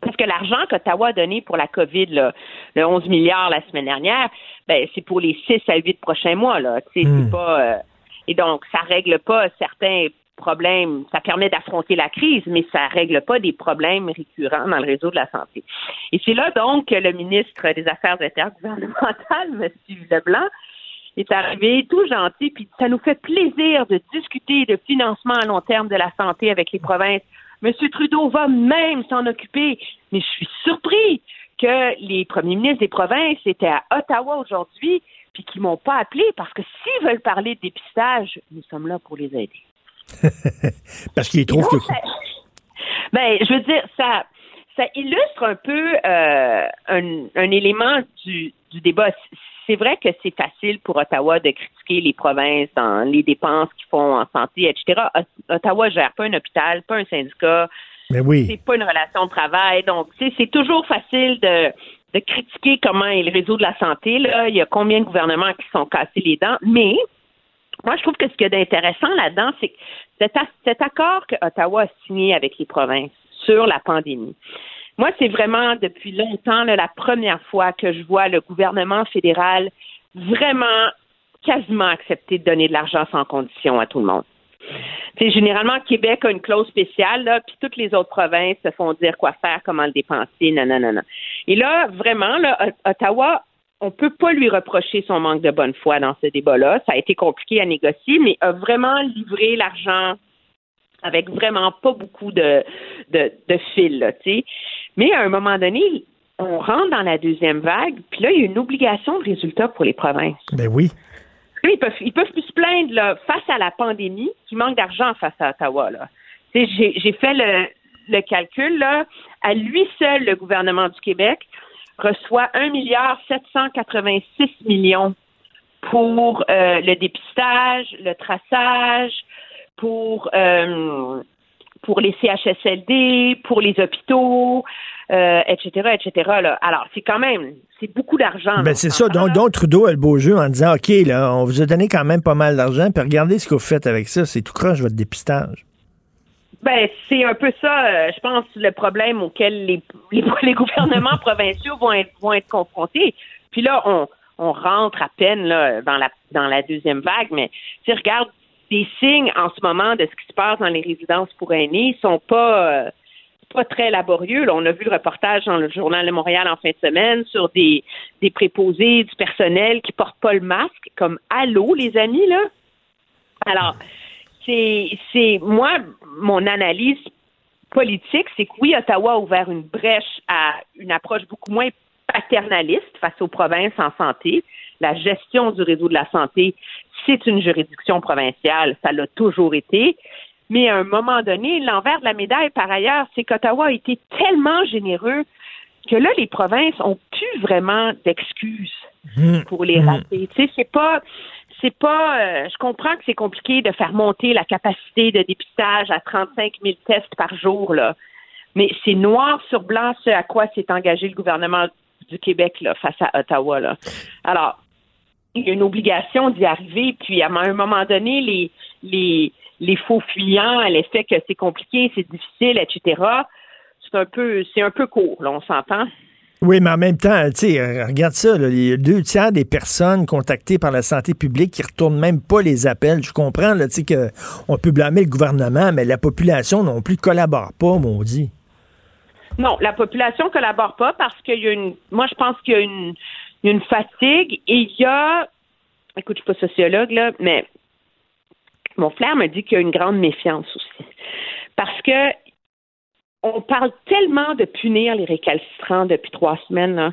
Parce que l'argent qu'Ottawa a donné pour la COVID, là, le 11 milliards la semaine dernière, ben, c'est pour les 6 à 8 prochains mois. Là. C'est Hmm. pas, euh, et donc, ça règle pas certains problèmes. Ça permet d'affronter la crise, mais ça règle pas des problèmes récurrents dans le réseau de la santé. Et c'est là donc que le ministre des Affaires intergouvernementales, M. Leblanc, est arrivé tout gentil, puis ça nous fait plaisir de discuter de financement à long terme de la santé avec les provinces. M. Trudeau va même s'en occuper, mais je suis surpris que les premiers ministres des provinces étaient à Ottawa aujourd'hui, puis qu'ils m'ont pas appelé, parce que s'ils veulent parler de dépistage, nous sommes là pour les aider. Parce qu'il trouve que. Ben, je veux dire, ça, ça illustre un peu euh, un, un élément du, du débat. C'est vrai que c'est facile pour Ottawa de critiquer les provinces dans les dépenses qu'ils font en santé, etc. Ot- Ottawa gère pas un hôpital, pas un syndicat. Mais oui. C'est pas une relation de travail. Donc, c'est toujours facile de, de critiquer comment est le réseau de la santé. Là. Il y a combien de gouvernements qui sont cassés les dents. Mais moi, je trouve que ce qu'il y a d'intéressant là-dedans, c'est que cet, accord que Ottawa a signé avec les provinces sur la pandémie, moi, c'est vraiment depuis longtemps la première fois que je vois le gouvernement fédéral vraiment quasiment accepter de donner de l'argent sans condition à tout le monde. Sais, généralement, Québec a une clause spéciale, puis toutes les autres provinces se font dire quoi faire, comment le dépenser, non, non, non, non. Et là, vraiment, là, Ottawa, on peut pas lui reprocher son manque de bonne foi dans ce débat-là. Ça a été compliqué à négocier, mais a vraiment livré l'argent avec vraiment pas beaucoup de, de, de fil, là. Mais à un moment donné, on rentre dans la deuxième vague, puis là, il y a une obligation de résultat pour les provinces. Ben oui. Là, Ils peuvent, ils peuvent plus se plaindre là, face à la pandémie qu'il manque d'argent face à Ottawa. Là. J'ai j'ai fait le, le calcul. Là. À lui seul, le gouvernement du Québec reçoit 1 milliard 786 millions pour euh, le dépistage, le traçage, pour euh, pour les CHSLD, pour les hôpitaux, euh, etc., etc. Là. Alors, c'est quand même, c'est beaucoup d'argent. Ben c'est ça. Donc, Trudeau a le beau jeu en disant OK, là, on vous a donné quand même pas mal d'argent, puis regardez ce que vous faites avec ça. C'est tout croche votre dépistage. Ben, c'est un peu ça, euh, je pense, le problème auquel les, les, les gouvernements provinciaux vont être, vont être confrontés. Puis là, on, on rentre à peine là, dans, la, dans la deuxième vague, mais tu regarde, des signes en ce moment de ce qui se passe dans les résidences pour aînés sont pas, euh, pas très laborieux. On a vu le reportage dans le Journal de Montréal en fin de semaine sur des, des préposés du personnel qui portent pas le masque, comme Allô, les amis, là? Alors, c'est, c'est moi, mon analyse politique, c'est que oui, Ottawa a ouvert une brèche à une approche beaucoup moins paternaliste face aux provinces en santé. La gestion du réseau de la santé, c'est une juridiction provinciale, ça l'a toujours été. Mais à un moment donné, l'envers de la médaille, par ailleurs, c'est qu'Ottawa a été tellement généreux que là, les provinces ont plus vraiment d'excuses pour les rater. Tu sais, c'est pas, c'est pas. euh, je comprends que c'est compliqué de faire monter la capacité de dépistage à 35 000 tests par jour là, mais c'est noir sur blanc ce à quoi s'est engagé le gouvernement du Québec là, face à Ottawa là. Alors, il y a une obligation d'y arriver, puis à un moment donné, les les les faux fuyants, l'effet que c'est compliqué, c'est difficile, etc. C'est un peu, c'est un peu court, là, on s'entend? Oui, mais en même temps, euh, regarde ça, là, les deux tiers des personnes contactées par la santé publique qui retournent même pas les appels. Je comprends, qu'on peut blâmer le gouvernement, mais la population non plus collabore pas, maudit. Non, la population collabore pas parce qu'il y a une. Moi, je pense qu'il y a une, il y a une fatigue et il y a. Écoute, je suis pas sociologue là, mais mon frère me dit qu'il y a une grande méfiance aussi, parce que on parle tellement de punir les récalcitrants depuis trois semaines. Là.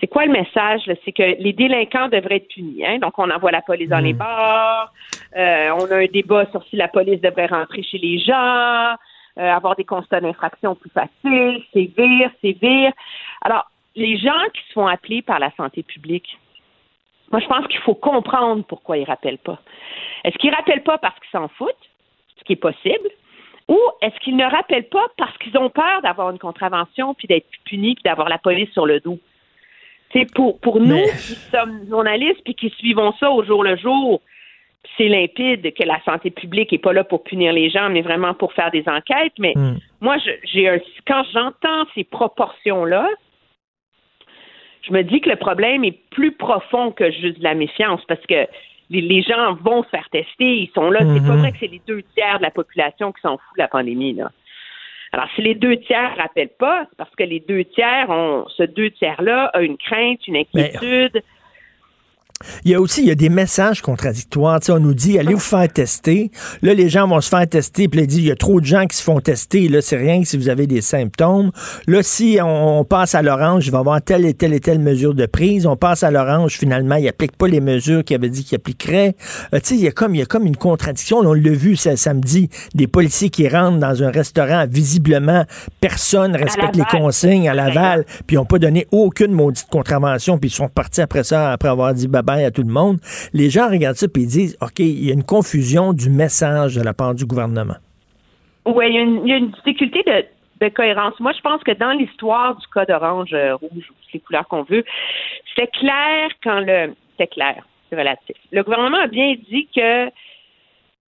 C'est quoi le message? là? C'est que les délinquants devraient être punis. Hein? Donc, on envoie la police dans les bars. euh, on a un débat sur si la police devrait rentrer chez les gens, euh, avoir des constats d'infraction plus faciles, sévir, sévir. Alors, les gens qui se font appeler par la santé publique, moi, je pense qu'il faut comprendre pourquoi ils rappellent pas. Est-ce qu'ils rappellent pas parce qu'ils s'en foutent? Est-ce qui est possible, ou est-ce qu'ils ne rappellent pas parce qu'ils ont peur d'avoir une contravention, puis d'être punis, puis d'avoir la police sur le dos? C'est pour, pour nous qui sommes journalistes, puis qui suivons ça au jour le jour, c'est limpide que la santé publique n'est pas là pour punir les gens, mais vraiment pour faire des enquêtes. Mais Hmm. moi, j'ai quand j'entends ces proportions-là, je me dis que le problème est plus profond que juste de la méfiance, parce que les, les gens vont se faire tester, ils sont là. C'est pas Mhm. vrai que c'est les deux tiers de la population qui s'en fout de la pandémie. Là. Alors, si les deux tiers ne rappellent pas, c'est parce que les deux tiers ont, ce deux tiers-là a une crainte, une inquiétude. Il y a aussi il y a des messages contradictoires. On nous dit allez vous faire tester. Là, les gens vont se faire tester. Puis là, disent il y a trop de gens qui se font tester. Là, c'est rien que si vous avez des symptômes. Là, si on, on passe à l'orange, il va y avoir telle et telle et telle mesure de prise. On passe à l'orange, finalement, il applique pas les mesures qu'il avait dit qu'il appliquerait. Euh, il y a comme il y a comme une contradiction. On l'a vu ce samedi, des policiers qui rentrent dans un restaurant, visiblement personne respecte les consignes à Laval, puis ils n'ont pas donné aucune maudite contravention, puis ils sont partis après ça, après avoir dit à tout le monde. Les gens regardent ça, puis ils disent, OK, il y a une confusion du message de la part du gouvernement. Oui, il y, a une- il y a une difficulté de, de cohérence. Moi, je pense que dans l'histoire du code orange, euh, rouge, ou les couleurs qu'on veut, c'était clair quand le. C'était clair, c'est relatif. Le gouvernement a bien dit que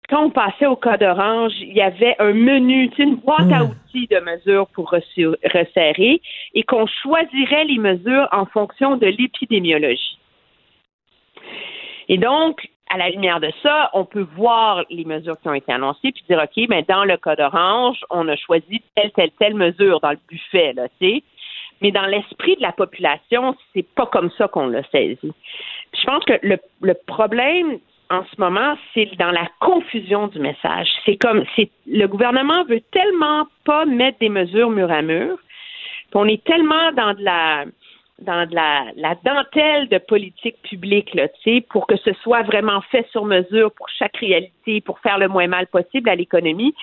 quand on passait au code orange, il y avait un menu, une boîte à outils de mesures pour resserrer et qu'on choisirait les mesures en fonction de l'épidémiologie. Et donc, à la lumière de ça, on peut voir les mesures qui ont été annoncées puis dire, OK, mais dans le code orange, on a choisi telle, telle, telle mesure dans le buffet, là, tu sais. Mais dans l'esprit de la population, c'est pas comme ça qu'on l'a saisi. Puis je pense que le, le problème en ce moment, c'est dans la confusion du message. C'est comme, c'est, le gouvernement veut tellement pas mettre des mesures mur à mur, puis on est tellement dans de la, dans de la, la dentelle de politique publique, là, tu sais, pour que ce soit vraiment fait sur mesure pour chaque réalité, pour faire le moins mal possible à l'économie,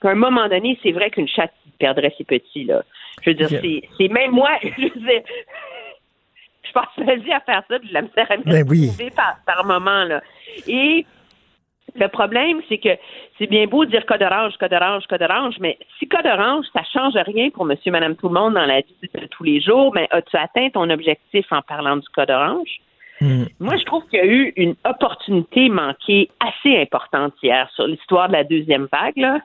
qu'à un moment donné, c'est vrai qu'une chatte perdrait ses petits, là. Je veux dire, c'est, même moi, je veux dire, je passe ma vie à faire ça, puis je la me sers à me Ben oui. par, par moment, là. Et le problème, c'est que c'est bien beau de dire code orange, code orange, code orange, mais si code orange, ça change rien pour monsieur, madame, tout le monde dans la vie de tous les jours, mais as-tu atteint ton objectif en parlant du code orange? Moi, je trouve qu'il y a eu une opportunité manquée assez importante hier sur l'histoire de la deuxième vague, là.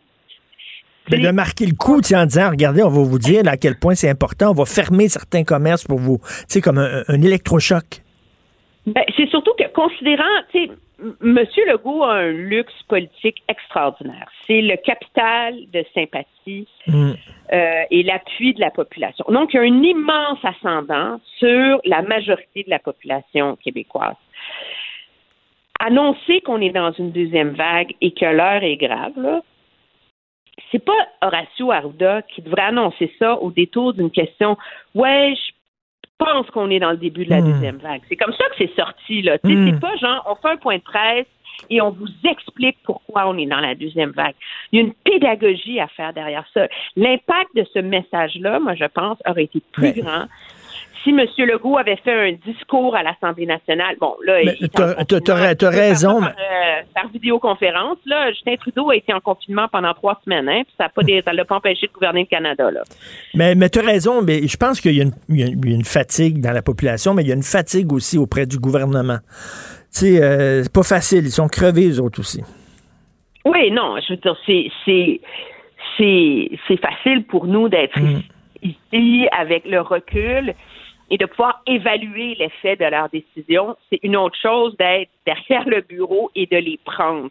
Mais de marquer le coup, en disant, regardez, on va vous dire là, à quel point c'est important, on va fermer certains commerces pour vous, sais, comme un, un électrochoc. Ben, c'est surtout que, considérant, tu sais, Monsieur Legault a un luxe politique extraordinaire. C'est le capital de sympathie euh, et l'appui de la population. Donc, il y a un immense ascendant sur la majorité de la population québécoise. Annoncer qu'on est dans une deuxième vague et que l'heure est grave, là, c'est pas Horacio Arruda qui devrait annoncer ça au détour d'une question. Ouais, je pense qu'on est dans le début de la Hmm. deuxième vague. C'est comme ça que c'est sorti là. Hmm. C'est pas genre on fait un point de presse et on vous explique pourquoi on est dans la deuxième vague. Il y a une pédagogie à faire derrière ça. L'impact de ce message-là, moi je pense, aurait été plus grand si M. Legault avait fait un discours à l'Assemblée nationale. Bon, là, t'as- t'as- t'as- t'as raison, Par, euh, par vidéoconférence, là, Justin Trudeau a été en confinement pendant trois semaines, hein, puis ça ne l'a pas empêché de gouverner le Canada, là. Mais, mais tu as raison, mais je pense qu'il y, a une- y y a fatigue dans la population, mais il y a une fatigue aussi auprès du gouvernement. Tu sais, euh, c'est pas facile, ils sont crevés, eux autres aussi. Oui, non, je veux dire, c'est, c'est, facile pour nous d'être ici, ici avec le recul et de pouvoir évaluer l'effet de leurs décisions. C'est une autre chose d'être derrière le bureau et de les prendre.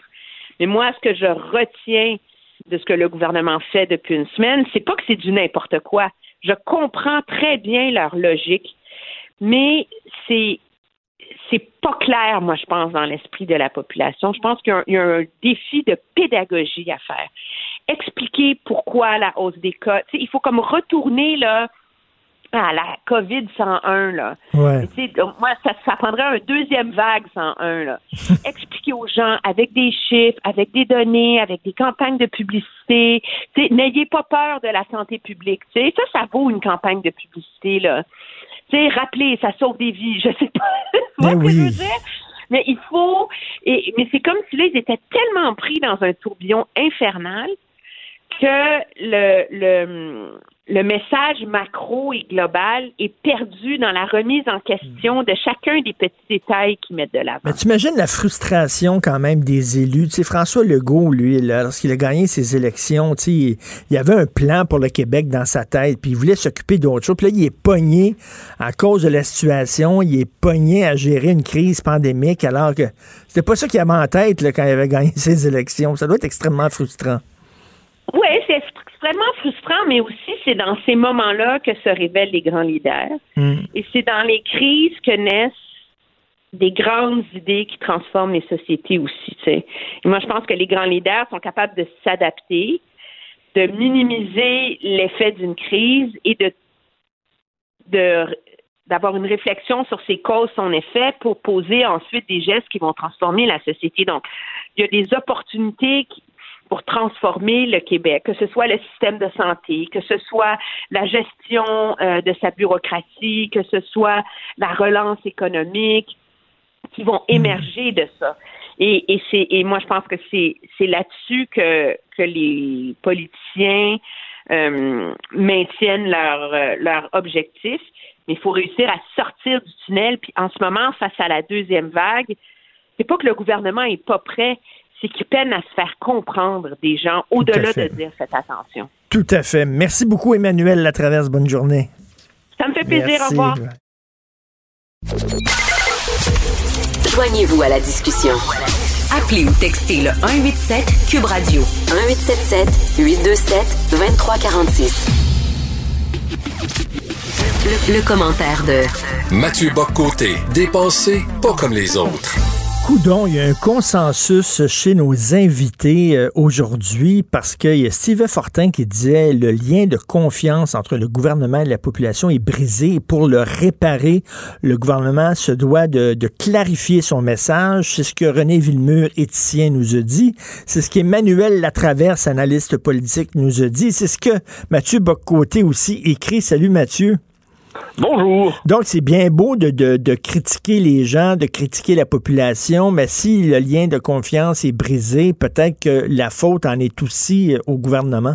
Mais moi, ce que je retiens de ce que le gouvernement fait depuis une semaine, c'est pas que c'est du n'importe quoi. Je comprends très bien leur logique, mais c'est c'est pas clair, moi, je pense, dans l'esprit de la population. Je pense qu'il y a un, défi de pédagogie à faire. Expliquer pourquoi la hausse des cas. Il faut comme retourner là à la COVID 101 là. Ouais. Donc, moi, ça, ça prendrait un deuxième vague 101 là. Expliquer aux gens avec des chiffres, avec des données, avec des campagnes de publicité. N'ayez pas peur de la santé publique. Tu sais, ça, ça vaut une campagne de publicité là. Tu sais, rappelez, ça sauve des vies. Je sais pas. Tu vois Ben je veux oui. dire? Mais il faut, et, mais c'est comme si là, ils étaient tellement pris dans un tourbillon infernal que le, le, le message macro et global est perdu dans la remise en question de chacun des petits détails qui mettent de l'avant. Mais tu imagines la frustration quand même des élus. François Legault, lui, lorsqu'il a gagné ses élections, il, avait un plan pour le Québec dans sa tête, puis il voulait s'occuper d'autre chose. Puis là, il est pogné à cause de la situation, il est pogné à gérer une crise pandémique, alors que c'était pas ça qu'il avait en tête quand il avait gagné ses élections. Ça doit être extrêmement frustrant. Oui, c'est extrêmement frustrant, mais aussi c'est dans ces moments-là que se révèlent les grands leaders. Mm. Et c'est dans les crises que naissent des grandes idées qui transforment les sociétés aussi. Et moi, je pense que les grands leaders sont capables de s'adapter, de minimiser l'effet d'une crise et de de d'avoir une réflexion sur ses causes, son effet, pour poser ensuite des gestes qui vont transformer la société. Donc, il y a des opportunités qui- pour transformer le Québec, que ce soit le système de santé, que ce soit la gestion euh, de sa bureaucratie, que ce soit la relance économique, qui vont émerger de ça. Et, et c'est et moi je pense que c'est c'est là-dessus que que les politiciens euh, maintiennent leur euh, leur objectif. Mais il faut réussir à sortir du tunnel. Puis en ce moment, face à la deuxième vague, c'est pas que le gouvernement est pas prêt, c'est qu'il peine à se faire comprendre des gens au-delà de dire faites attention. Tout à fait. Merci beaucoup, Emmanuel Latraverse. Bonne journée. Ça me fait plaisir. Au revoir. Joignez-vous à la discussion. Appelez ou textez le 187 Cube Radio 1877 827 2346. Le, le commentaire de Mathieu Boccoté, dépensé pas comme les autres. Coudon, il y a un consensus chez nos invités euh, aujourd'hui parce qu'il y a Steve Fortin qui disait le lien de confiance entre le gouvernement et la population est brisé. Pour le réparer, le gouvernement se doit de, de clarifier son message. C'est ce que René Villemur, éthicien, nous a dit. C'est ce qu'Emmanuel Latraverse, analyste politique, nous a dit. C'est ce que Mathieu Boccoté aussi écrit. Salut Mathieu. Bonjour. Donc, c'est bien beau de, de, de critiquer les gens, de critiquer la population, mais si le lien de confiance est brisé, peut-être que la faute en est aussi euh, au gouvernement.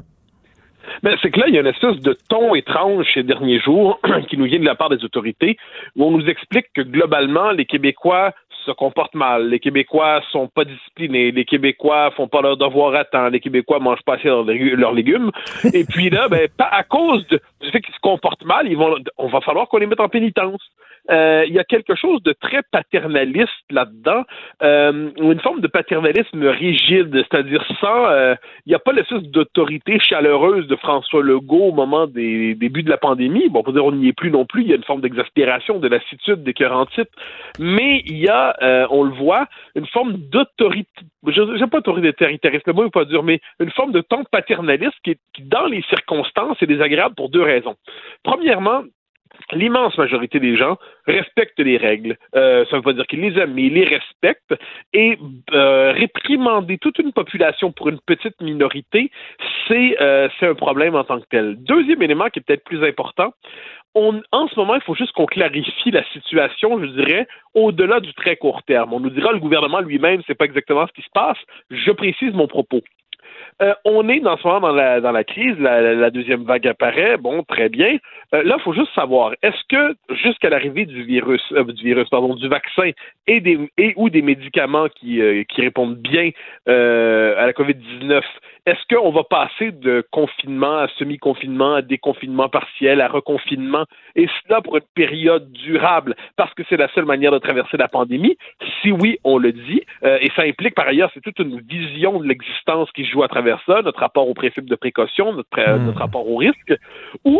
Ben, c'est que là, il y a une espèce de ton étrange ces derniers jours qui nous vient de la part des autorités, où on nous explique que globalement, les Québécois se comportent mal, les Québécois sont pas disciplinés, les Québécois font pas leur devoir à temps, les Québécois mangent pas assez leurs, légu- leurs légumes. Et puis là, ben, à cause de- du fait qu'ils se comportent mal, ils vont, on va falloir qu'on les mette en pénitence. Euh, il y a quelque chose de très paternaliste là-dedans, euh, une forme de paternalisme rigide, c'est-à-dire sans, euh, il n'y a pas l'espèce d'autorité chaleureuse de François Legault au moment des débuts de la pandémie. Bon, on peut dire on n'y est plus non plus. Il y a une forme d'exaspération, de lassitude, d'écœurantite, mais il y a, euh, on le voit, une forme d'autorité. Je n'aime pas autoritarisme, le mot n'est pas dur, mais une forme de ton paternaliste qui, qui, dans les circonstances, est désagréable pour deux raisons. Premièrement, l'immense majorité des gens respectent les règles. Euh, ça ne veut pas dire qu'ils les aiment, mais ils les respectent. Et euh, réprimander toute une population pour une petite minorité, c'est euh, c'est un problème en tant que tel. Deuxième élément qui est peut-être plus important, en ce moment, il faut juste qu'on clarifie la situation, je dirais, au-delà du très court terme. On nous dira le gouvernement lui-même, c'est pas exactement ce qui se passe. Je précise mon propos. Euh, on est dans ce moment dans la, dans la crise, la, deuxième vague apparaît, bon, très bien. Euh, là, il faut juste savoir, est-ce que jusqu'à l'arrivée du virus, euh, du virus, pardon, du vaccin et des et ou des médicaments qui, qui répondent bien à la COVID-19, est-ce qu'on va passer de confinement à semi-confinement, à déconfinement partiel, à reconfinement, et cela pour une période durable, parce que c'est la seule manière de traverser la pandémie? Si oui, on le dit, euh, et ça implique par ailleurs, c'est toute une vision de l'existence qui joue à travers ça, notre rapport au principe de précaution, notre, euh, notre rapport au risque, ou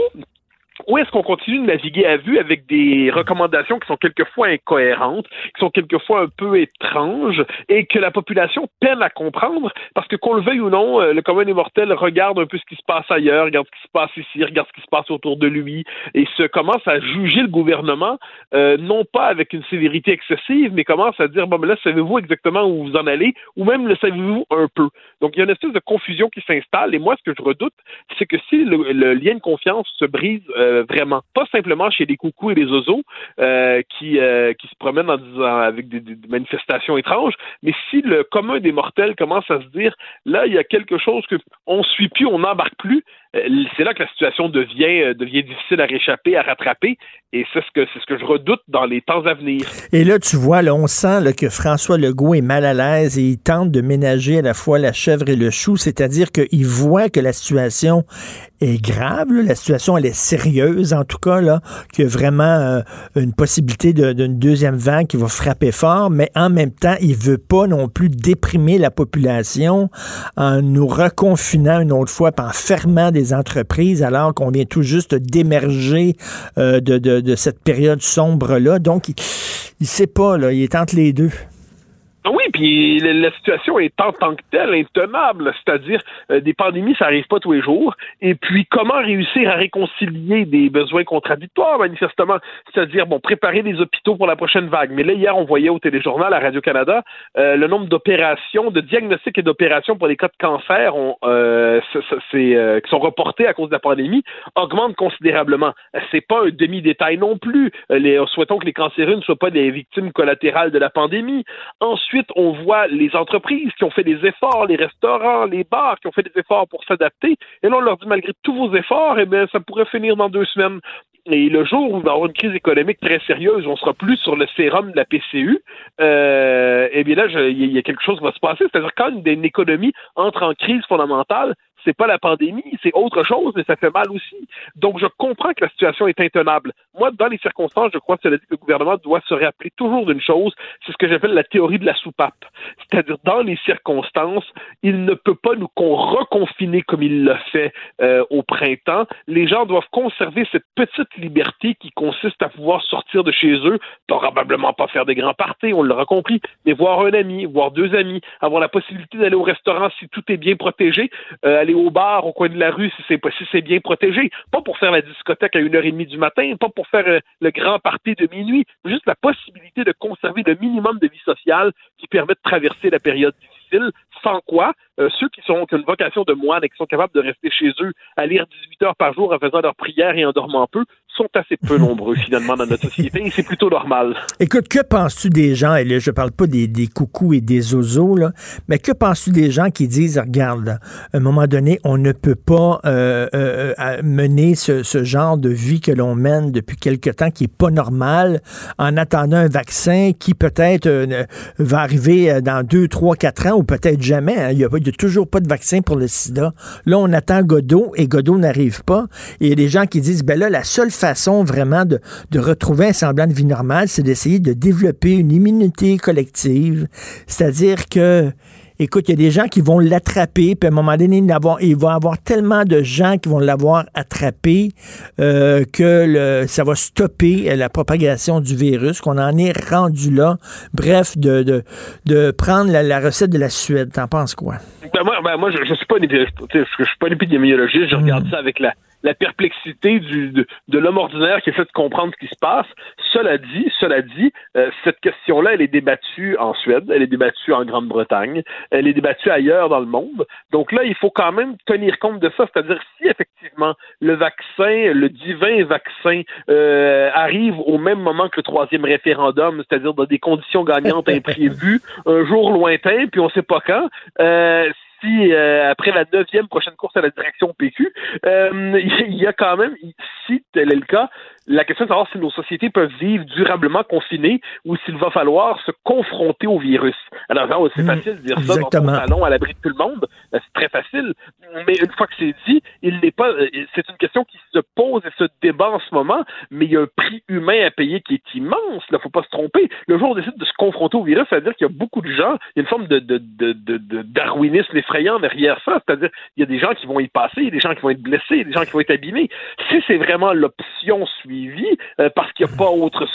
ou est-ce qu'on continue de naviguer à vue avec des recommandations qui sont quelquefois incohérentes, qui sont quelquefois un peu étranges et que la population peine à comprendre parce que qu'on le veuille ou non, euh, le commun des mortels regarde un peu ce qui se passe ailleurs, regarde ce qui se passe ici, regarde ce qui se passe autour de lui et se commence à juger le gouvernement euh, non pas avec une sévérité excessive, mais commence à dire bon ben là savez-vous exactement où vous en allez ou même le savez-vous un peu? Donc il y a une espèce de confusion qui s'installe et moi ce que je redoute, c'est que si le, le lien de confiance se brise euh, euh, vraiment. Pas simplement chez les coucous et les oiseaux euh, qui, euh, qui se promènent avec des, des, manifestations étranges, mais si le commun des mortels commence à se dire, là, il y a quelque chose que on suit plus, on n'embarque plus, c'est là que la situation devient, devient difficile à réchapper, à rattraper, et c'est ce que je redoute dans les temps à venir. Et là, tu vois, là, on sent que François Legault est mal à l'aise et il tente de ménager à la fois la chèvre et le chou, c'est-à-dire qu'il voit que la situation est grave, la situation elle est sérieuse en tout cas, qu'il y a vraiment euh, une possibilité d'une deuxième vague qui va frapper fort, mais en même temps, il veut pas non plus déprimer la population en nous reconfinant une autre fois, en fermant des entreprises alors qu'on vient tout juste d'émerger euh, de, cette période sombre-là. Donc, il, il sait pas, là, il est entre les deux. Ah oui, puis la, situation est en tant que telle intenable, c'est-à-dire euh, des pandémies, ça arrive pas tous les jours. Et puis comment réussir à réconcilier des besoins contradictoires, manifestement, c'est-à-dire bon préparer des hôpitaux pour la prochaine vague. Mais là hier, on voyait au téléjournal à Radio Canada euh, le nombre d'opérations, de diagnostics et d'opérations pour les cas de cancer euh, euh, qui sont reportés à cause de la pandémie augmente considérablement. C'est pas un demi-détail non plus. Les, souhaitons que les cancéreux ne soient pas des victimes collatérales de la pandémie. Ensuite on voit les entreprises qui ont fait des efforts, les restaurants, les bars qui ont fait des efforts pour s'adapter. Et là, on leur dit, malgré tous vos efforts, eh bien, ça pourrait finir dans deux semaines. Et le jour où il va avoir une crise économique très sérieuse, on sera plus sur le sérum de la PCU, euh, eh bien là, il y a quelque chose qui va se passer. C'est-à-dire quand une économie entre en crise fondamentale, c'est pas la pandémie, c'est autre chose, mais ça fait mal aussi. Donc, je comprends que la situation est intenable. Moi, dans les circonstances, je crois que le gouvernement doit se rappeler toujours d'une chose, c'est ce que j'appelle la théorie de la soupape. C'est-à-dire, dans les circonstances, il ne peut pas nous reconfiner comme il l'a fait euh, au printemps. Les gens doivent conserver cette petite liberté qui consiste à pouvoir sortir de chez eux, probablement pas faire des grands parties, on l'aura compris, mais voir un ami, voir deux amis, avoir la possibilité d'aller au restaurant si tout est bien protégé, euh, aller au bar au coin de la rue si c'est bien protégé, pas pour faire la discothèque à une heure et demie du matin, pas pour faire euh, le grand party de minuit, juste la possibilité de conserver le minimum de vie sociale qui permet de traverser la période difficile, sans quoi euh, ceux qui, sont, une vocation de moine et qui sont capables de rester chez eux à lire 18 heures par jour en faisant leur prière et en dormant peu sont assez peu nombreux finalement dans notre société et c'est plutôt normal. Écoute, que penses-tu des gens, et là je parle pas des, des coucous et des oiseaux, là, mais que penses-tu des gens qui disent, regarde, à un moment donné, on ne peut pas euh, euh, mener ce, ce, genre de vie que l'on mène depuis quelque temps qui est pas normal en attendant un vaccin qui peut-être va arriver dans deux, trois, quatre ans ou peut-être jamais. Hein. Il n'y a, a, toujours pas de vaccin pour le sida. Là, on attend Godot et Godot n'arrive pas. Et il y a des gens qui disent, ben là, la seule façon vraiment de, de retrouver un semblant de vie normale, c'est d'essayer de développer une immunité collective. C'est-à-dire que Écoute, il y a des gens qui vont l'attraper, puis à un moment donné, il, va y avoir tellement de gens qui vont l'avoir attrapé euh, que le, ça va stopper la propagation du virus, qu'on en est rendu là. Bref, de, de, de prendre la, la, recette de la Suède. T'en penses quoi? Ben moi, ben moi, je, je suis pas suis un épidémiologiste, je regarde mm. ça avec la la perplexité du, de, de l'homme ordinaire qui essaie de comprendre ce qui se passe. Cela dit, cela dit, euh, cette question-là, elle est débattue en Suède, elle est débattue en Grande-Bretagne, elle est débattue ailleurs dans le monde. Donc là, il faut quand même tenir compte de ça, c'est-à-dire si effectivement le vaccin, le divin vaccin, euh, arrive au même moment que le troisième référendum, c'est-à-dire dans des conditions gagnantes imprévues, un jour lointain, puis on ne sait pas quand. Euh, si euh, après la neuvième prochaine course à la direction PQ, euh, il y a quand même, si tel est le cas, la question de savoir si nos sociétés peuvent vivre durablement confinées ou s'il va falloir se confronter au virus. Alors, c'est hmm, facile de dire ça dans son salon à l'abri de tout le monde. Ben, c'est très facile. Mais une fois que c'est dit, il n'est pas. Euh, c'est une question qui se pose et se débat en ce moment, mais il y a un prix humain à payer qui est immense. Il ne faut pas se tromper. Le jour où on décide de se confronter au virus, ça veut dire qu'il y a beaucoup de gens, il y a une forme de, de, de, de darwinisme effrayant derrière ça. C'est-à-dire il y a des gens qui vont y passer, il y a des gens qui vont être blessés, des gens qui vont être abîmés. Si c'est vraiment l'option suivante, euh, parce qu'il n'y a pas autre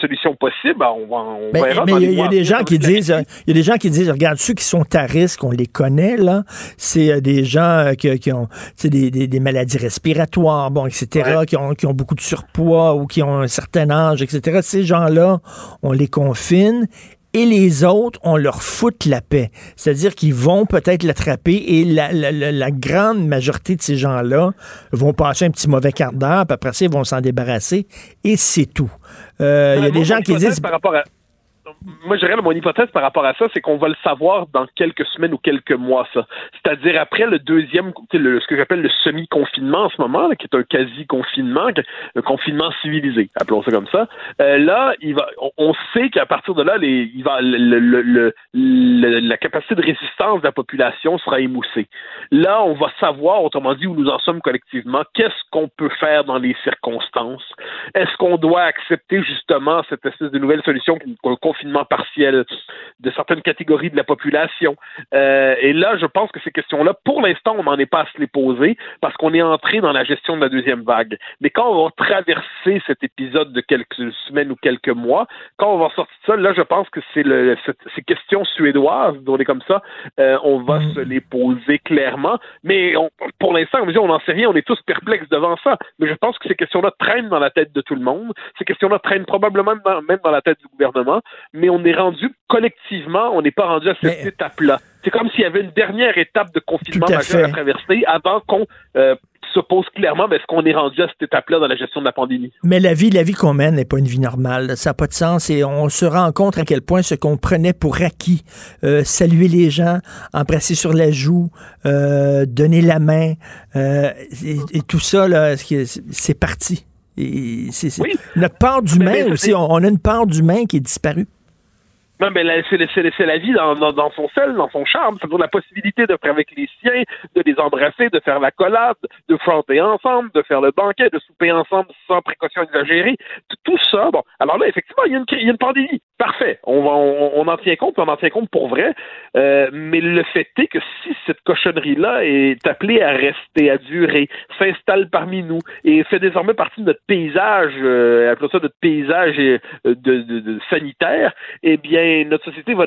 solution possible, ben, on, on mais, Mais il y, a des gens qui disent, il y a des gens qui disent, regarde, ceux qui sont à risque, on les connaît, là, c'est euh, des gens euh, qui, ont des, des, des, maladies respiratoires, bon, etc., qui, ont, qui ont beaucoup de surpoids ou qui ont un certain âge, etc. Ces gens-là, on les confine et les autres, on leur fout la paix. C'est-à-dire qu'ils vont peut-être l'attraper et la, la, la, grande majorité de ces gens-là vont passer un petit mauvais quart d'heure, puis après ça, ils vont s'en débarrasser et c'est tout. Euh, il y a des gens qui disent... Par rapport à moi, je dirais, mon hypothèse par rapport à ça, c'est qu'on va le savoir dans quelques semaines ou quelques mois, ça. C'est-à-dire après le deuxième, le, ce que j'appelle le semi-confinement en ce moment, qui est un quasi-confinement, un confinement civilisé, appelons ça comme ça. Euh, là, on, sait qu'à partir de là, les, il va, la capacité de résistance de la population sera émoussée. Là, on va savoir, autrement dit, où nous en sommes collectivement, qu'est-ce qu'on peut faire dans les circonstances. Est-ce qu'on doit accepter justement cette espèce de nouvelle solution, le confinement partiel de certaines catégories de la population. Euh, et là, je pense que ces questions-là, pour l'instant, on n'en est pas à se les poser parce qu'on est entré dans la gestion de la deuxième vague. Mais quand on va traverser cet épisode de quelques semaines ou quelques mois, quand on va sortir de ça, là, je pense que c'est le, ces questions suédoises, on est comme ça, euh, on va mm. se les poser clairement. Mais pour l'instant, on n'en sait rien, on est tous perplexes devant ça. Mais je pense que ces questions-là traînent dans la tête de tout le monde. Ces questions-là traînent probablement même dans la tête du gouvernement mais on est rendu collectivement, on n'est pas rendu à cette étape-là. C'est comme s'il y avait une dernière étape de confinement majeur à, traverser avant qu'on euh, se pose clairement est-ce qu'on est rendu à cette étape-là dans la gestion de la pandémie? Mais la vie, la vie qu'on mène n'est pas une vie normale. Ça n'a pas de sens et on se rend compte à quel point ce qu'on prenait pour acquis, euh, saluer les gens, embrasser sur la joue, euh, donner la main, et, tout ça, c'est parti. Et c'est, Notre part d'humain aussi, on, on, a une part d'humain qui est disparue. Non, mais c'est la vie dans, son sel, dans son charme. C'est la possibilité faire avec les siens, de les embrasser, de faire la collade, de fronter ensemble, de faire le banquet, de souper ensemble sans précaution exagérée. Tout ça, bon. Alors là, effectivement, il y a une, pandémie. Parfait. On, en tient compte, on en tient compte pour vrai. Euh, mais le fait est que si cette cochonnerie-là est appelée à rester, à durer, s'installe parmi nous et fait désormais partie de notre paysage, euh, appelons ça notre paysage euh, sanitaire, eh bien, notre société va.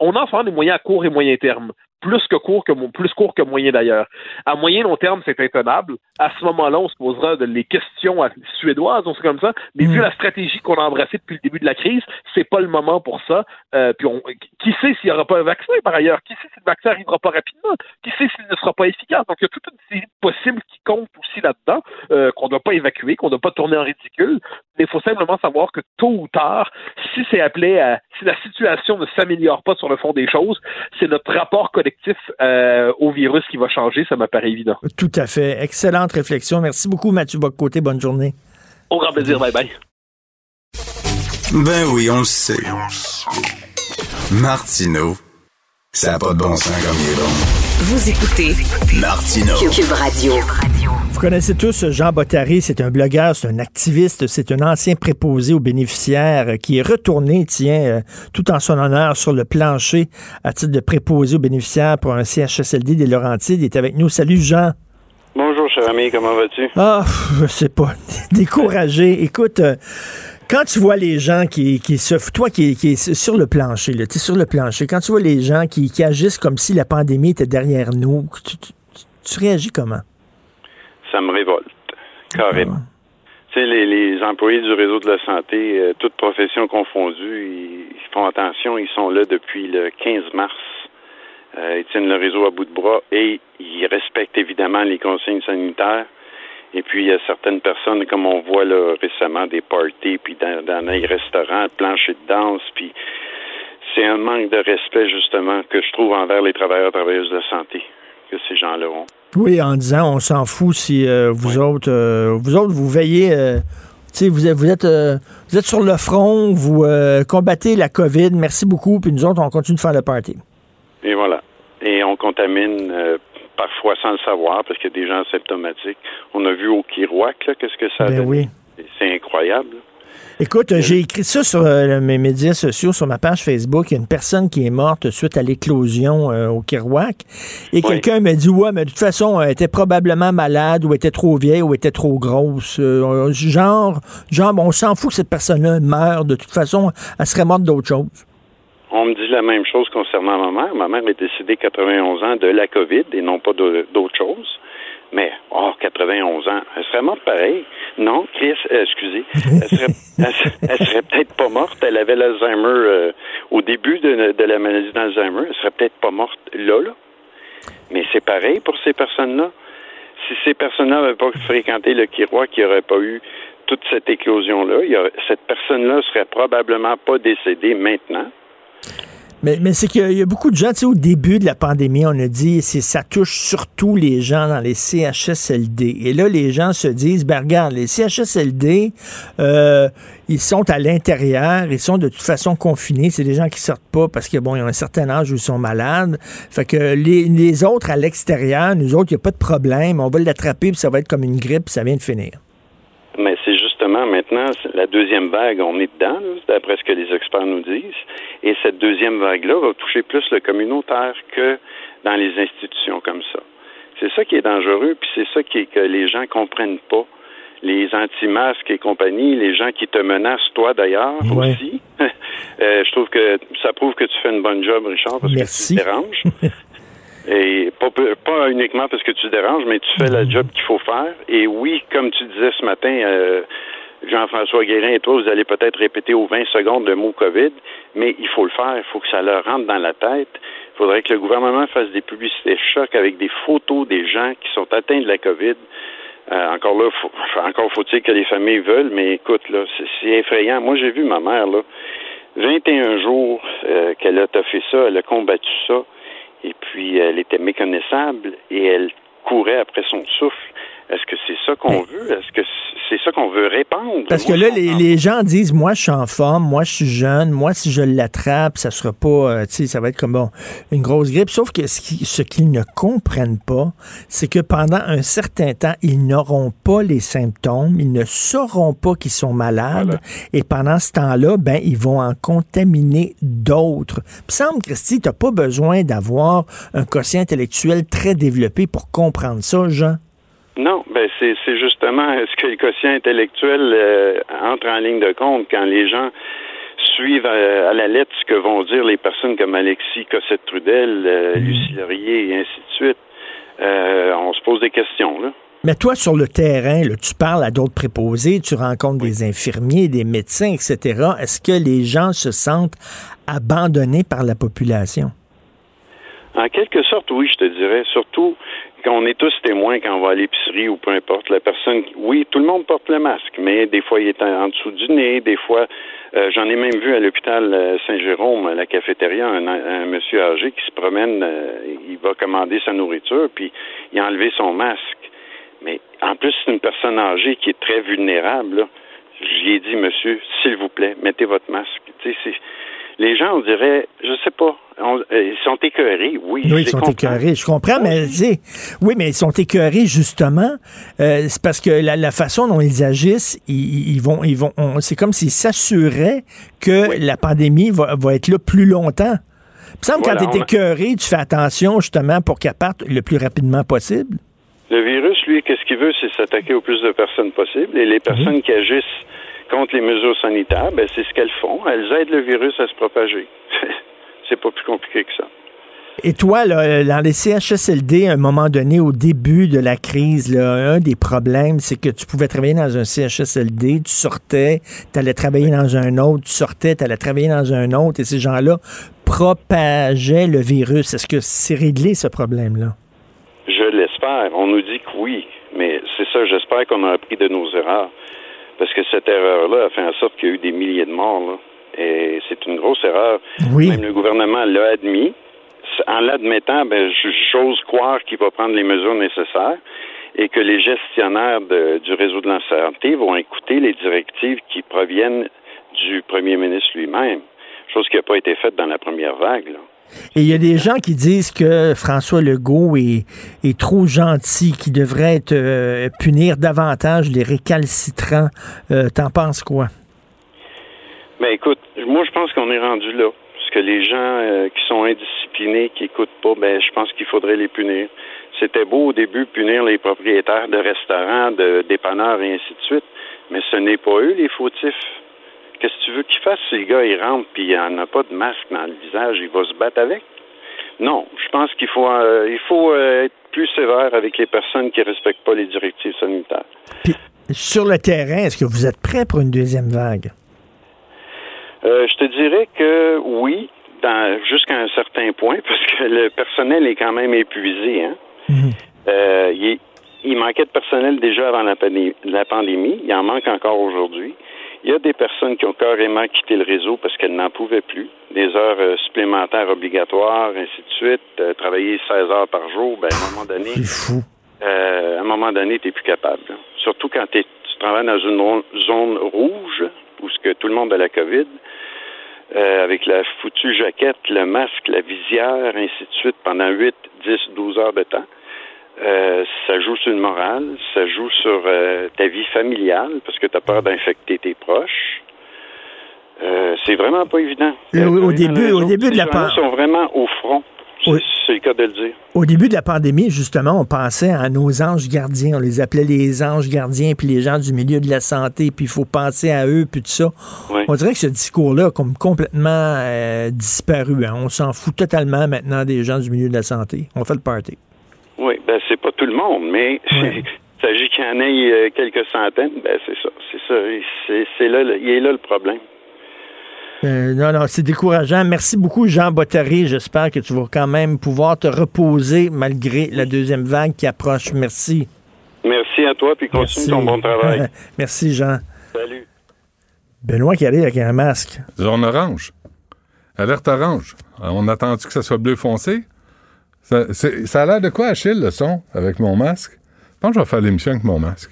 On a souvent des moyens à court et moyen terme plus que court que plus court que moyen d'ailleurs. À moyen long terme, c'est intenable. À ce moment-là, on se posera de, les questions suédoises, on sait comme ça. Mais vu mm. la stratégie qu'on a embrassée depuis le début de la crise, c'est pas le moment pour ça. Euh, puis on, qui sait s'il n'y aura pas un vaccin par ailleurs? Qui sait si le vaccin arrivera pas rapidement? Qui sait s'il ne sera pas efficace? Donc il y a toute une série de possibles qui comptent aussi là-dedans euh, qu'on ne doit pas évacuer, qu'on ne doit pas tourner en ridicule. Mais il faut simplement savoir que tôt ou tard, si c'est appelé à, si la situation ne s'améliore pas sur le fond des choses, c'est notre rapport collectif euh, au virus qui va changer, ça m'apparaît évident. Tout à fait. Excellente réflexion. Merci beaucoup, Mathieu Boccoté. Bonne journée. Au grand plaisir. Bye bye. Ben oui, on le sait. Martineau, ça n'a pas de bon sens comme il est bon. Vous écoutez Martino. Cube Radio. Vous connaissez tous Jean Bottary, c'est un blogueur, c'est un activiste, c'est un ancien préposé aux bénéficiaires qui est retourné, tiens, euh, tout en son honneur sur le plancher à titre de préposé aux bénéficiaires pour un CHSLD des Laurentides. Il est avec nous. Salut Jean. Bonjour cher ami, comment vas-tu? Ah, je sais pas. Découragé. Écoute, euh, quand tu vois les gens qui, qui se. Toi qui, qui es sur le plancher, tu es sur le plancher, quand tu vois les gens qui, qui agissent comme si la pandémie était derrière nous, tu, réagis comment? Ça me révolte, carrément. Ah. Tu sais, les, les, employés du réseau de la santé, euh, toutes professions confondues, ils, font attention, ils sont là depuis le 15 mars. Euh, ils tiennent le réseau à bout de bras et ils respectent évidemment les consignes sanitaires. Et puis, il y a certaines personnes, comme on voit là, récemment, des parties, puis dans, dans les restaurants, plancher de danse, puis c'est un manque de respect, justement, que je trouve envers les travailleurs et travailleuses de santé que ces gens-là ont. Oui, en disant, on s'en fout si euh, vous autres, euh, vous autres, vous veillez, euh, vous êtes, vous êtes, vous êtes sur le front, vous combattez la COVID, merci beaucoup, puis nous autres, on continue de faire le party. Et voilà. Et on contamine parfois sans le savoir, parce qu'il y a des gens symptomatiques. On a vu au Kirouac, qu'est-ce que ça a ben oui. C'est incroyable. Écoute, euh, j'ai écrit ça sur euh, mes médias sociaux, sur ma page Facebook. Il y a une personne qui est morte suite à l'éclosion euh, au Kirouac. Et quelqu'un m'a dit, ouais, mais de toute façon, elle était probablement malade, ou était trop vieille, ou était trop grosse. genre, genre, on s'en fout que cette personne-là meure. De toute façon, elle serait morte d'autre chose. On me dit la même chose concernant ma mère. Ma mère est décédée 91 ans de la COVID et non pas d'autre chose. Mais, oh, 91 ans, elle serait morte pareil. Non, Chris, euh, excusez, elle serait, serait peut-être pas morte. Elle avait l'Alzheimer euh, au début de, de la maladie d'Alzheimer, elle serait peut-être pas morte là, là. Mais c'est pareil pour ces personnes-là. Si ces personnes-là n'avaient pas fréquenté le Kirois, qu'il n'y aurait pas eu toute cette éclosion-là, cette personne-là serait probablement pas décédée maintenant. Mais, c'est qu'il y, a beaucoup de gens, tu sais, au début de la pandémie, on a dit, c'est ça touche surtout les gens dans les CHSLD. Et là, les gens se disent, ben regarde, les CHSLD, euh, ils sont à l'intérieur, ils sont de toute façon confinés. C'est des gens qui sortent pas parce que bon, ils ont un certain âge où ils sont malades. Fait que les, les autres à l'extérieur, nous autres, il n'y a pas de problème. On va l'attraper, puis ça va être comme une grippe, puis ça vient de finir. Mais c'est maintenant la deuxième vague, on est dedans, d'après ce que les experts nous disent. Et cette deuxième vague-là va toucher plus le communautaire que dans les institutions comme ça. C'est ça qui est dangereux, puis c'est ça qui est que les gens comprennent pas. Les anti-masques et compagnie, les gens qui te menacent, toi d'ailleurs aussi. euh, je trouve que ça prouve que tu fais une bonne job, Richard, parce que tu te déranges. Et pas, pas uniquement parce que tu déranges, mais tu fais le job qu'il faut faire. Et oui, comme tu disais ce matin, euh, Jean-François Guérin et toi, vous allez peut-être répéter aux 20 secondes le mot COVID, mais il faut le faire. Il faut que ça leur rentre dans la tête. Il faudrait que le gouvernement fasse des publicités chocs avec des photos des gens qui sont atteints de la COVID. Euh, encore là, faut, encore faut-il que les familles veulent, mais écoute, là, c'est effrayant. Moi, j'ai vu ma mère, là, 21 jours euh, qu'elle a fait ça, elle a combattu ça. Et puis, elle était méconnaissable et elle courait après son souffle. Est-ce que c'est ça qu'on veut? Est-ce que c'est ça qu'on veut répandre? Parce que là, les, gens disent, moi, je suis en forme, moi, je suis jeune, moi, si je l'attrape, ça sera pas, euh, tu sais, ça va être comme bon, une grosse grippe. Sauf que ce qu'ils ne comprennent pas, c'est que pendant un certain temps, ils n'auront pas les symptômes, ils ne sauront pas qu'ils sont malades, et pendant ce temps-là, ben, ils vont en contaminer d'autres. Il me semble, Christy, tu n'as pas besoin d'avoir un quotient intellectuel très développé pour comprendre ça, Jean. Non, ben c'est, justement ce que le quotient intellectuel euh, entre en ligne de compte quand les gens suivent à, la lettre ce que vont dire les personnes comme Alexis Cossette-Trudel, euh, mm. Lucie Laurier et ainsi de suite. Euh, on se pose des questions, là. Mais toi, sur le terrain, tu parles à d'autres préposés, tu rencontres des infirmiers, des médecins, etc. Est-ce que les gens se sentent abandonnés par la population? En quelque sorte, oui, je te dirais. Surtout qu'on est tous témoins quand on va à l'épicerie ou peu importe. La personne, oui, tout le monde porte le masque, mais des fois il est en, dessous du nez, des fois, euh, j'en ai même vu à l'hôpital euh, Saint-Jérôme, à la cafétéria, un, monsieur âgé qui se promène, euh, il va commander sa nourriture, puis il a enlevé son masque. Mais en plus, c'est une personne âgée qui est très vulnérable. J'y ai dit, monsieur, s'il vous plaît, mettez votre masque. Tu sais, les gens, on dirait, je sais pas, euh, ils sont écœurés, oui. Oui, ils sont écœurés, je comprends, mais oui, mais ils sont écœurés justement, euh, c'est parce que la, façon dont ils agissent, ils, vont, ils vont, c'est comme s'ils s'assuraient que la pandémie va, être là plus longtemps. Il me semble quand tu es écœuré, tu fais attention justement pour qu'elle parte le plus rapidement possible. Le virus, lui, qu'est-ce qu'il veut, c'est s'attaquer au plus de personnes possible. Et les personnes qui agissent contre les mesures sanitaires, ben, c'est ce qu'elles font. Elles aident le virus à se propager. c'est pas plus compliqué que ça. Et toi, là, dans les CHSLD, à un moment donné, au début de la crise, là, un des problèmes, c'est que tu pouvais travailler dans un CHSLD, tu sortais, tu allais travailler dans un autre, tu sortais, tu allais travailler dans un autre, et ces gens-là propageaient le virus. Est-ce que c'est réglé, ce problème-là? Je l'espère. On nous dit que oui, mais c'est ça, j'espère qu'on a appris de nos erreurs. Parce que cette erreur-là a fait en sorte qu'il y a eu des milliers de morts. Là. Et c'est une grosse erreur. Même le gouvernement l'a admis. En l'admettant, ben, j'ose croire qu'il va prendre les mesures nécessaires et que les gestionnaires du réseau de la santé vont écouter les directives qui proviennent du premier ministre lui-même, chose qui n'a pas été faite dans la première vague. Là. Et il y a des gens qui disent que François Legault est, trop gentil, qu'il devrait euh, punir davantage les récalcitrants. Euh, t'en penses quoi? Ben écoute, moi je pense qu'on est rendu là. Parce que les gens euh, qui sont indisciplinés, qui écoutent pas, ben je pense qu'il faudrait les punir. C'était beau au début punir les propriétaires de restaurants, de dépanneurs et ainsi de suite, mais ce n'est pas eux les fautifs. Qu'est-ce que tu veux qu'il fasse? Si le gars il rentre puis il n'en a pas de masque dans le visage, il va se battre avec? Non, je pense qu'il faut euh, il faut euh, être plus sévère avec les personnes qui ne respectent pas les directives sanitaires. Puis, sur le terrain, est-ce que vous êtes prêt pour une deuxième vague? Euh, je te dirais que oui, dans- jusqu'à un certain point, parce que le personnel est quand même épuisé. Hein? Euh, il, manquait de personnel déjà avant la pandémie. Il en manque encore aujourd'hui. Il y a des personnes qui ont carrément quitté le réseau parce qu'elles n'en pouvaient plus. Des heures euh, supplémentaires obligatoires, ainsi de suite. Euh, travailler 16 heures par jour, ben, à un moment donné, fou. euh, à un moment donné, tu n'es plus capable. Surtout quand t'es- tu travailles dans une zone rouge, où ce que tout le monde a la COVID, euh, avec la foutue jaquette, le masque, la visière, ainsi de suite, pendant 8, 10, 12 heures de temps. Euh, ça joue sur le moral, ça joue sur euh, ta vie familiale, parce que tu as peur d'infecter tes proches. Euh, c'est vraiment pas évident. Au- début- au début de la les gens-là pan- sont vraiment au front. C'est Oui. c'est le cas de le dire. Au début de la pandémie, justement, on pensait à nos anges gardiens. On les appelait les anges gardiens, puis les gens du milieu de la santé, puis il faut penser à eux, puis tout ça. Oui. On dirait que ce discours-là a comme complètement euh, disparu. hein. On s'en fout totalement maintenant des gens du milieu de la santé. On fait le party. Oui, ben c'est pas tout le monde, mais il s'agit qu'il y en ait euh, quelques centaines, ben c'est ça, c'est ça, c'est c'est là, le- il est là le problème. Euh, non, non, c'est décourageant. Merci beaucoup, Jean Bottary. J'espère que tu vas quand même pouvoir te reposer malgré la deuxième vague qui approche. Merci. Merci à toi, puis continue ton bon travail. Merci, Jean. Salut. Benoît qui arrive avec un masque. Zone orange. Alerte orange. On attend que ça soit bleu foncé? Ça, ça a l'air de quoi, Achille, le son, avec mon masque? Je pense que je vais faire l'émission avec mon masque.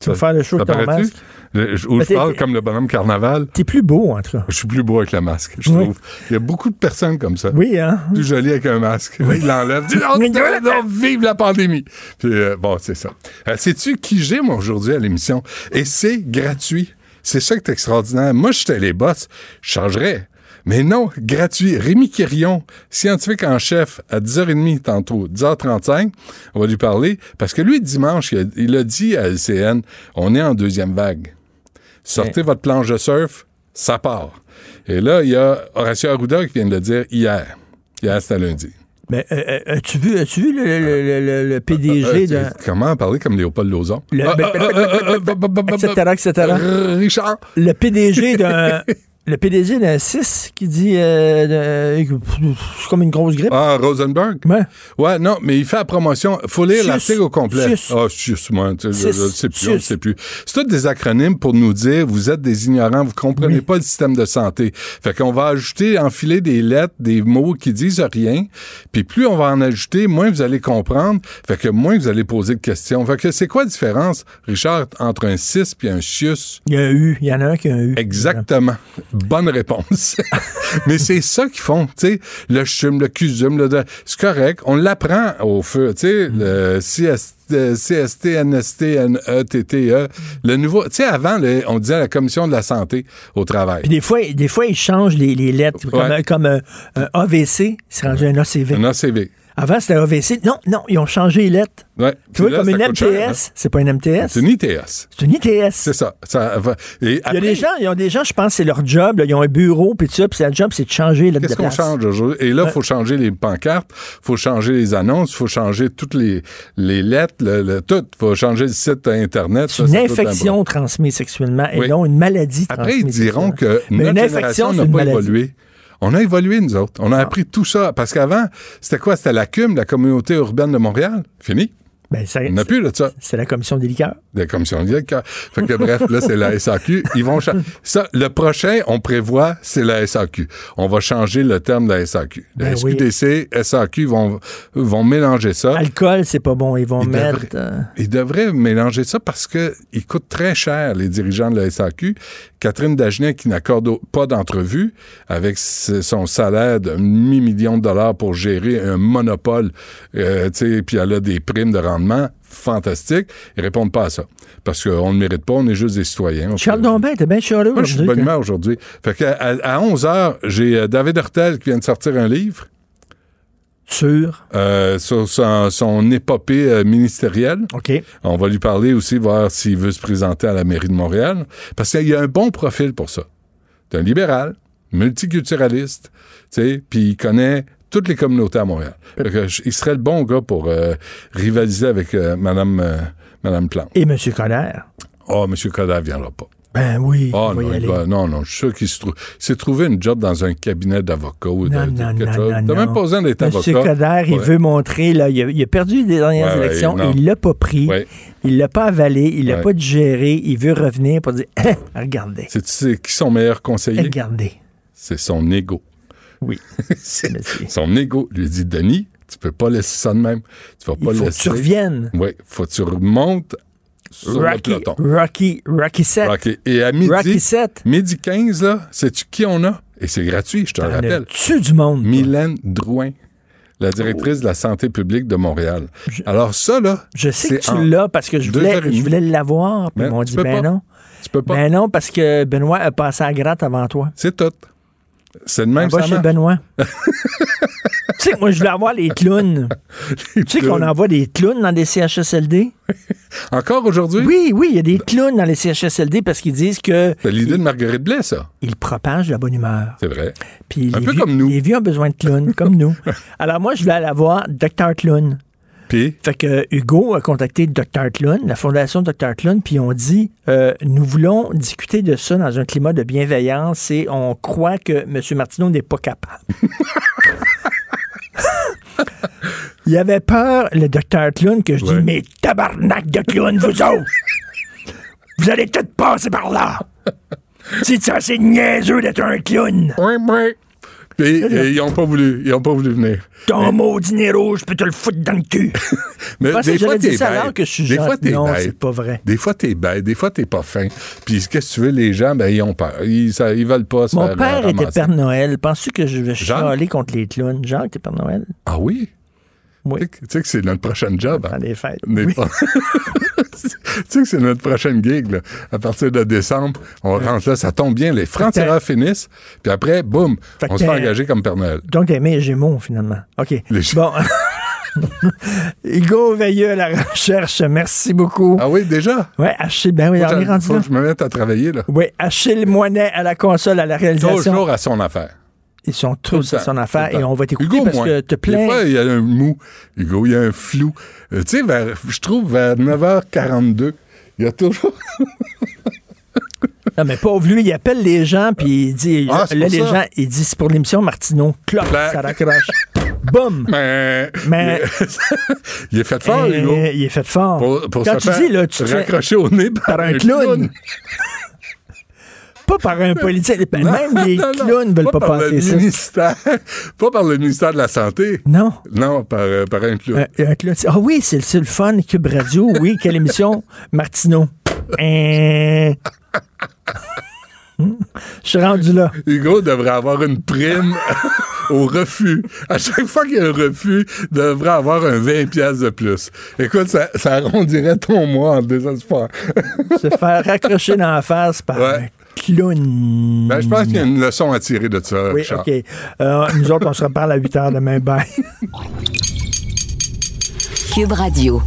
Tu vas faire le show avec ton masque? Je- Où parle comme le bonhomme carnaval. T'es plus beau, en tout cas. Je suis plus beau avec le masque, je Oui. trouve. Il y a beaucoup de personnes comme ça. Oui, hein? Plus joli avec un masque. Là, il l'enlève. Dis, non, non, vive la pandémie. Puis, euh, bon, c'est ça. Euh, Sais-tu qui j'ai, moi, aujourd'hui à l'émission? Et c'est gratuit. C'est ça qui est extraordinaire. Moi, j'étais les boss. Je changerais. Mais non, gratuit. Rémi Quirion, scientifique en chef, à 10h30 tantôt, 10h35, on va lui parler. Parce que lui, dimanche, il a, il a dit à LCN, on est en deuxième vague. Sortez votre planche de surf, ça part. Et là, il y a Horacio Arruda qui vient de le dire hier. Hier, c'était lundi. Mais euh, euh, as-tu vu, as-tu vu le, le- le- le- le PDG Euh, de. Comment parler comme Léopold Lozon? Etc., etc. Euh, Richard. Le PDG d'un. Le PDG d'un 6 qui dit euh, de- c'est comme une grosse grippe. Ah, Rosenberg? Ouais. Ouais, non, mais il fait la promotion. faut lire l'article au complet. Ah, sus, moi, sais, je- je Sus. sais plus, Sus. sait plus. C'est tous des acronymes pour nous dire, vous êtes des ignorants, vous comprenez pas le système de santé. Fait qu'on va ajouter, enfiler des lettres, des mots qui disent rien, puis plus on va en ajouter, moins vous allez comprendre, fait que moins vous allez poser de questions. Fait que c'est quoi la différence, Richard, entre un 6 puis un sius? Il y a un U. Il y en a un qui a un U. Exactement. Bonne réponse. Mais c'est ça qu'ils font, tu sais, le chum, le cusum, le, c'est correct. On l'apprend au feu, tu sais, le CS, euh, CST, NST, NETTE, E, le nouveau, tu sais, avant, le- on disait la commission de la santé au travail. Puis des fois, des fois, ils changent les, les lettres. Comme, Ouais. comme un, un AVC, c'est rendu un ACV. Un ACV. Avant, c'était AVC. Non, non, ils ont changé les lettres. Ouais. Tu vois, là, comme une cher, hein. MTS. C'est pas une MTS. C'est une ITS. C'est une ITS. C'est ça. ça va- et Il y a après, des gens, ils ont des gens, je pense, c'est leur job. là, ils ont un bureau, puis tout ça, puis leur job, c'est de changer la Qu'est-ce qu'on change aujourd'hui? Et là, il Ouais. faut changer les pancartes, faut changer les annonces, faut changer toutes les, les lettres, le, le- tout. faut changer le site Internet. C'est une un infection transmise sexuellement et Oui. non une maladie Après, ils diront que Mais notre génération n'a pas maladie. évolué. On a évolué, nous autres. On a appris tout ça. Parce qu'avant, c'était quoi? C'était la CUM, la communauté urbaine de Montréal. Fini. Ben, ça- On n'a plus de ça. C'est la commission des liqueurs. La commission de liqueurs. Fait que bref, là, c'est la SAQ. Ils vont Ça, le prochain, on prévoit, c'est la SAQ. On va changer le terme de la SAQ. La Ben oui. SQDC, SAQ vont, vont mélanger ça. Alcool, c'est pas bon. Ils vont Ils mettre. devraient- euh, Ils devraient mélanger ça parce que ils coûtent très cher, les dirigeants de la SAQ. Catherine Dagenet, qui n'accorde pas d'entrevue, avec son salaire de mi-million de dollars pour gérer un monopole, euh, tu sais, puis elle a des primes de rendement fantastiques, ils répondent pas à ça. Parce qu'on ne mérite pas, on est juste des citoyens. On Charles Dombin, t'es bien chialeux Moi, je suis de bonne aujourd'hui. humeur aujourd'hui. Fait que à, à 11 h j'ai euh, David Hurtel qui vient de sortir un livre. Sur? Euh, sur son, son épopée euh, ministérielle. OK. On va lui parler aussi, voir s'il veut se présenter à la mairie de Montréal. Parce qu'il y a un bon profil pour ça. C'est un libéral, multiculturaliste, tu sais, puis il connaît toutes les communautés à Montréal. Que il serait le bon gars pour euh, rivaliser avec euh, Madame, euh, Madame Plante. Et M. Coder. Oh, M. Coder viendra pas. Ben oui. Oh, y non, il non, non, je suis sûr qu'il se trouve- s'est trouvé une job dans un cabinet d'avocat ou de, Non, de non, quelque chose. T'as même pas besoin d'être avocat. Monsieur Coder, il Ouais. veut montrer, là, il a, il a perdu les dernières Ouais, ouais, élections, non. il l'a pas pris, Ouais. il l'a pas avalé, il l'a Ouais. pas digéré, il veut revenir pour dire, regardez, c'est qui son meilleur conseiller? regardez. C'est son ego. Oui. C'est- son ego lui dit Denis, tu peux pas laisser ça de même. Tu vas Il pas faut que tu reviennes. Oui, faut que tu remontes sur le Rocky, peloton. Rocky, Rocky 7. Rocky. Et à midi, Rocky 7. midi 15, là, sais-tu qui on a? Et c'est gratuit, je te le rappelle. as-tu du monde? toi? Mylène Drouin, la directrice de la santé publique de Montréal. Alors ça, là, Je sais que tu l'as parce que je voulais, je voulais l'avoir, puis Mais ils m'ont tu dit, ben pas. non. Tu peux pas. Ben non, parce que Benoît a passé à gratte avant toi. C'est tout. C'est de même On va ça chez marche. Benoît. tu sais que moi, je voulais avoir les clowns. tu sais qu'on envoie des clowns dans des CHSLD? Encore aujourd'hui? Oui, oui, il y a des clowns dans les CHSLD parce qu'ils disent que C'est l'idée de Marguerite Blais, ça. ils propagent la bonne humeur. C'est vrai. Puis Un les peu vieux- comme nous. Les vieux ont besoin de clowns, comme nous. Alors moi, je voulais aller voir Dr. Clown. Puis, Fait que Hugo a contacté Dr. Clown, la fondation Dr. Clown, puis on dit euh, nous voulons discuter de ça dans un climat de bienveillance et on croit que M. Martineau n'est pas capable. Il avait peur, le Dr. Clown, que je dis Mais tabarnak de clown, vous autres Vous allez tous passer par là C'est ça, c'est niaiseux d'être un clown puis, ils ont pas voulu. Ils ont pas voulu venir. Ton maudit nez rouge, je peux te le foutre dans le cul Mais Parce que des fois, j'aurais dit t'es bête. que je suis Des fois, t'es Non, bête. c'est pas vrai. Des fois, t'es bête. Des fois, t'es pas fin. Puis, qu'est-ce que tu veux, les gens, ben, ils ont peur. Ils, ça, ils veulent pas se Mon faire père était. Père Noël. Penses-tu que je vais chialer contre les clowns? Jacques était Père Noël? Ah oui? Oui. Tu sais que- tu sais que c'est notre prochain job. hein? Les fêtes. Oui. tu sais que c'est notre prochaine gig, là. À partir de décembre, on rentre là, ça tombe bien, les francs-tireurs finissent, puis après, boum, Fait on se fait engager comme Père Noël. Donc, aimé les Gémeaux, finalement. OK. Les Bon. Hugo Veilleux à la recherche, merci beaucoup. Ah oui, déjà? Oui, Achille, ben oui, on est rendu faut là. que je me mette à travailler, là. Oui, Achille Moinet à la console, à la réalisation. Toujours à son affaire. Ils sont tous à son affaire et on va t'écouter Hugo, parce que te fois, il y a un mou. Hugo, il y a un flou. Euh, tu sais, je trouve vers 9h42, il y a toujours. Non, mais pauvre lui, il appelle les gens, puis il dit, Ah, là, les ça. gens, il dit, c'est pour l'émission Martineau. Cloc, ça raccroche. Boum! Mais. Mais- il est fait fort, Eh, Hugo. Il est fait fort. Pour, pour Quand se tu faire dis, là, tu raccrocher au nez par un clown. Pas par un politicien. Même les non, clowns veulent pas, par le passer ça. ministère, pas par le ministère de la Santé. Non. Non, par, euh, par un clown. Un- un clown. Ah oui, c'est le fun, Cube Radio. Oui, quelle émission? Martineau. Hein? Je suis rendu là. Hugo devrait avoir une prime au refus. À chaque fois qu'il y a un refus, il devrait avoir un 20 pièces de plus. Écoute, ça, ça arrondirait ton mois en désespoir. Se faire raccrocher dans la face par un clown. Ben, je pense qu'il y a une leçon à tirer de ça, Oui, Richard. OK. Euh, nous autres, on se reparle à 8 heures demain. Bye. Cube Radio.